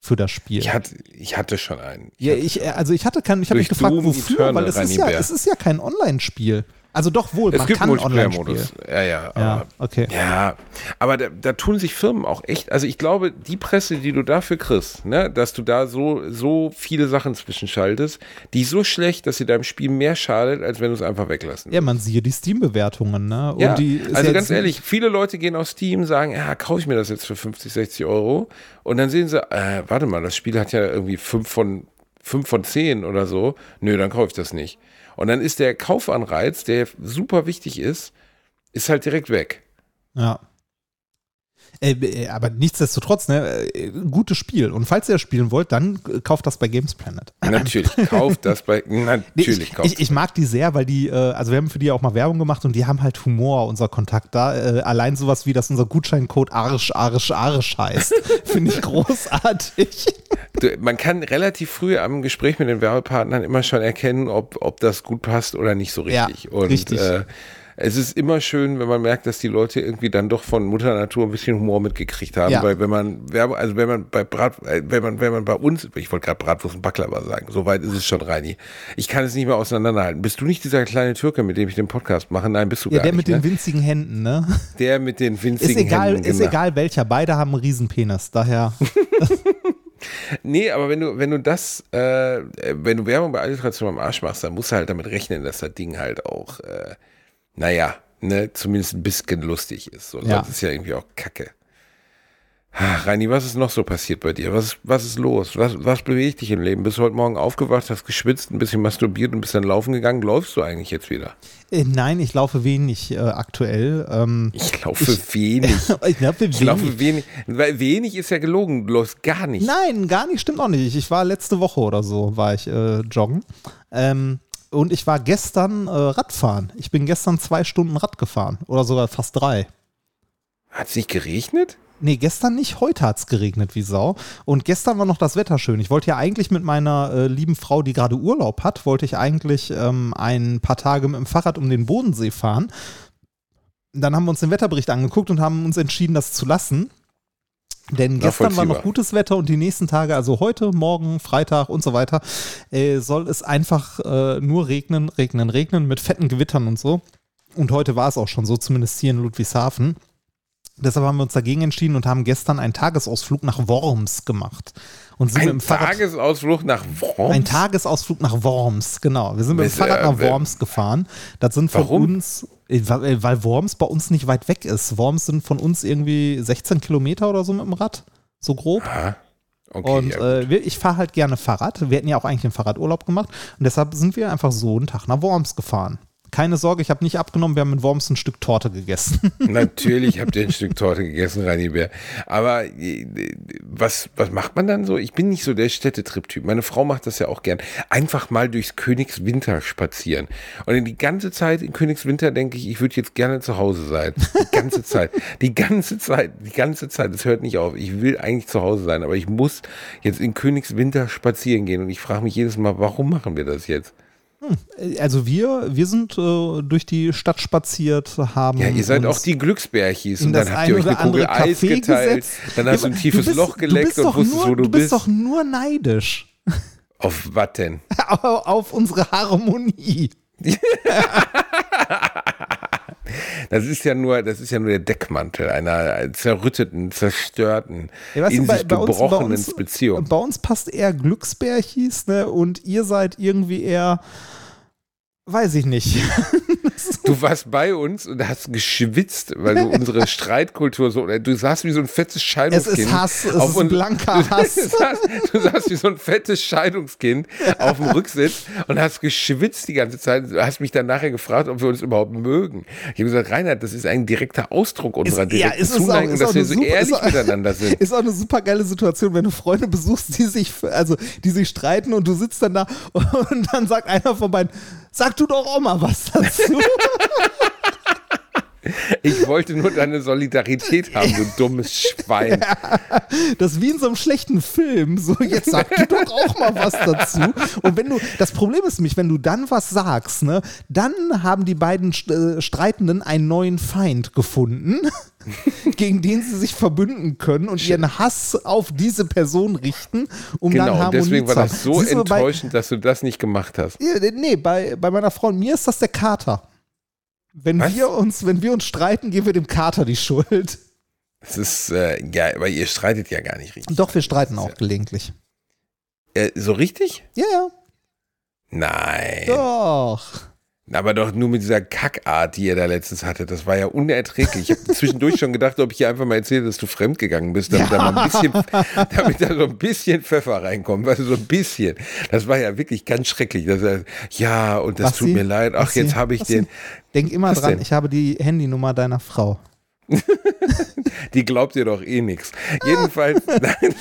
für das Spiel. Ich hatte, ich hatte schon einen. Ich ja, hatte ich, einen. also ich hatte keinen, ich habe mich gefragt, Doom wofür, Eternal, weil es ist, ja, es ist ja kein Online-Spiel. Also doch wohl, es man gibt kann. Multiplayer-Modus. Ja, ja. Ja, aber- okay. Ja, aber da, da tun sich Firmen auch echt, also ich glaube, die Presse, die du dafür kriegst, ne, dass du da so, so viele Sachen zwischenschaltest, die ist so schlecht, dass sie deinem Spiel mehr schadet, als wenn du es einfach weglassen Ja, man siehe die Steam-Bewertungen, ne? Und Ja, die ist also ganz ehrlich, viele Leute gehen auf Steam, sagen, ja, kaufe ich mir das jetzt für 50, 60 Euro und dann sehen sie, äh, warte mal, das Spiel hat ja irgendwie 5 von, 5 von 10 oder so. Nö, dann kaufe ich das nicht. Und dann ist der Kaufanreiz, der super wichtig ist, ist halt direkt weg. Ja. Äh, äh, aber nichtsdestotrotz, ne, äh, gutes Spiel. Und falls ihr das spielen wollt, dann kauft das bei Games Planet. Natürlich, kauft das bei, Nee, natürlich ich, kauft ich, ich mag die sehr, weil die, also wir haben für die auch mal Werbung gemacht und die haben halt Humor, unser Kontakt da. Allein sowas wie, dass unser Gutscheincode Arsch, Arsch, Arsch heißt, finde ich großartig. Du, man kann relativ früh am Gespräch mit den Werbepartnern immer schon erkennen, ob, ob das gut passt oder nicht so Ja, richtig. Und richtig. Äh, es ist immer schön, wenn man merkt, dass die Leute irgendwie dann doch von Mutter Natur ein bisschen Humor mitgekriegt haben. Ja. Weil wenn man Werbe, also wenn man bei Brat, äh, wenn man, wenn man bei uns, ich wollte gerade Bratwurst und Baklava sagen, so weit ist es schon, Reini. Ich kann es nicht mehr auseinanderhalten. Bist du nicht dieser kleine Türke, mit dem ich den Podcast mache? Nein, bist du Ja, gar der nicht. mit den ne? winzigen Händen, ne? Der mit den winzigen Ist egal, Händen. ist genau. egal welcher. Beide haben einen Riesenpenis. Daher. Nee, aber wenn du, wenn du das, äh, äh, wenn du Werbung bei Alliteration am Arsch machst, dann musst du halt damit rechnen, dass das Ding halt auch, äh, naja, ne, zumindest ein bisschen lustig ist. So, Ja. Sonst ist ja irgendwie auch Kacke. Ah, Reini, was ist noch so passiert bei dir? Was, was ist los? Was, was bewegt dich im Leben? Bist du heute Morgen aufgewacht, hast geschwitzt, ein bisschen masturbiert und bist dann laufen gegangen? Läufst du eigentlich jetzt wieder? Äh, nein, ich laufe wenig äh, aktuell. Ähm, Ich laufe wenig. ich laufe wenig. Ich laufe wenig. Weil wenig ist ja gelogen. Du läufst gar nicht. Nein, gar nicht, stimmt auch nicht. Ich war letzte Woche oder so, war ich äh, joggen. Ähm, und ich war gestern äh, Radfahren. Ich bin gestern zwei Stunden Rad gefahren. Oder sogar fast drei. Hat es nicht geregnet? Nee, gestern nicht. Heute hat es geregnet wie Sau. Und gestern war noch das Wetter schön. Ich wollte ja eigentlich mit meiner äh, lieben Frau, die gerade Urlaub hat, wollte ich eigentlich ähm, ein paar Tage mit dem Fahrrad um den Bodensee fahren. Dann haben wir uns den Wetterbericht angeguckt und haben uns entschieden, das zu lassen. Denn gestern war noch gutes Wetter und die nächsten Tage, also heute, morgen, Freitag und so weiter, äh, soll es einfach äh, nur regnen, regnen, regnen mit fetten Gewittern und so. Und heute war es auch schon so, zumindest hier in Ludwigshafen. Deshalb haben wir uns dagegen entschieden und haben gestern einen Tagesausflug nach Worms gemacht. Und sind mit Ein dem Fahrrad. Tagesausflug nach Worms? Ein Tagesausflug nach Worms, genau. Wir sind mit dem Fahrrad nach Worms gefahren. Das sind von Warum? uns, äh, weil äh, weil Worms bei uns nicht weit weg ist. Worms sind von uns irgendwie 16 Kilometer oder so mit dem Rad, so grob. Ah, okay, Und ja, äh, ich fahre halt gerne Fahrrad. Wir hätten ja auch eigentlich einen Fahrradurlaub gemacht. Und deshalb sind wir einfach so einen Tag nach Worms gefahren. Keine Sorge, ich habe nicht abgenommen. Wir haben mit Worms ein Stück Torte gegessen. Natürlich habt ihr ein Stück Torte gegessen, Reini Bär. Aber äh, was, was macht man dann so? Ich bin nicht so der Städtetrip-Typ. Meine Frau macht das ja auch gern. Einfach mal durchs Königswinter spazieren. Und die ganze Zeit in Königswinter denke ich, ich würde jetzt gerne zu Hause sein. Die ganze Zeit. Die ganze Zeit. Die ganze Zeit. Es hört nicht auf. Ich will eigentlich zu Hause sein, aber ich muss jetzt in Königswinter spazieren gehen. Und ich frage mich jedes Mal, warum machen wir das jetzt? Also wir, wir sind äh, durch die Stadt spaziert, haben. Ja, ihr seid auch die Glücksbärchis und dann habt ihr euch eine Kugel andere Eis Café geteilt, gesetzt. dann hast du Ja, ein tiefes bist- Loch geleckt und wusstest, nur, wo du, du bist. bist. doch nur neidisch Auf was denn? auf unsere Harmonie. Das ist ja nur, das ist ja nur der Deckmantel einer zerrütteten, zerstörten, Ja, du, in bei- sich bei uns- bei gebrochenen uns- Beziehung. Bei uns passt eher Glücksbärchis, ne? Und ihr seid irgendwie eher, weiß ich nicht. Du warst bei uns und hast geschwitzt, weil du unsere Streitkultur so, du saßt wie so ein fettes Es Scheidungskind. ist Hass, es auf ist blanker Hass. Du saßt, du saßt wie so ein fettes Scheidungskind auf dem Rücksitz und hast geschwitzt die ganze Zeit. Du hast mich dann nachher gefragt, ob wir uns überhaupt mögen. Ich habe gesagt, Reinhard, das ist ein direkter Ausdruck unserer Ist- ja, direkten es ist auch- Zuneigung, ist dass auch wir so super- ehrlich auch- miteinander sind. Ist auch eine super geile Situation, wenn du Freunde besuchst, die sich, also die sich streiten und du sitzt dann da und dann sagt einer von beiden, sag du doch auch mal was dazu. Ich wollte nur deine Solidarität haben, du dummes Schwein. Das ist wie in so einem schlechten Film. So, jetzt sag du doch auch mal was dazu. Und wenn du, das Problem ist nämlich, wenn du dann was sagst, ne, dann haben die beiden äh, Streitenden einen neuen Feind gefunden. gegen den sie sich verbünden können und ihren Hass auf diese Person richten, um Genau, dann und Harmonie deswegen war zu haben. das so Siehst du, bei- enttäuschend, dass du das nicht gemacht hast. Ja, Nee, bei, bei meiner Frau und mir ist das der Kater. Wenn Was? wir, uns, wenn wir uns streiten, geben wir dem Kater die Schuld. Es ist, äh, ja, aber ihr streitet ja gar nicht richtig. Doch, wir streiten auch gelegentlich. Äh, so richtig? Ja, ja, Nein. doch. Aber doch nur mit dieser Kackart, die ihr da letztens hattet. Das war ja unerträglich. Ich habe zwischendurch schon gedacht, ob ich hier einfach mal erzähle, dass du fremdgegangen bist, damit, da, mal ein bisschen, damit da so ein bisschen Pfeffer reinkommt. Weißt du, so ein bisschen. Das war ja wirklich ganz schrecklich. Das, war- ja, und das Basti, tut mir leid. Ach, Basti, jetzt habe ich Basti, den. Denk immer dran, denn? ich habe die Handynummer deiner Frau. Die glaubt ihr doch eh nichts. Jedenfalls. Nein,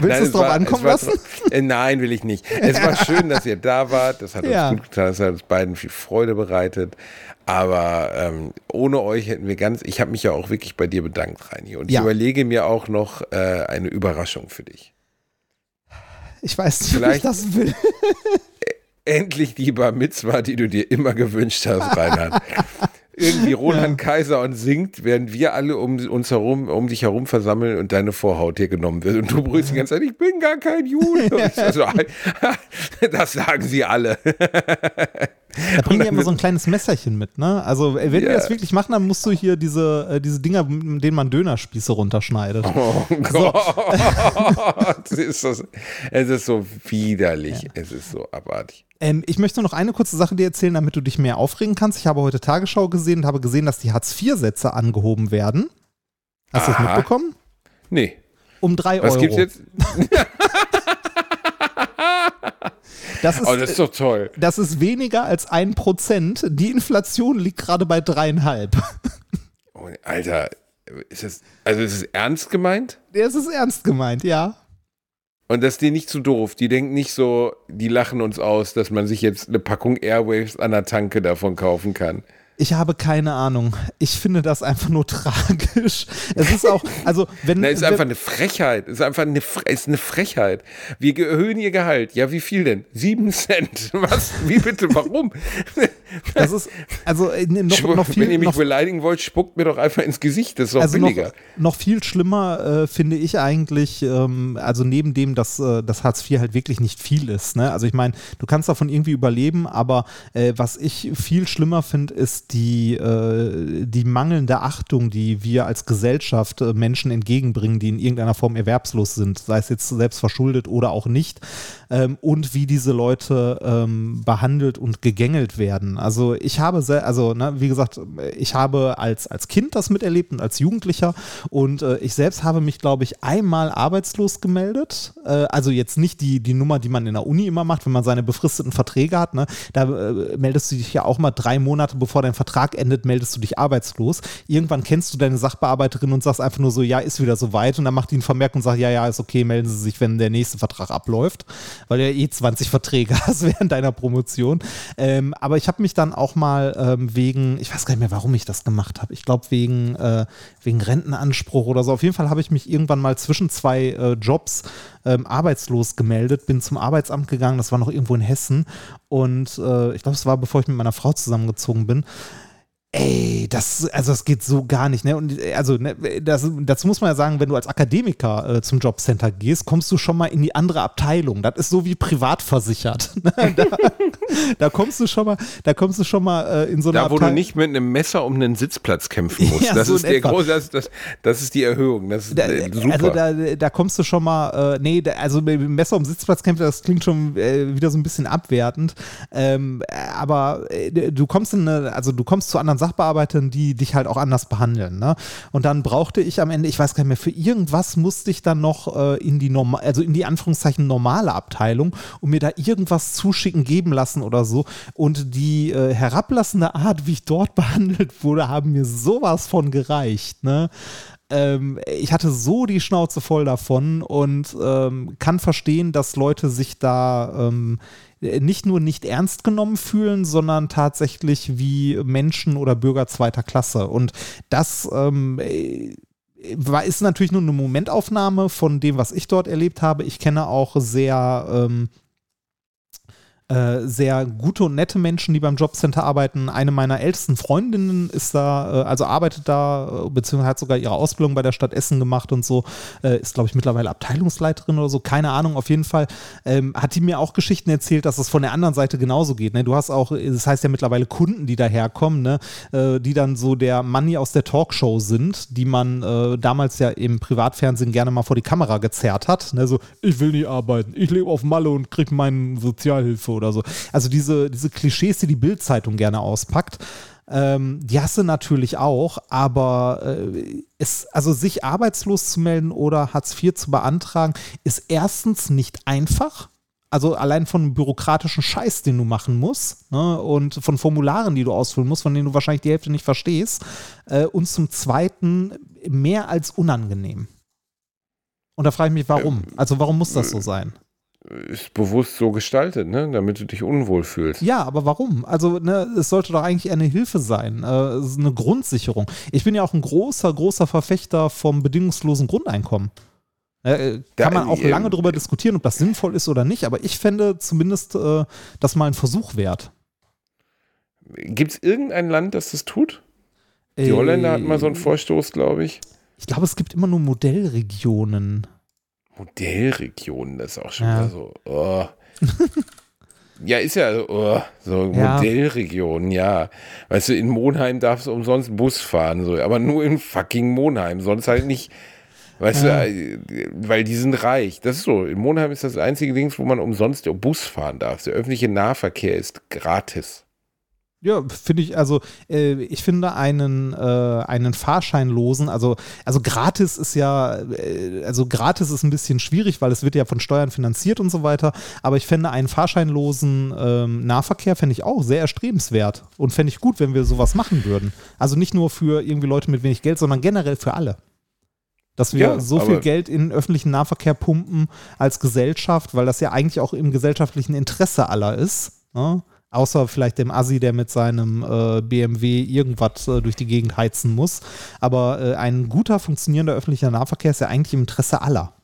Willst du es drauf war- ankommen war lassen? Äh, nein, will ich nicht. Es war schön, dass ihr da wart. Das hat Ja. uns gut getan. Das hat uns beiden viel Freude bereitet. Aber ähm, ohne euch hätten wir ganz. Ich habe mich ja auch wirklich bei dir bedankt, Reini. Und Ja. ich überlege mir auch noch äh, eine Überraschung für dich. Ich weiß nicht, ob ich Vielleicht- das will. Endlich die Bar Mitzwa, die du dir immer gewünscht hast, Reinhard. Irgendwie Roland Kaiser und singt, während wir alle um uns herum, um dich herum versammeln und deine Vorhaut dir genommen wird. Und du brüllst die ganze Zeit, ich bin gar kein Jude. Und ich sag so, das sagen sie alle. Da bringen die immer so ein kleines Messerchen mit, ne? Also, wenn wir Ja. das wirklich machen, dann musst du hier diese, äh, diese Dinger, mit denen man Dönerspieße runterschneidet. Oh Gott, ist das, es ist so widerlich. Es ist so abartig. Ähm, ich möchte noch eine kurze Sache dir erzählen, damit du dich mehr aufregen kannst. Ich habe heute Tagesschau gesehen und habe gesehen, dass die Hartz-IV-Sätze angehoben werden. Hast du das mitbekommen? Nee. Um drei Was Euro. gibt's jetzt? Das ist, Oh, das ist doch toll. das ist weniger als ein Prozent. Die Inflation liegt gerade bei dreieinhalb. Oh, Alter, ist das, also ist es ernst gemeint? Das ist ernst gemeint, ja. Und das ist dir nicht zu doof. Die denken nicht so, die lachen uns aus, dass man sich jetzt eine Packung Airwaves an der Tanke davon kaufen kann. Ich habe keine Ahnung. Ich finde das einfach nur tragisch. Es ist auch, also wenn. Na, ist wenn, einfach eine Frechheit. Ist einfach eine, ist eine Frechheit. Wir erhöhen ihr Gehalt. Ja, wie viel denn? Sieben Cent. Was? Wie bitte? Warum? das ist, also äh, noch, noch viel. Wenn ihr mich noch, beleidigen wollt, spuckt mir doch einfach ins Gesicht. Das ist doch also noch, billiger. noch viel schlimmer äh, finde ich eigentlich, ähm, also neben dem, dass äh, das Hartz IV halt wirklich nicht viel ist. Ne? Also ich meine, du kannst davon irgendwie überleben, aber äh, was ich viel schlimmer finde, ist die, äh, die mangelnde Achtung, die wir als Gesellschaft äh, Menschen entgegenbringen, die in irgendeiner Form erwerbslos sind, sei es jetzt selbst verschuldet oder auch nicht, ähm, und wie diese Leute ähm, behandelt und gegängelt werden. Also ich habe, also ne, wie gesagt, ich habe als, als Kind das miterlebt und als Jugendlicher und äh, ich selbst habe mich, glaube ich, einmal arbeitslos gemeldet. Äh, also jetzt nicht die, die Nummer, die man in der Uni immer macht, wenn man seine befristeten Verträge hat. Ne? Da äh, meldest du dich ja auch mal drei Monate, bevor dein Vertrag endet, meldest du dich arbeitslos. Irgendwann kennst du deine Sachbearbeiterin und sagst einfach nur so, ja, ist wieder soweit. Und dann macht die einen Vermerk und sagt, ja, ja, ist okay, melden Sie sich, wenn der nächste Vertrag abläuft, weil du ja eh 20 Verträge hast während deiner Promotion. Ähm, aber ich habe mich dann auch mal ähm, wegen, ich weiß gar nicht mehr, warum ich das gemacht habe. Ich glaube wegen, äh, wegen Rentenanspruch oder so. Auf jeden Fall habe ich mich irgendwann mal zwischen zwei äh, Jobs ähm, arbeitslos gemeldet, bin zum Arbeitsamt gegangen, das war noch irgendwo in Hessen. Und äh, ich glaube, es war, bevor ich mit meiner Frau zusammengezogen bin. Ey, das, also das geht so gar nicht, ne? Und äh, also, ne, das, dazu muss man ja sagen, wenn du als Akademiker äh, zum Jobcenter gehst, kommst du schon mal in die andere Abteilung. Das ist so wie privat versichert. da, da kommst du schon mal, da kommst du schon mal äh, in so eine Da, wo du nicht mit einem Messer um einen Sitzplatz kämpfen musst. Ja, das, so ist der große, das, das, das ist die Erhöhung. Das ist Da, äh, super. also da, da kommst du schon mal, äh, nee, da, also mit dem Messer um Sitzplatzkämpfe, das klingt schon äh, wieder so ein bisschen abwertend. Ähm, äh, aber äh, du kommst in eine, also du kommst zu anderen Sachbearbeitern, die dich halt auch anders behandeln. Ne? Und dann brauchte ich am Ende, ich weiß gar nicht mehr, für irgendwas musste ich dann noch äh, in die normal, also in die Anführungszeichen normale Abteilung und mir da irgendwas zuschicken, geben lassen oder so. Und die äh, herablassende Art, wie ich dort behandelt wurde, haben mir sowas von gereicht. Ne? ähm, ich hatte so die Schnauze voll davon und ähm, kann verstehen, dass Leute sich da ähm, nicht nur nicht ernst genommen fühlen, sondern tatsächlich wie Menschen oder Bürger zweiter Klasse. Und das ähm, äh, ist natürlich nur eine Momentaufnahme von dem, was ich dort erlebt habe. Ich kenne auch sehr ähm, äh, sehr gute und nette Menschen, die beim Jobcenter arbeiten. Eine meiner ältesten Freundinnen ist da, äh, also arbeitet da, äh, beziehungsweise hat sogar ihre Ausbildung bei der Stadt Essen gemacht und so, äh, ist, glaube ich, mittlerweile Abteilungsleiterin oder so, keine Ahnung, auf jeden Fall. Ähm, hat die mir auch Geschichten erzählt, dass es von der anderen Seite genauso geht. Ne? Du hast auch, das heißt ja mittlerweile Kunden, die daherkommen, ne? Äh, die dann so der Money aus der Talkshow sind, die man äh, damals ja im Privatfernsehen gerne mal vor die Kamera gezerrt hat. Ne? So, ich will nicht arbeiten, ich lebe auf Malle und kriege meine Sozialhilfe oder so. Also diese, diese Klischees, die die Bildzeitung gerne auspackt. Ähm, die hast du natürlich auch, aber äh, es, also sich arbeitslos zu melden oder Hartz IV zu beantragen, ist erstens nicht einfach. Also allein von bürokratischen Scheiß, den du machen musst ne, und von Formularen, die du ausfüllen musst, von denen du wahrscheinlich die Hälfte nicht verstehst. Äh, und zum Zweiten mehr als unangenehm. Und da frage ich mich, warum? Also warum muss das so sein? Ist bewusst so gestaltet, ne? damit du dich unwohl fühlst. Ja, aber warum? Also ne, es sollte doch eigentlich eine Hilfe sein, äh, eine Grundsicherung. Ich bin ja auch ein großer, großer Verfechter vom bedingungslosen Grundeinkommen. Äh, kann man auch lange darüber diskutieren, ob das sinnvoll ist oder nicht, aber ich fände zumindest äh, das mal ein Versuch wert. Gibt es irgendein Land, das das tut? Die Holländer hatten mal so einen Vorstoß, glaube ich. Ich glaube, es gibt immer nur Modellregionen. Modellregionen, das ist auch schon ja. so. Oh. ja, ist ja oh, so ja. Modellregionen, ja. Weißt du, in Monheim darfst du umsonst Bus fahren, so, aber nur in fucking Monheim, sonst halt nicht. Weißt ja. du, äh, weil die sind reich. Das ist so. In Monheim ist das einzige Ding, wo man umsonst Bus fahren darf. Der öffentliche Nahverkehr ist gratis. Ja, finde ich, also äh, ich finde einen, äh, einen Fahrscheinlosen, also, also gratis ist ja, äh, also gratis ist ein bisschen schwierig, weil es wird ja von Steuern finanziert und so weiter, aber ich fände einen fahrscheinlosen ähm, Nahverkehr fände ich auch sehr erstrebenswert und fände ich gut, wenn wir sowas machen würden. Also nicht nur für irgendwie Leute mit wenig Geld, sondern generell für alle. Dass wir ja, so viel Geld in den öffentlichen Nahverkehr pumpen als Gesellschaft, weil das ja eigentlich auch im gesellschaftlichen Interesse aller ist. Ne? Außer vielleicht dem Assi, der mit seinem äh, BMW irgendwas äh, durch die Gegend heizen muss. Aber äh, ein guter, funktionierender öffentlicher Nahverkehr ist ja eigentlich im Interesse aller.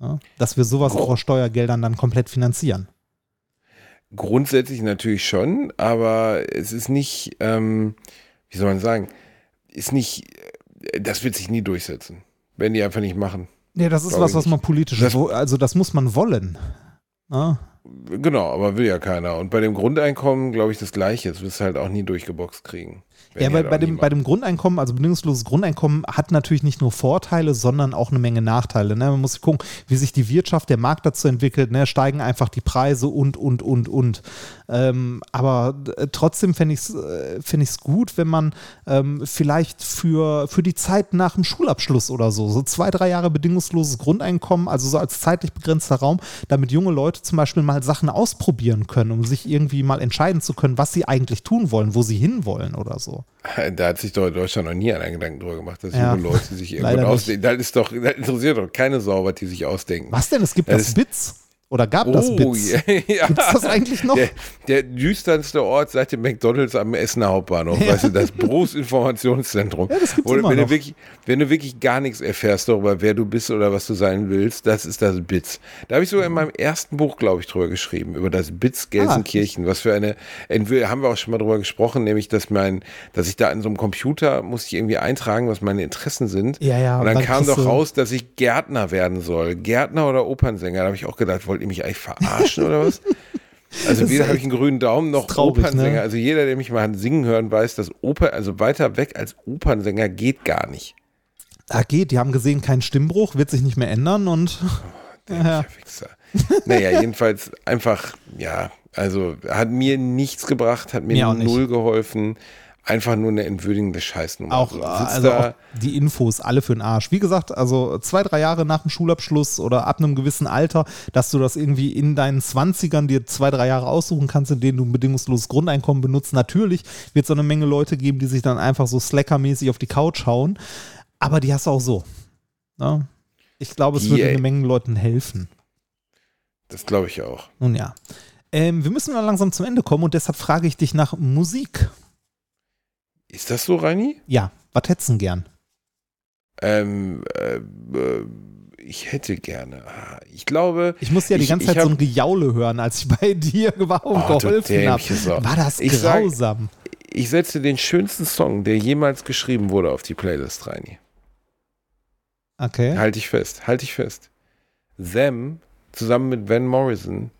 Ja? Dass wir sowas auch aus Steuergeldern dann komplett finanzieren. Grundsätzlich natürlich schon, aber es ist nicht, ähm, wie soll man sagen, ist nicht, äh, das wird sich nie durchsetzen, wenn die einfach nicht machen. Nee, das ist was, was man politisch, das, also das muss man wollen. Ja? Genau, aber will ja keiner. Und bei dem Grundeinkommen glaube ich das Gleiche. Das wirst du halt auch nie durchgeboxt kriegen. Ja, bei, bei, dem, bei dem Grundeinkommen, also bedingungsloses Grundeinkommen, hat natürlich nicht nur Vorteile, sondern auch eine Menge Nachteile. Ne? Man muss gucken, wie sich die Wirtschaft, der Markt dazu entwickelt. Ne? Steigen einfach die Preise und, und, und, und. Ähm, aber äh, trotzdem fände ich es äh, fänd gut, wenn man ähm, vielleicht für, für die Zeit nach dem Schulabschluss oder so, so zwei, drei Jahre bedingungsloses Grundeinkommen, also so als zeitlich begrenzter Raum, damit junge Leute zum Beispiel mal Sachen ausprobieren können, um sich irgendwie mal entscheiden zu können, was sie eigentlich tun wollen, wo sie hinwollen oder so. Da hat sich doch Deutschland noch nie einen Gedanken drüber gemacht, dass ja. junge Leute sich irgendwann ausdenken. Das ist doch, das interessiert doch keine Sau, was die sich ausdenken. Was denn? Es gibt das, das Bits. Oder gab oh, das Bits? Ja. Gibt es das eigentlich noch? Der, der, düsternste Ort seit dem McDonalds am Essener Hauptbahnhof, ja. weißt du, das Berufsinformationszentrum. Ja, das gibt's wenn, noch. Du wirklich, wenn du wirklich gar nichts erfährst darüber, wer du bist oder was du sein willst, das ist das Bits. Da habe ich sogar in meinem ersten Buch, glaube ich, drüber geschrieben, über das Bits Gelsenkirchen. Ah, was für eine, haben wir auch schon mal drüber gesprochen, nämlich, dass mein, dass ich da in so einem Computer muss ich irgendwie eintragen, was meine Interessen sind. Ja, ja. Und dann, dann kam doch raus, dass ich Gärtner werden soll. Gärtner oder Opernsänger. Da habe ich auch gedacht, wollt ihr mich eigentlich verarschen oder was? Also weder habe ich einen grünen Daumen noch traurig, Opernsänger. Ne? Also jeder, der mich mal singen hören, weiß, dass Oper, also weiter weg als Opernsänger geht gar nicht. Da geht, die haben gesehen, kein Stimmbruch, wird sich nicht mehr ändern und. Oh, ja. Wichser. naja, jedenfalls einfach, ja, also hat mir nichts gebracht, hat mir, mir null geholfen einfach nur eine entwürdigende Scheißnummer. Auch, also auch die Infos alle für den Arsch. Wie gesagt, also zwei, drei Jahre nach dem Schulabschluss oder ab einem gewissen Alter, dass du das irgendwie in deinen Zwanzigern dir zwei, drei Jahre aussuchen kannst, in denen du ein bedingungsloses Grundeinkommen benutzt. Natürlich wird es eine Menge Leute geben, die sich dann einfach so Slacker-mäßig auf die Couch hauen. Aber die hast du auch so. Ja? Ne? Ich glaube, es würde eine Menge Leuten helfen. Das glaube ich auch. Nun ja. Ähm, wir müssen mal langsam zum Ende kommen und deshalb frage ich dich nach Musik. Ist das so, Reini? Ja. Was hättest du gern? Ähm, äh, äh, ich hätte gerne. Ah, Ich glaube. Ich musste ja die ich- ganze Zeit hab- so ein Gejaule hören, als ich bei dir war und Oh, geholfen habe. War das Ich sag- grausam. Ich setze den schönsten Song, der jemals geschrieben wurde, auf die Playlist rein. Okay. Halte ich fest, halte ich fest. Them zusammen mit Van Morrison,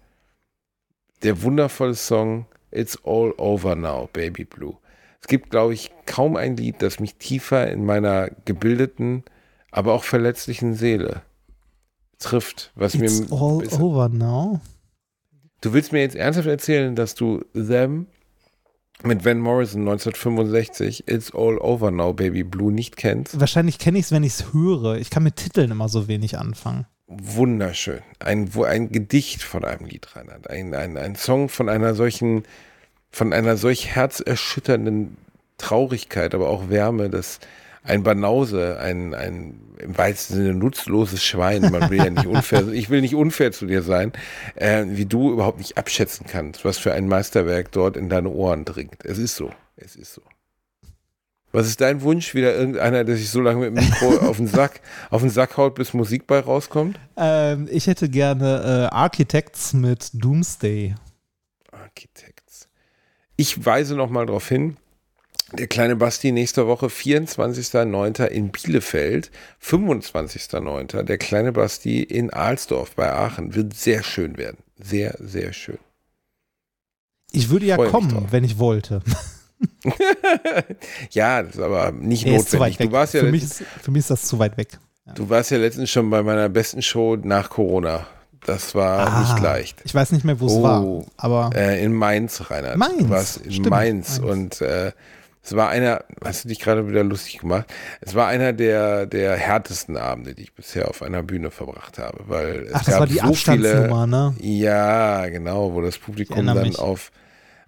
der wundervolle Song It's All Over Now, Baby Blue. Es gibt, glaube ich, kaum ein Lied, das mich tiefer in meiner gebildeten, aber auch verletzlichen Seele trifft, was It's mir all ist- over now. Du willst mir jetzt ernsthaft erzählen, dass du Them mit Van Morrison 1965 It's All Over Now Baby Blue nicht kennst? Wahrscheinlich kenne ich es, wenn ich es höre. Ich kann mit Titeln immer so wenig anfangen. wunderschön. Ein, wo ein Gedicht von einem Lied rein hat. Ein, ein, ein Song von einer solchen, von einer solch herzerschütternden Traurigkeit, aber auch Wärme, dass ein Banause, ein, ein im weitesten Sinne nutzloses Schwein, man will ja nicht unfair, ich will nicht unfair zu dir sein, äh, wie du überhaupt nicht abschätzen kannst, was für ein Meisterwerk dort in deine Ohren dringt. Es ist so. Es ist so. Was ist dein Wunsch? Wieder irgendeiner, der sich so lange mit dem Mikro auf den Sack, auf den Sack haut, bis Musik bei rauskommt? Ähm, ich hätte gerne äh, Architects mit Doomsday. Architects. Ich weise noch mal darauf hin, der kleine Basti nächste Woche 24.09. in Bielefeld, 25.09. der kleine Basti in Alsdorf bei Aachen. Wird sehr schön werden. Sehr, sehr schön. Ich würde ja Freu kommen, wenn ich wollte. ja, das ist aber nicht zu notwendig. Du warst, ja für, mich ist, für mich ist das zu weit weg. du warst ja letztens schon bei meiner besten Show nach Corona. Das war Ah, nicht leicht. Ich weiß nicht mehr, wo es Oh. war. Aber Äh, in Mainz, Reinhard. Mainz, Du warst in stimmt, Mainz, Mainz. und äh, es war einer, hast du dich gerade wieder lustig gemacht? Es war einer der, der härtesten Abende, die ich bisher auf einer Bühne verbracht habe, weil es ach, das gab war die so Abstandsnummer, ne? viele, ja, genau, wo das Publikum dann mich. auf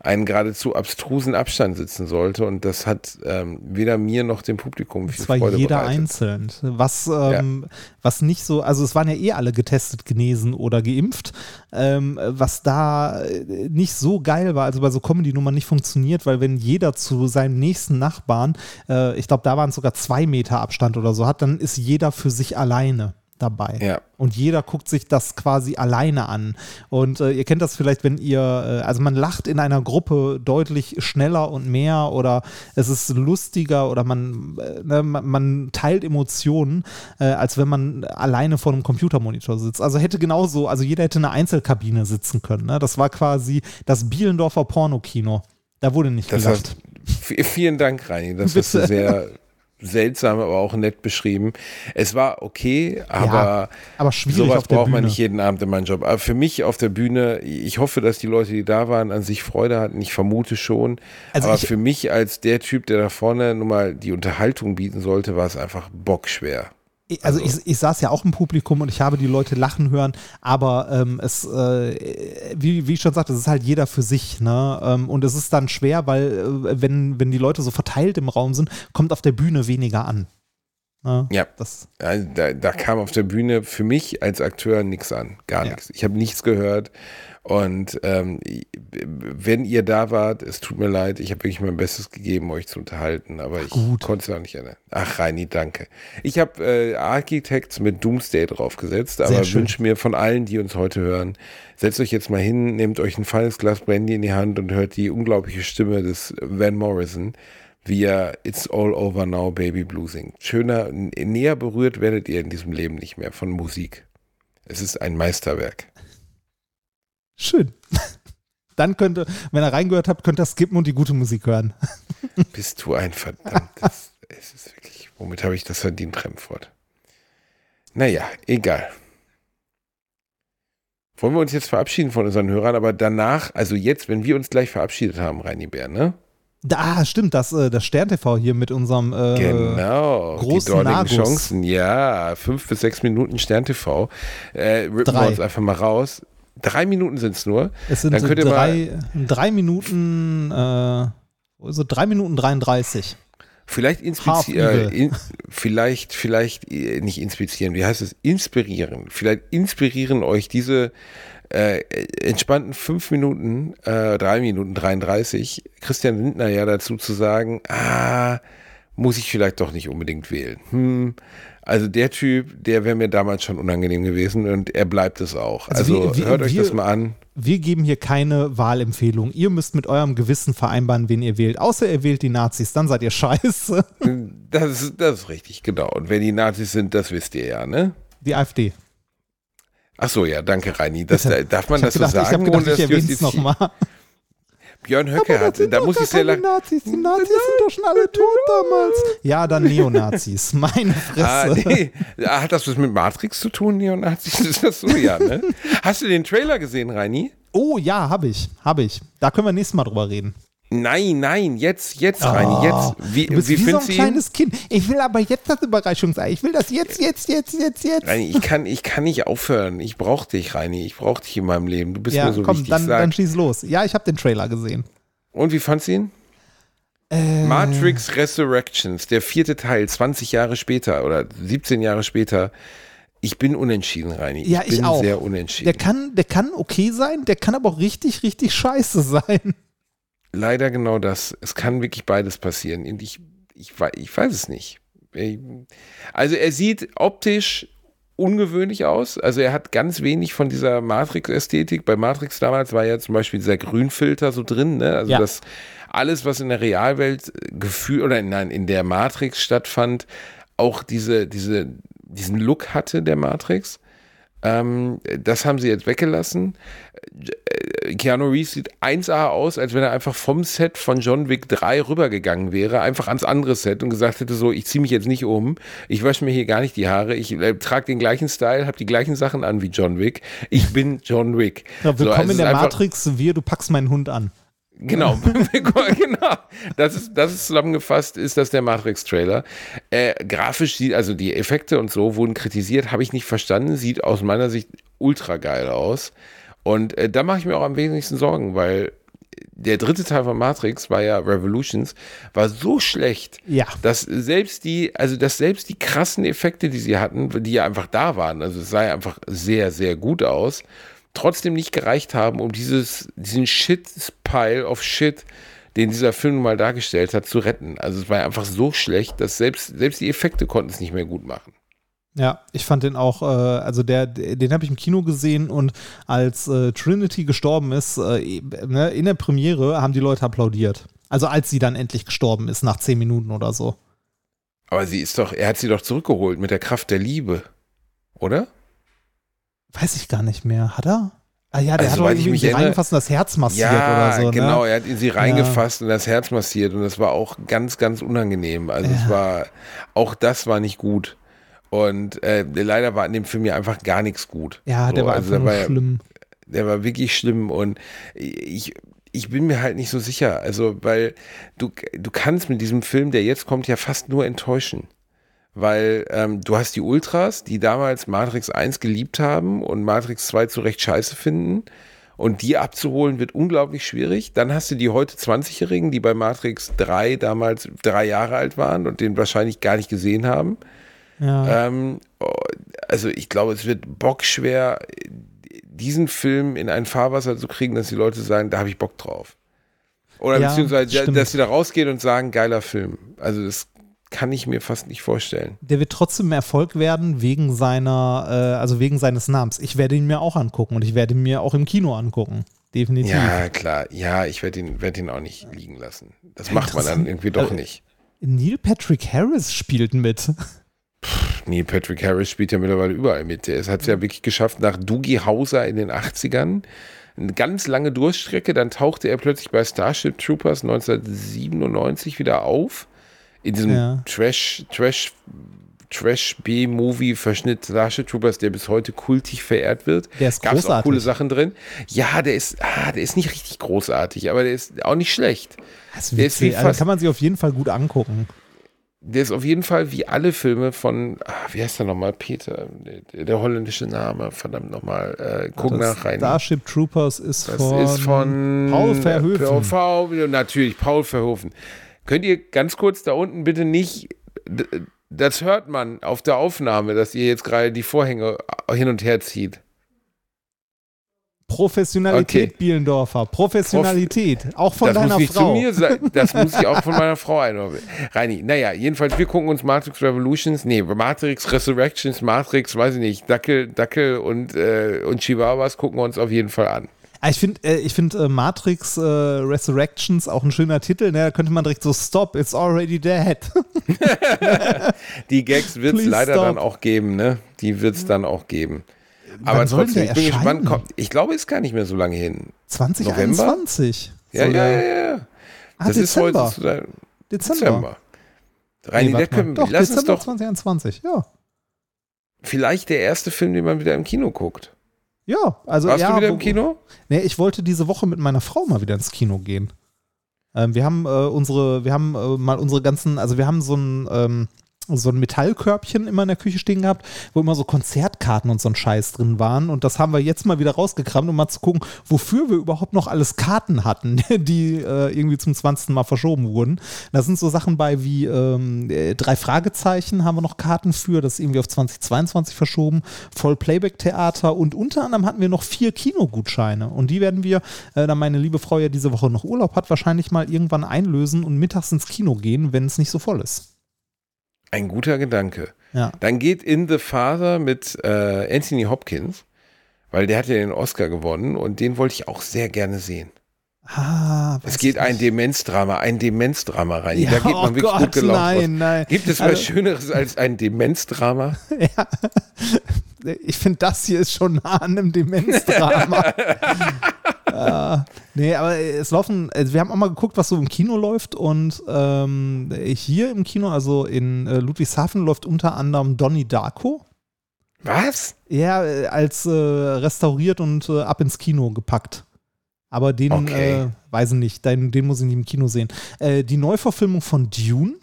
einen geradezu abstrusen Abstand sitzen sollte und das hat ähm, weder mir noch dem Publikum viel Freude jeder bereitet. einzeln. Was, ähm, was nicht so, also es waren ja eh alle getestet, genesen oder geimpft. Ähm, was da äh, nicht so geil war, also bei so Comedy-Nummern nicht funktioniert, weil wenn jeder zu seinem nächsten Nachbarn, äh, ich glaube, da waren es sogar zwei Meter Abstand oder so hat, dann ist jeder für sich alleine dabei. Ja. Und jeder guckt sich das quasi alleine an. Und äh, ihr kennt das vielleicht, wenn ihr, äh, also man lacht in einer Gruppe deutlich schneller und mehr oder es ist lustiger oder man, äh, ne, man, man teilt Emotionen, äh, als wenn man alleine vor einem Computermonitor sitzt. Also hätte genauso, also jeder hätte in einer Einzelkabine sitzen können. Ne? Das war quasi das Bielendorfer Pornokino. Da wurde nicht Das gelacht. v- vielen Dank, Reini. Das Bitte. sehr seltsam, aber auch nett beschrieben. Es war okay, aber aber schwierig sowas braucht man nicht jeden Abend in meinem Job. Aber für mich auf der Bühne, ich hoffe, dass die Leute, die da waren, an sich Freude hatten. Ich vermute schon. Also aber für mich als der Typ, der da vorne nun mal die Unterhaltung bieten sollte, war es einfach bockschwer. Also ich, ich saß ja auch im Publikum und ich habe die Leute lachen hören, aber ähm, es, äh, wie, wie ich schon sagte, es ist halt jeder für sich. Ne? Ähm, und es ist dann schwer, weil äh, wenn, wenn die Leute so verteilt im Raum sind, kommt auf der Bühne weniger an. Ne? Ja. Das, Also da, da kam auf der Bühne für mich als Akteur nichts an, gar Ja. nichts. Ich habe nichts gehört. Und ähm, wenn ihr da wart, es tut mir leid, ich habe wirklich mein Bestes gegeben, euch zu unterhalten, aber ich konnte es auch nicht ändern. Ach, Reini, danke. Ich habe äh, Architects mit Doomsday draufgesetzt, aber wünsche mir von allen, die uns heute hören, setzt euch jetzt mal hin, nehmt euch ein feines Glas Brandy in die Hand und hört die unglaubliche Stimme des Van Morrison wie er It's All Over Now Baby Blue singt. Schöner, näher berührt werdet ihr in diesem Leben nicht mehr von Musik. Es ist ein Meisterwerk. Schön. Dann könnte, wenn ihr reingehört habt, könnt ihr skippen und die gute Musik hören. Bist du ein verdammtes. es ist wirklich, womit habe ich das verdient, Remford? Naja, egal. Wollen wir uns jetzt verabschieden von unseren Hörern, aber danach, also jetzt, wenn wir uns gleich verabschiedet haben, Reini Bär, ne? Da, stimmt, das, äh, das Stern-TV hier mit unserem äh, Genau, die großen dortigen Nagus. Chancen. Ja, fünf bis sechs Minuten Stern-TV. Äh, rippen Drei. wir uns einfach mal raus. Drei Minuten sind es nur. Es sind ihr drei, drei Minuten, äh, also drei Minuten 33. Vielleicht inspizieren, äh, in, vielleicht, vielleicht äh, nicht inspizieren, wie heißt es? Inspirieren. Vielleicht inspirieren euch diese äh, entspannten fünf Minuten, äh, drei Minuten 33, Christian Lindner ja dazu zu sagen, ah, muss ich vielleicht doch nicht unbedingt wählen. Hm, Also der Typ, der wäre mir damals schon unangenehm gewesen und er bleibt es auch. Also Also, wie- wie- hört euch wir- das mal an. Wir geben hier keine Wahlempfehlung. Ihr müsst mit eurem Gewissen vereinbaren, wen ihr wählt. Außer ihr wählt die Nazis, dann seid ihr scheiße. Das ist, das ist richtig, genau. Und wer die Nazis sind, das wisst ihr ja, ne? Die AfD. Ach so, ja, danke, Reini. Das, Bitte. darf man das habe so gedacht, ich, sagen? hab gedacht, ich erwähne es nochmal. Björn Höcke hatte, da muss ich sehr lang. Nazis. Die Nazis sind doch schon alle tot damals. Ja, dann Neonazis. Meine Ah, Fresse. nee. Ah, Hat das was mit Matrix zu tun, Neonazis? Ist das so? Ja, ne? Hast du den Trailer gesehen, Reini? Oh ja, habe ich. Habe ich. Da können wir nächstes Mal drüber reden. Nein, nein, jetzt, jetzt, Reini, jetzt. Wie, Oh, Du bist wie wie, so ein du ihn? kleines Kind. Ich will aber jetzt das Überraschungsei. Ich will das jetzt, jetzt, jetzt, jetzt, jetzt. Reini, ich kann, ich kann nicht aufhören. Ich brauche dich, Reini. Ich brauche dich in meinem Leben. Du bist Ja, mir so komm, wichtig. dann, Sag. dann schieß los. Ja, ich habe den Trailer gesehen. Und wie fandst du ihn? Äh, Matrix Resurrections, der vierte Teil, 20 Jahre später oder 17 Jahre später. Ich bin unentschieden, Reini. Ja, ich bin ich auch. sehr unentschieden. Der kann, der kann okay sein, der kann aber auch richtig, richtig scheiße sein. Leider genau das. Es kann wirklich beides passieren. Und ich, ich, wei- ich weiß es nicht. Ich- Also er sieht optisch ungewöhnlich aus. Also er hat ganz wenig von dieser Matrix-Ästhetik. Bei Matrix damals war ja zum Beispiel dieser Grünfilter so drin. Ne? Also Ja. das alles, was in der Realwelt gefühlt oder nein, in der Matrix stattfand, auch diese, diese, diesen Look hatte der Matrix. Ähm, das haben sie jetzt weggelassen. Äh, Keanu Reeves sieht 1A aus, als wenn er einfach vom Set von John Wick 3 rübergegangen wäre, einfach ans andere Set und gesagt hätte so, ich ziehe mich jetzt nicht um, ich wasche mir hier gar nicht die Haare, ich äh, trage den gleichen Style, habe die gleichen Sachen an wie John Wick, ich bin John Wick. Ja, So, willkommen also in der Matrix, wir, du packst meinen Hund an. Genau, genau. Das ist, das ist zusammengefasst, ist das der Matrix-Trailer. Äh, grafisch sieht, also die Effekte und so wurden kritisiert, habe ich nicht verstanden, sieht aus meiner Sicht ultra geil aus. Und äh, da mache ich mir auch am wenigsten Sorgen, weil der dritte Teil von Matrix war ja Revolutions, war so schlecht, Ja. dass selbst die, also dass selbst die krassen Effekte, die sie hatten, die ja einfach da waren, also es sah ja einfach sehr, sehr gut aus, trotzdem nicht gereicht haben, um dieses, diesen Shit-Pile of Shit, den dieser Film mal dargestellt hat, zu retten. Also es war ja einfach so schlecht, dass selbst, selbst die Effekte konnten es nicht mehr gut machen. Ja, ich fand den auch, äh, also der, den habe ich im Kino gesehen und als äh, Trinity gestorben ist, äh, ne, in der Premiere haben die Leute applaudiert. Also als sie dann endlich gestorben ist, nach zehn Minuten oder so. Aber sie ist doch, er hat sie doch zurückgeholt mit der Kraft der Liebe. Oder? Weiß ich gar nicht mehr. Hat er? Ah ja, der Also, hat irgendwie mich reingefasst und das Herz massiert ja, oder so. genau. Ne? Er hat in sie reingefasst und das Herz massiert und das war auch ganz, ganz unangenehm. Also es Ja. war, auch das war nicht gut. Und äh, leider war in dem Film ja einfach gar nichts gut. Ja, der So, war also einfach der war ja- schlimm. der war wirklich schlimm und ich, ich bin mir halt nicht so sicher. Also, weil du, du kannst mit diesem Film, der jetzt kommt, ja fast nur enttäuschen. Weil ähm, du hast die Ultras, die damals Matrix 1 geliebt haben und Matrix 2 zu Recht scheiße finden. Und die abzuholen wird unglaublich schwierig. Dann hast du die heute 20-Jährigen, die bei Matrix 3 damals drei Jahre alt waren und den wahrscheinlich gar nicht gesehen haben. Ja. Ähm, oh, also ich glaube, es wird bockschwer, diesen Film in ein Fahrwasser zu kriegen, dass die Leute sagen, da habe ich Bock drauf. Oder Ja, beziehungsweise, stimmt. dass sie da rausgehen und sagen, geiler Film. Also das kann ich mir fast nicht vorstellen. Der wird trotzdem Erfolg werden wegen seiner, äh, also wegen seines Namens. Ich werde ihn mir auch angucken und ich werde ihn mir auch im Kino angucken. Definitiv. Ja, klar. Ja, ich werde ihn, werd ihn auch nicht liegen lassen. Das macht man dann irgendwie doch Äh, nicht. Neil Patrick Harris spielt mit. Nee, Patrick Harris spielt ja mittlerweile überall mit. Er hat es ja wirklich geschafft, nach Doogie Hauser in den 80ern. Eine ganz lange Durststrecke, dann tauchte er plötzlich bei Starship Troopers 1997 wieder auf. In diesem Ja. Trash, Trash, Trash B-Movie-Verschnitt Starship Troopers, der bis heute kultig verehrt wird. Der ist Gab's auch großartig. coole Sachen drin. Ja, der ist, ah, der ist nicht richtig großartig, aber der ist auch nicht schlecht. Das ist Der ist. Also fast- kann man sich auf jeden Fall gut angucken. Der ist auf jeden Fall wie alle Filme von, ah, wie heißt der nochmal, Peter, der, der holländische Name, verdammt nochmal, äh, guck Das nach rein. Starship Troopers ist Das von, ist von Paul Verhoeven. Paul, natürlich, Paul Verhoeven. Könnt ihr ganz kurz da unten bitte nicht, das hört man auf der Aufnahme, dass ihr jetzt gerade die Vorhänge hin und her zieht. Professionalität, Okay. Bielendorfer. Professionalität. auch von das deiner muss nicht Frau. zu mir sein. Das muss ich auch von meiner Frau einordnen. Reini, naja, jedenfalls, wir gucken uns Matrix Revolutions, nee, Matrix Resurrections, Matrix, weiß ich nicht, Dackel, Dackel und, äh, und Chihuahuas gucken wir uns auf jeden Fall an. Ah, Ich finde äh, ich find, äh, Matrix äh, Resurrections auch ein schöner Titel. Ne? Da könnte man direkt so Stop, it's already dead. Die Gags wird es leider stop. dann auch geben, ne? Die wird es dann auch geben. Aber Wann trotzdem, ich bin erscheinen? gespannt. Kommt, ich glaube, ist gar nicht mehr so lange hin. 2021. Ja, ja, ja, ja. Ah, Das ist Dezember. heute sozusagen Dezember. Dezember. Reini, Nee, können, Doch, lass uns Dezember doch 2021. Ja. vielleicht der erste Film, den man wieder im Kino guckt. Ja, also Warst ja, du wieder im Kino? Nee, ich wollte diese Woche mit meiner Frau mal wieder ins Kino gehen. Ähm, wir haben äh, unsere, wir haben äh, mal unsere ganzen, also wir haben so ein, ähm, so ein Metallkörbchen immer in der Küche stehen gehabt, wo immer so Konzertkarten und so ein Scheiß drin waren. Und das haben wir jetzt mal wieder rausgekramt, um mal zu gucken, wofür wir überhaupt noch alles Karten hatten, die äh, irgendwie zum 20. Mal verschoben wurden. Da sind so Sachen bei wie ähm, äh, drei Fragezeichen haben wir noch Karten für, das ist irgendwie auf 2022 verschoben, Voll Playback-Theater und unter anderem hatten wir noch vier Kinogutscheine. Und die werden wir, äh, da meine liebe Frau ja diese Woche noch Urlaub hat, wahrscheinlich mal irgendwann einlösen und mittags ins Kino gehen, wenn es nicht so voll ist. Ein guter Gedanke. Ja. Dann geht In the Father mit äh, Anthony Hopkins, weil der hat ja den Oscar gewonnen und den wollte ich auch sehr gerne sehen. Ah, Es geht ein. Demenzdrama, ein Demenzdrama rein. Ja, da geht man oh wirklich Gott, gut gelaunt nein, nein. Gibt es was Also- Schöneres als ein Demenzdrama? Ich finde, das hier ist schon nah an einem Demenzdrama. nee, aber es laufen, also wir haben auch mal geguckt, was so im Kino läuft und ähm, hier im Kino, also in äh, Ludwigshafen, läuft unter anderem Donny Darko. Was? Ja, äh, als äh, restauriert und äh, ab ins Kino gepackt. Aber den, okay. Äh, weiß ich nicht, den, den, muss ich nicht im Kino sehen. Äh, die Neuverfilmung von Dune.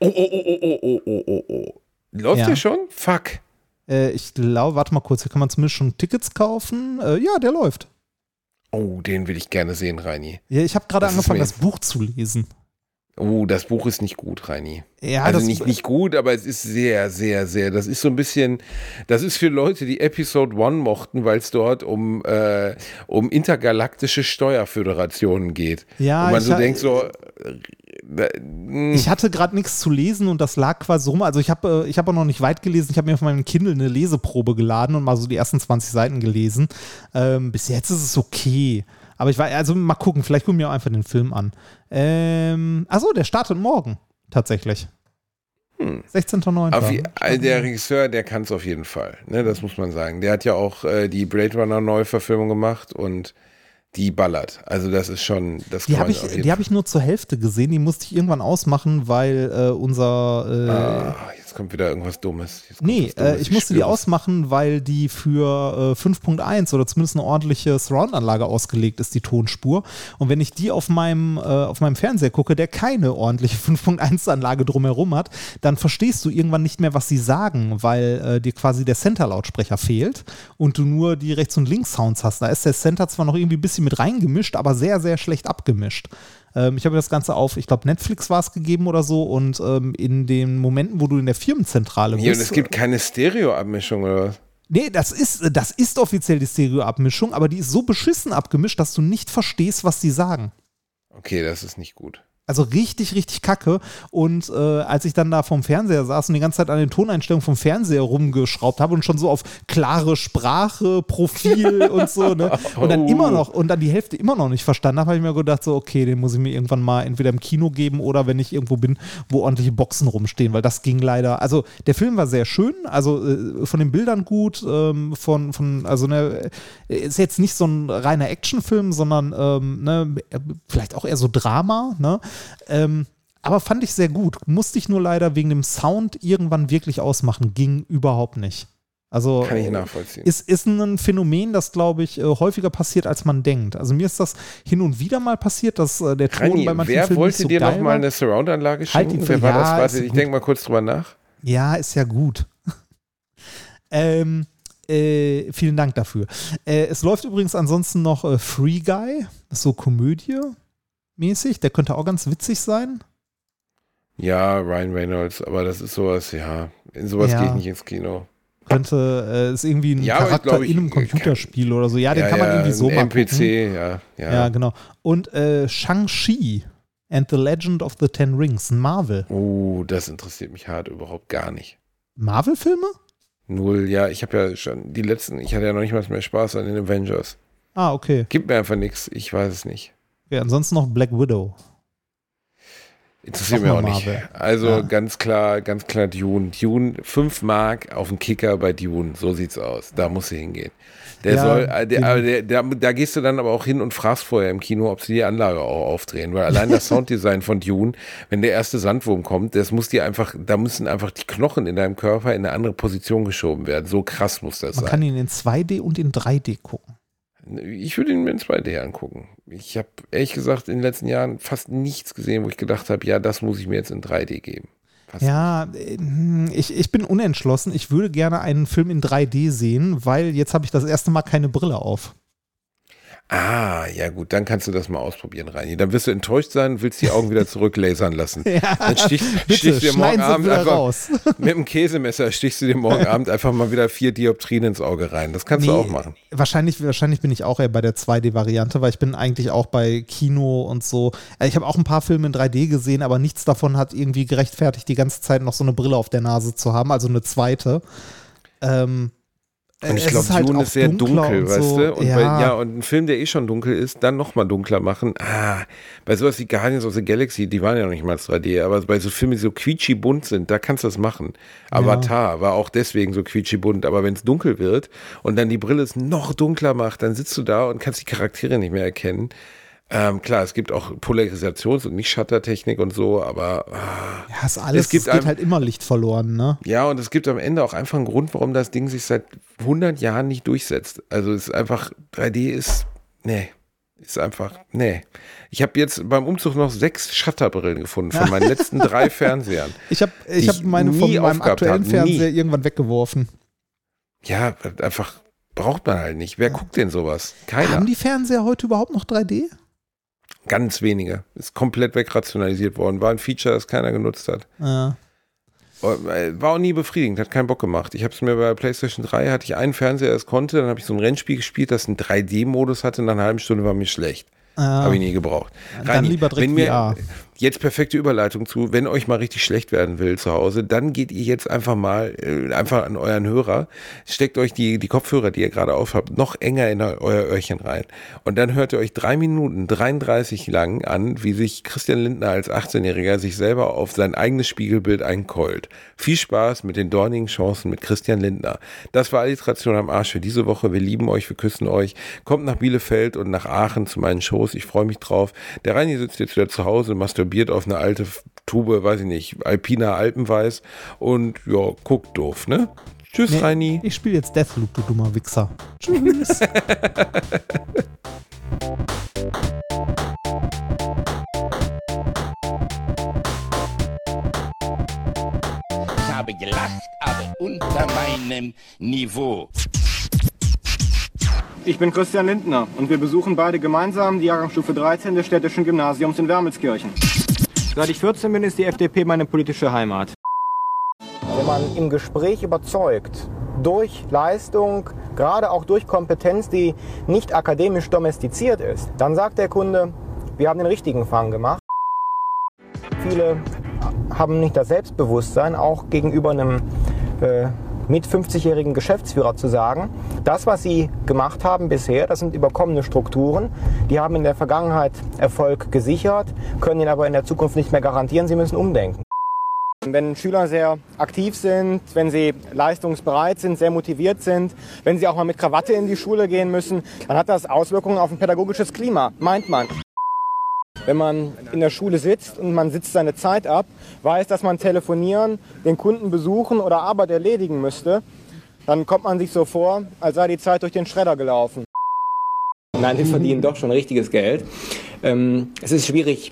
Oh, oh, oh, oh, oh, oh, oh, oh, oh. Läuft ja. der schon? Fuck ich glaube, warte mal kurz, hier kann man zumindest schon Tickets kaufen. ja, der läuft. Oh, den will ich gerne sehen, Reini. Ja, ich habe gerade angefangen, das Buch zu lesen. Oh, das Buch ist nicht gut, Reini. Ja, also das, nicht, nicht gut, aber es ist sehr, sehr, sehr. Das ist so ein bisschen, das ist für Leute, die Episode One mochten, weil es dort um, äh, um intergalaktische Steuerföderationen geht. Ja, Und man so denkt so, Ich hatte gerade nichts zu lesen und das lag quasi rum. Also ich habe äh, ich hab auch noch nicht weit gelesen. Ich habe mir auf meinem Kindle eine Leseprobe geladen und mal so die ersten 20 Seiten gelesen. Ähm, bis jetzt ist es okay. Aber ich war, also mal gucken, vielleicht gucken wir auch einfach den Film an. Ähm, achso, der startet morgen. Tatsächlich. Hm. 16.09. auf, je- also der Regisseur, der kann es auf jeden Fall. Ne, das muss man sagen. Der hat ja auch äh, die Blade Runner Neuverfilmung gemacht und die ballert. Also das ist schon, das Die habe ich, die hab ich nur zur Hälfte gesehen. Die musste ich irgendwann ausmachen, weil äh, unser. Äh, Ah, kommt wieder irgendwas Dummes. Nee, Dummes. äh, ich musste die ausmachen, weil die für äh, 5.1 oder zumindest eine ordentliche Surround-Anlage ausgelegt ist, die Tonspur. Und wenn ich die auf meinem, äh, auf meinem Fernseher gucke, der keine ordentliche 5.1-Anlage drumherum hat, dann verstehst du irgendwann nicht mehr, was sie sagen, weil äh, dir quasi der Center-Lautsprecher fehlt und du nur die Rechts- und Links-Sounds hast. Da ist der Center zwar noch irgendwie ein bisschen mit reingemischt, aber sehr, sehr schlecht abgemischt. Ähm, ich habe das Ganze auf, ich glaube, Netflix war es gegeben oder so und ähm, in den Momenten, wo du in der Firmenzentrale Hier, und bist. es gibt keine Stereo-Abmischung oder was? Nee, das ist, das ist offiziell die Stereo-Abmischung, aber die ist so beschissen abgemischt, dass du nicht verstehst, was die sagen. Okay, das ist nicht gut. Also richtig, richtig kacke. Und äh, als ich dann da vom Fernseher saß und die ganze Zeit an den Toneinstellungen vom Fernseher rumgeschraubt habe und schon so auf klare Sprache, Profil und so, ne? Und dann immer noch, und dann die Hälfte immer noch nicht verstanden habe, habe ich mir gedacht, so, okay, den muss ich mir irgendwann mal entweder im Kino geben oder wenn ich irgendwo bin, wo ordentliche Boxen rumstehen, weil das ging leider. Also der Film war sehr schön, also äh, von den Bildern gut, ähm, von, von, also ne, ist jetzt nicht so ein reiner Actionfilm, sondern ähm, ne, vielleicht auch eher so Drama, ne? Ähm, aber fand ich sehr gut. Musste ich nur leider wegen dem Sound irgendwann wirklich ausmachen. Ging überhaupt nicht. Also Kann ich nachvollziehen. ist, ist ein Phänomen, das, glaube ich, äh, häufiger passiert, als man denkt. Also mir ist das hin und wieder mal passiert, dass äh, der Ton Reini, bei manchen wer Filmen wollte so dir geil noch mal war. eine Surround-Anlage Halt schenken? die- wer war ja, das? Warte, ich denke mal kurz drüber nach. Ja, ist ja gut. ähm, äh, vielen Dank dafür. Äh, es läuft übrigens ansonsten noch äh, Free Guy, so Komödie mäßig. Der könnte auch ganz witzig sein. Ja, Ryan Reynolds, aber das ist sowas, ja. In sowas Ja. gehe ich nicht ins Kino. Könnte, äh, ist irgendwie ein Ja, ich Charakter glaub, ich- in einem Computerspiel oder so. Ja, den ja, kann man irgendwie so mal NPC, ja, ja. Ja, genau. Und äh, Shang-Chi and the Legend of the Ten Rings, ein Marvel. Oh, das interessiert mich hart überhaupt gar nicht. Marvel-Filme? Null, ja, ich habe ja schon die letzten, ich hatte ja noch nicht mal mehr Spaß an den Avengers. Ah, okay. Gibt mir einfach nichts, ich weiß es nicht. Ja, ansonsten noch Black Widow. Interessiert mich auch nicht. Marvel. Also Ja. ganz klar, ganz klar Dune. Dune, 5 Mark auf den Kicker bei Dune. So sieht's aus. Da muss sie hingehen. Der Ja, soll, äh, der, der, der, da gehst du dann aber auch hin und fragst vorher im Kino, ob sie die Anlage auch aufdrehen. Weil allein das Sounddesign von Dune, wenn der erste Sandwurm kommt, das muss dir einfach, da müssen einfach die Knochen in deinem Körper in eine andere Position geschoben werden. So krass muss das Man sein. kann ihn in 2D und in 3D gucken. Ich würde ihn mir in 2D angucken. Ich habe ehrlich gesagt in den letzten Jahren fast nichts gesehen, wo ich gedacht habe, ja, das muss ich mir jetzt in 3D geben. Fast Ja, äh, ich, ich bin unentschlossen. Ich würde gerne einen Film in 3D sehen, weil jetzt habe ich das erste Mal keine Brille auf. Ah, ja gut, dann kannst du das mal ausprobieren, Reini. Dann wirst du enttäuscht sein, willst die Augen wieder zurücklasern lassen. Dann stich, Bitte, stichst du dir morgen Abend einfach raus. mit dem Käsemesser stichst du dir morgen Abend einfach mal wieder vier Dioptrien ins Auge rein. Das kannst du Nee, auch machen. Wahrscheinlich, wahrscheinlich bin ich auch eher bei der 2D-Variante, weil ich bin eigentlich auch bei Kino und so. Äh, Ich habe auch ein paar Filme in 3D gesehen, aber nichts davon hat irgendwie gerechtfertigt, die ganze Zeit noch so eine Brille auf der Nase zu haben, also eine zweite. Ähm, Und ich es glaube, halt Dune ist sehr dunkel, und weißt so. du? Und ja, Bei, ja, und ein Film, der eh schon dunkel ist, dann nochmal dunkler machen. Ah, bei sowas wie Guardians of the Galaxy, die waren ja noch nicht mal 3D, aber bei so Filmen, die so quietschi bunt sind, da kannst du das machen. Avatar war auch deswegen so quietschi bunt, aber wenn es dunkel wird und dann die Brille es noch dunkler macht, dann sitzt du da und kannst die Charaktere nicht mehr erkennen. Ähm, klar, es gibt auch Polarisations- und nicht Shuttertechnik und so, aber ah, ja, ist alles, es gibt es geht einem- halt immer Licht verloren, ne? ja, und es gibt am Ende auch einfach einen Grund, warum das Ding sich seit 100 Jahren nicht durchsetzt. Also es ist einfach, 3D ist, nee, ist einfach, nee. Ich habe jetzt beim Umzug noch sechs Shutterbrillen gefunden von meinen letzten drei Fernsehern. Ich habe ich hab ich meine von nie meinem aktuellen nie. Fernseher irgendwann weggeworfen. Ja, einfach braucht man halt nicht. Wer guckt denn sowas? Keiner. Haben die Fernseher heute überhaupt noch 3D? Ganz wenige. Ist komplett wegrationalisiert worden. War ein Feature, das keiner genutzt hat. Ja. Äh, War auch nie befriedigend, hat keinen Bock gemacht. Ich habe es mir bei PlayStation 3, hatte ich einen Fernseher, das konnte, dann habe ich so ein Rennspiel gespielt, das einen 3D-Modus hatte, nach einer halben Stunde war mir schlecht. Ah. Habe ich nie gebraucht. Dann Reini, lieber direkt wenn mir, VR. Jetzt perfekte Überleitung zu, wenn euch mal richtig schlecht werden will zu Hause, dann geht ihr jetzt einfach mal, äh, einfach an euren Hörer, steckt euch die, die Kopfhörer, die ihr gerade aufhabt, noch enger in euer Öhrchen rein. Und dann hört ihr euch drei Minuten 33 lang an, wie sich Christian Lindner als 18-Jähriger sich selber auf sein eigenes Spiegelbild einkeult. Viel Spaß mit den dornigen Chancen mit Christian Lindner. Das war Alliteration am Arsch für diese Woche. Wir lieben euch, wir küssen euch. Kommt nach Bielefeld und nach Aachen zu meinen Shows. Ich freue mich drauf. Der Reini sitzt jetzt wieder zu Hause, masturbiert auf eine alte Tube, weiß ich nicht, Alpina Alpenweiß und ja, guckt doof, ne? Tschüss, Nee, Reini. Ich spiele jetzt Deathloop, du dummer Wichser. Tschüss. Ich habe gelacht, aber unter meinem Niveau. Ich bin Christian Lindner und wir besuchen beide gemeinsam die Jahrgangsstufe 13 des städtischen Gymnasiums in Wermelskirchen. Seit ich 14 bin, ist die FDP meine politische Heimat. Wenn man im Gespräch überzeugt, durch Leistung, gerade auch durch Kompetenz, die nicht akademisch domestiziert ist, dann sagt der Kunde, wir haben den richtigen Fang gemacht. Viele haben nicht das Selbstbewusstsein, auch gegenüber einem äh, mit 50-jährigen Geschäftsführer zu sagen, das, was sie gemacht haben bisher, das sind überkommene Strukturen, die haben in der Vergangenheit Erfolg gesichert, können ihn aber in der Zukunft nicht mehr garantieren, sie müssen umdenken. Wenn Schüler sehr aktiv sind, wenn sie leistungsbereit sind, sehr motiviert sind, wenn sie auch mal mit Krawatte in die Schule gehen müssen, dann hat das Auswirkungen auf ein pädagogisches Klima, meint man. Wenn man in der Schule sitzt und man sitzt seine Zeit ab, weiß, dass man telefonieren, den Kunden besuchen oder Arbeit erledigen müsste, dann kommt man sich so vor, als sei die Zeit durch den Schredder gelaufen. Nein, wir verdienen doch schon richtiges Geld. Ähm, es ist schwierig,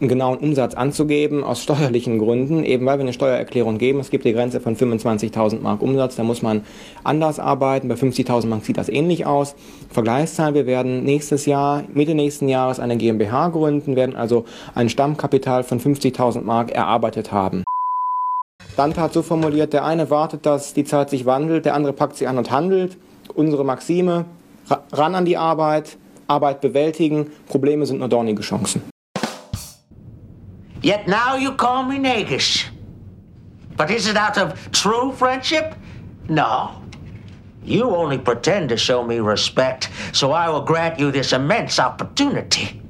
einen genauen Umsatz anzugeben, aus steuerlichen Gründen, eben weil wir eine Steuererklärung geben. Es gibt die Grenze von 25.000 Mark Umsatz, da muss man anders arbeiten. Bei 50.000 Mark sieht das ähnlich aus. Vergleichszahl, wir werden nächstes Jahr, Mitte nächsten Jahres eine GmbH gründen, werden also ein Stammkapital von 50.000 Mark erarbeitet haben. Dante hat so formuliert, der eine wartet, dass die Zeit sich wandelt, der andere packt sie an und handelt. Unsere Maxime, ran an die Arbeit, Arbeit bewältigen, Probleme sind nur dornige Chancen. Yet now you call me Nagus. But is it out of true friendship? No. You only pretend to show me respect, so I will grant you this immense opportunity.